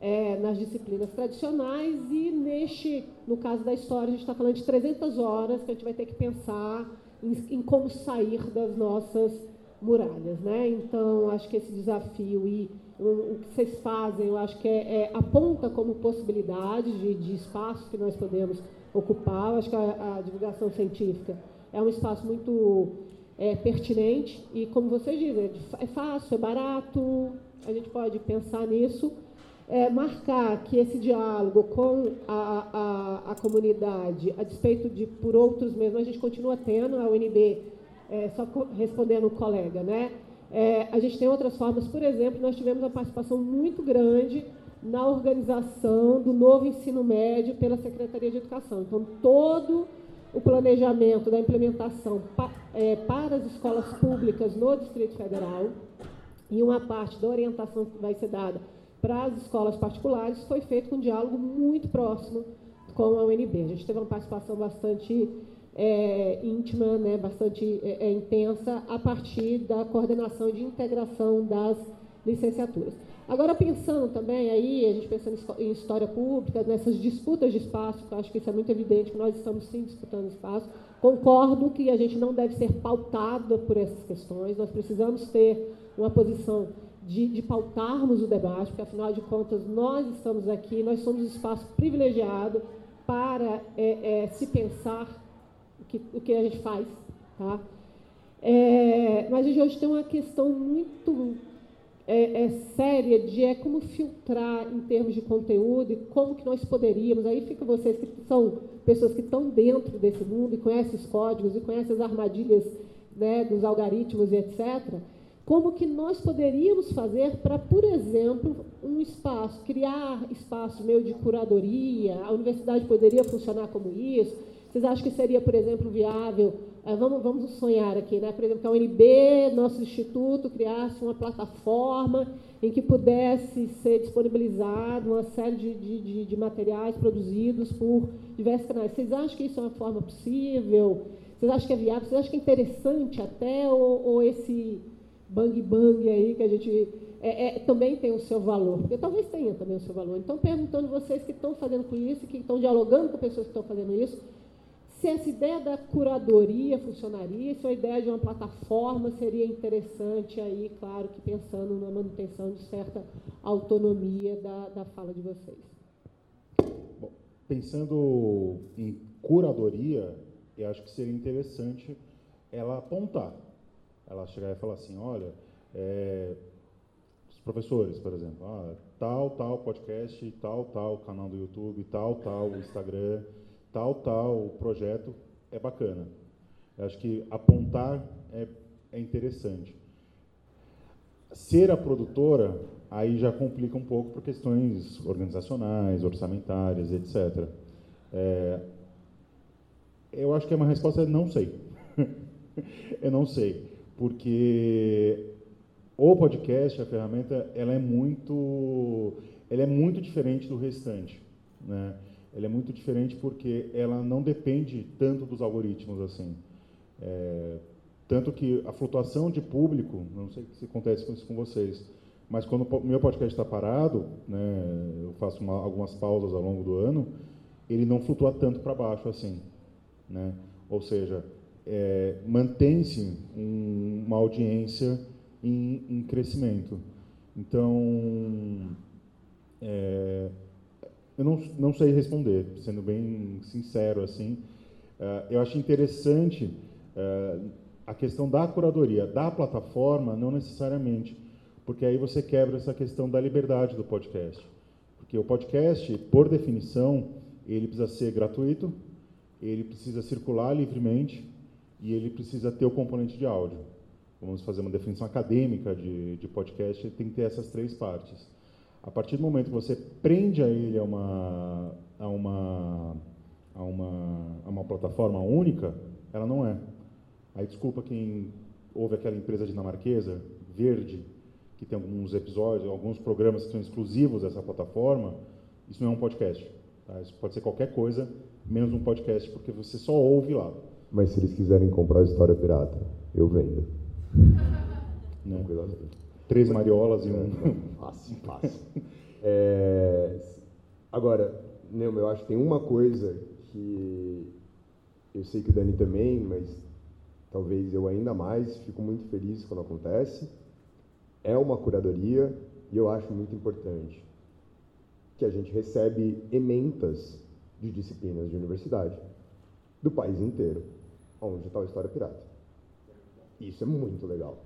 é, nas disciplinas tradicionais e neste, no caso da história, a gente está falando de 300 horas que a gente vai ter que pensar em, em como sair das nossas muralhas, né? Então, acho que esse desafio e o, que vocês fazem, eu acho que é, é aponta como possibilidade de, de espaço que nós podemos ocupar. Eu acho que a, a divulgação científica é um espaço muito é, pertinente e, como vocês dizem, é fácil, é barato, a gente pode pensar nisso é, marcar que esse diálogo com a, a, a, comunidade, a despeito de por outros mesmo, a gente continua tendo, a UNB, é, só respondendo o colega, né? É, a gente tem outras formas, por exemplo, nós tivemos uma participação muito grande na organização do novo ensino médio pela Secretaria de Educação. Então, todo o planejamento da implementação pa, é, para as escolas públicas no Distrito Federal e uma parte da orientação que vai ser dada para as escolas particulares foi feito com um diálogo muito próximo com a UNB. A gente teve uma participação bastante é, íntima, né, bastante é, é, intensa, a partir da coordenação de integração das licenciaturas. Agora, pensando também aí, a gente pensando em história pública, nessas disputas de espaço, que eu acho que isso é muito evidente, que nós estamos sim disputando espaço, concordo que a gente não deve ser pautada por essas questões, nós precisamos ter uma posição de, de, pautarmos o debate, porque afinal de contas nós estamos aqui, nós somos um espaço privilegiado para é, é, se pensar que, o que a gente faz. Tá? É, mas hoje tem uma questão muito é, é, séria de é como filtrar em termos de conteúdo e como que nós poderíamos, aí fica vocês que são pessoas que estão dentro desse mundo e conhecem os códigos e conhecem as armadilhas né, dos algoritmos e etc., como que nós poderíamos fazer para, por exemplo, um espaço, criar espaço meio de curadoria, a universidade poderia funcionar como isso? Vocês acham que seria, por exemplo, viável, é, vamos, vamos sonhar aqui, né? por exemplo, que a UNB, nosso instituto, criasse uma plataforma em que pudesse ser disponibilizado uma série de, de, de materiais produzidos por diversos canais. Vocês acham que isso é uma forma possível? Vocês acham que é viável? Vocês acham que é interessante até, ou, ou esse bang bang aí que a gente é, é, também tem o seu valor, porque talvez tenha também o seu valor. Então, perguntando vocês que estão fazendo com isso, que estão dialogando com pessoas que estão fazendo isso, se essa ideia da curadoria funcionaria, se a ideia de uma plataforma seria interessante aí, claro que pensando na manutenção de certa autonomia da, da fala de vocês. Bom, pensando em curadoria, eu acho que seria interessante ela apontar ela chegar e falar assim, olha, é, os professores, por exemplo, ah, tal, tal podcast, tal, tal canal do YouTube, tal, tal Instagram, tal, tal projeto é bacana. Eu acho que apontar é, é interessante. Ser a produtora, aí já complica um pouco por questões organizacionais, orçamentárias, etc. É, eu acho que é uma resposta não sei. [laughs] eu não sei porque o podcast, a ferramenta, ela é muito, ela é muito diferente do restante, né? Ela é muito diferente porque ela não depende tanto dos algoritmos assim. É, tanto que a flutuação de público, não sei se acontece com isso com vocês, mas quando o meu podcast está parado, né, eu faço uma, algumas pausas ao longo do ano, ele não flutua tanto para baixo assim, né? Ou seja, é, mantém-se um, uma audiência em, em, crescimento. Então, é, eu não, não sei responder, sendo bem sincero assim. Uh, eu acho interessante uh, a questão da curadoria, da plataforma, não necessariamente, porque aí você quebra essa questão da liberdade do podcast. Porque o podcast, por definição, ele precisa ser gratuito, ele precisa circular livremente e ele precisa ter o componente de áudio. Vamos fazer uma definição acadêmica de, de podcast, tem que ter essas três partes. A partir do momento que você prende a ele a uma, a uma, a uma, a uma plataforma única, ela não é. Aí desculpa quem ouve aquela empresa dinamarquesa, Verde, que tem alguns episódios, alguns programas que são exclusivos dessa plataforma, isso não é um podcast. Tá? Isso pode ser qualquer coisa, menos um podcast, porque você só ouve lá. Mas se eles quiserem comprar a história pirata, eu vendo. [laughs] Né? Três mariolas e um. [laughs] Fácil, fácil. [laughs] É... Agora, Neumo, eu acho que tem uma coisa que eu sei que o Dani também, mas talvez eu ainda mais, fico muito feliz quando acontece. É uma curadoria e eu acho muito importante que a gente recebe ementas de disciplinas de universidade do país inteiro, onde está a história pirata. Isso é muito legal,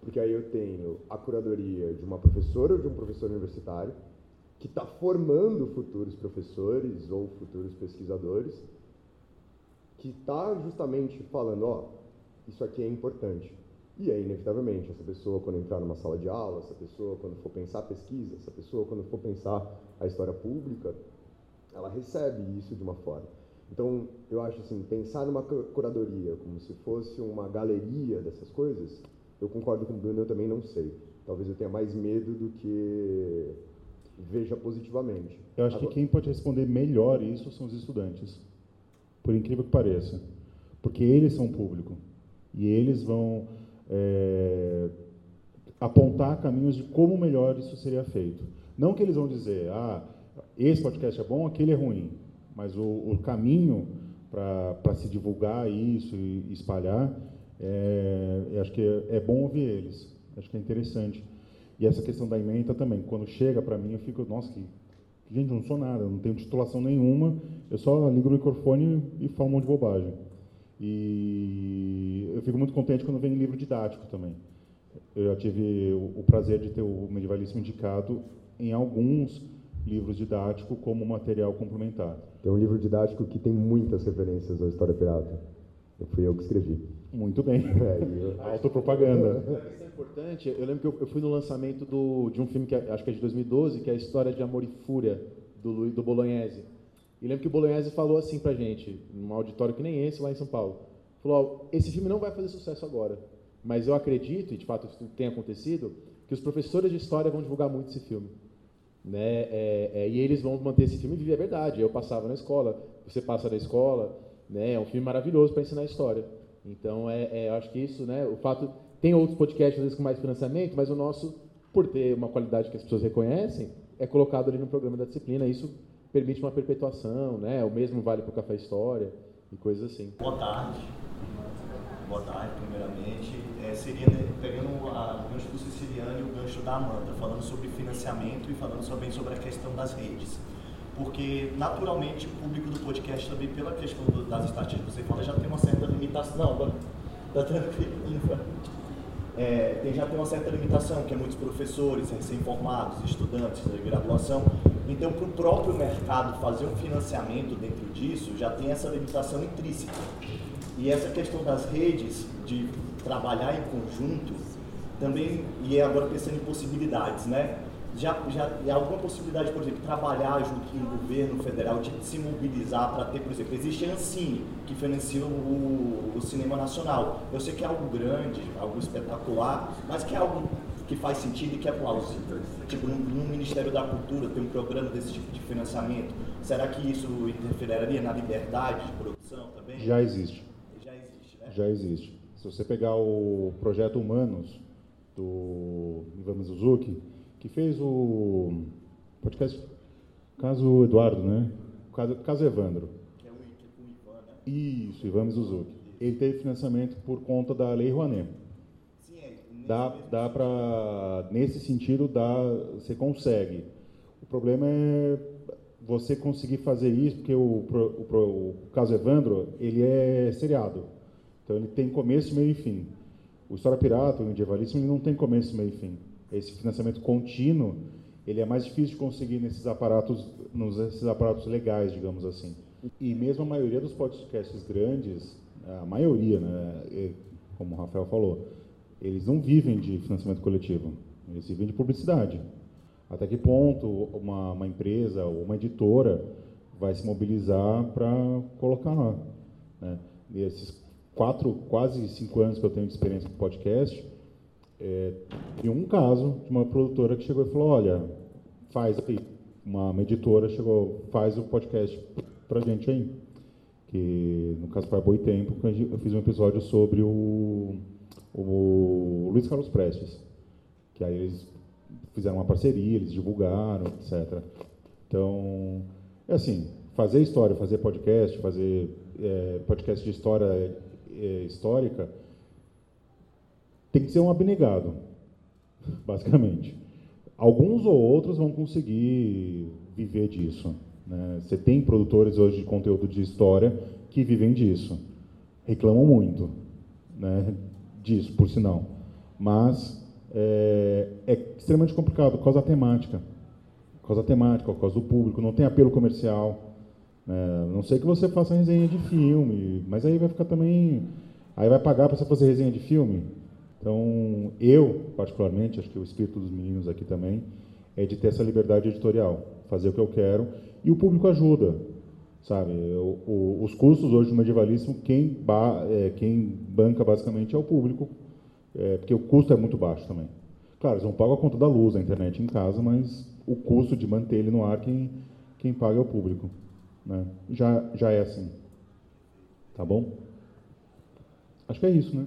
porque aí eu tenho a curadoria de uma professora ou de um professor universitário que está formando futuros professores ou futuros pesquisadores, que está justamente falando, ó, isso aqui é importante. E aí, inevitavelmente, essa pessoa, quando entrar numa sala de aula, essa pessoa, quando for pensar pesquisa, essa pessoa, quando for pensar a história pública, ela recebe isso de uma forma. Então, eu acho assim, pensar numa curadoria como se fosse uma galeria dessas coisas, eu concordo com o Bruno, eu também não sei. Talvez eu tenha mais medo do que veja positivamente. Eu acho Agora... que quem pode responder melhor isso são os estudantes, por incrível que pareça, porque eles são o público e eles vão é, apontar caminhos de como melhor isso seria feito. Não que eles vão dizer, ah, esse podcast é bom, aquele é ruim, mas o, o caminho para se divulgar isso e espalhar, é, acho que é, bom ouvir eles, acho que é interessante. E essa questão da emenda também, quando chega para mim, eu fico, nossa, que, gente, não sou nada, não tenho titulação nenhuma, eu só ligo o microfone e falo um monte de bobagem. E eu fico muito contente quando vem livro didático também. Eu já tive o, prazer de ter o medievalismo indicado em alguns livros didáticos como material complementar. Tem um livro didático que tem muitas referências à história pirata. Eu fui eu que escrevi. Muito bem. [laughs] É, eu... [laughs] Autopropaganda. Isso é importante. Eu lembro que eu, eu fui no lançamento do, de um filme que é, acho que é de 2012, que é a História de Amor e Fúria, do, do Bolognese. E lembro que o Bolognese falou assim pra gente, num auditório que nem esse, lá em São Paulo. Falou, esse filme não vai fazer sucesso agora, mas eu acredito, e de fato isso tem acontecido, que os professores de história vão divulgar muito esse filme. Né? É, é, e eles vão manter esse filme vivo, é verdade. Eu passava na escola, você passa na escola, né? é um filme maravilhoso para ensinar história. Então, é, é, eu acho que isso, né, o fato... Tem outros podcasts, às vezes, com mais financiamento, mas o nosso, por ter uma qualidade que as pessoas reconhecem, é colocado ali no programa da disciplina. Isso permite uma perpetuação, né? O mesmo vale para o Café História e coisas assim. Boa tarde. Boa tarde, primeiramente. É, seria pegando a, o gancho do Siciliano e o gancho da Amanda, falando sobre financiamento e falando também sobre a questão das redes. Porque, naturalmente, o público do podcast também, pela questão do, das estatísticas que você fala, já tem uma certa limitação. Não, tá tranquilo. É, tem, já tem uma certa limitação, que é muitos professores, recém-formados, estudantes de graduação, então, para o próprio mercado fazer um financiamento dentro disso, já tem essa limitação intrínseca. E essa questão das redes, de trabalhar em conjunto, também, e é agora pensando em possibilidades, né? Já, já há alguma possibilidade, por exemplo, trabalhar junto com o governo federal, de se mobilizar para ter, por exemplo, existe a Ancine, que financia o, o cinema nacional. Eu sei que é algo grande, algo espetacular, mas que é algo que faz sentido e que é plausível. Tipo, no, no, Ministério da Cultura tem um programa desse tipo de financiamento. Será que isso interferiria na liberdade de produção também? Já existe. Já existe, né? Já existe. Se você pegar o projeto Humanos do Ivan Suzuki, que fez o podcast Caso Eduardo, né? Caso, caso Evandro. Que é o, é o Ivan, né? Isso, Ivan Suzuki. Ele teve financiamento por conta da Lei Rouanet dá, dá para nesse sentido dá, você consegue. O problema é você conseguir fazer isso porque o, o, o, caso Evandro ele é seriado, então ele tem começo, meio e fim. O História Pirata, o Medievalíssimo, ele não tem começo, meio e fim. Esse financiamento contínuo ele é mais difícil de conseguir nesses aparatos nos esses aparatos legais, digamos assim. E mesmo a maioria dos podcasts grandes, a maioria, né, como o Rafael falou, eles não vivem de financiamento coletivo, eles vivem de publicidade. Até que ponto uma, uma empresa ou uma editora vai se mobilizar para colocar lá? Né? E esses quatro, quase cinco anos que eu tenho de experiência com podcast, é, um caso de uma produtora que chegou e falou, olha, faz aí, uma, uma editora chegou, faz o podcast pra gente aí. Que no caso foi há boi tempo, eu fiz um episódio sobre o, o Luiz Carlos Prestes. Que aí eles fizeram uma parceria, eles divulgaram, etc. Então, é assim, fazer história, fazer podcast, fazer é, podcast de história é, histórica, tem que ser um abnegado, basicamente. Alguns ou outros vão conseguir viver disso. Né? Você tem produtores hoje de conteúdo de história que vivem disso. Reclamam muito né, disso, por sinal. Mas é, é extremamente complicado por causa da temática. Por causa da temática, por causa do público, não tem apelo comercial. Né? Não sei que você faça resenha de filme, mas aí vai ficar também. Aí vai pagar para você fazer resenha de filme? Então, eu, particularmente, acho que o espírito dos meninos aqui também, é de ter essa liberdade editorial, fazer o que eu quero, e o público ajuda, sabe? O, o, os custos hoje do medievalismo, quem, ba, é, quem banca basicamente é o público, é, porque o custo é muito baixo também. Claro, eles não pagam a conta da luz, da internet em casa, mas o custo de manter ele no ar, quem, quem paga é o público. Né? Já, já é assim. Tá bom? Acho que é isso, né?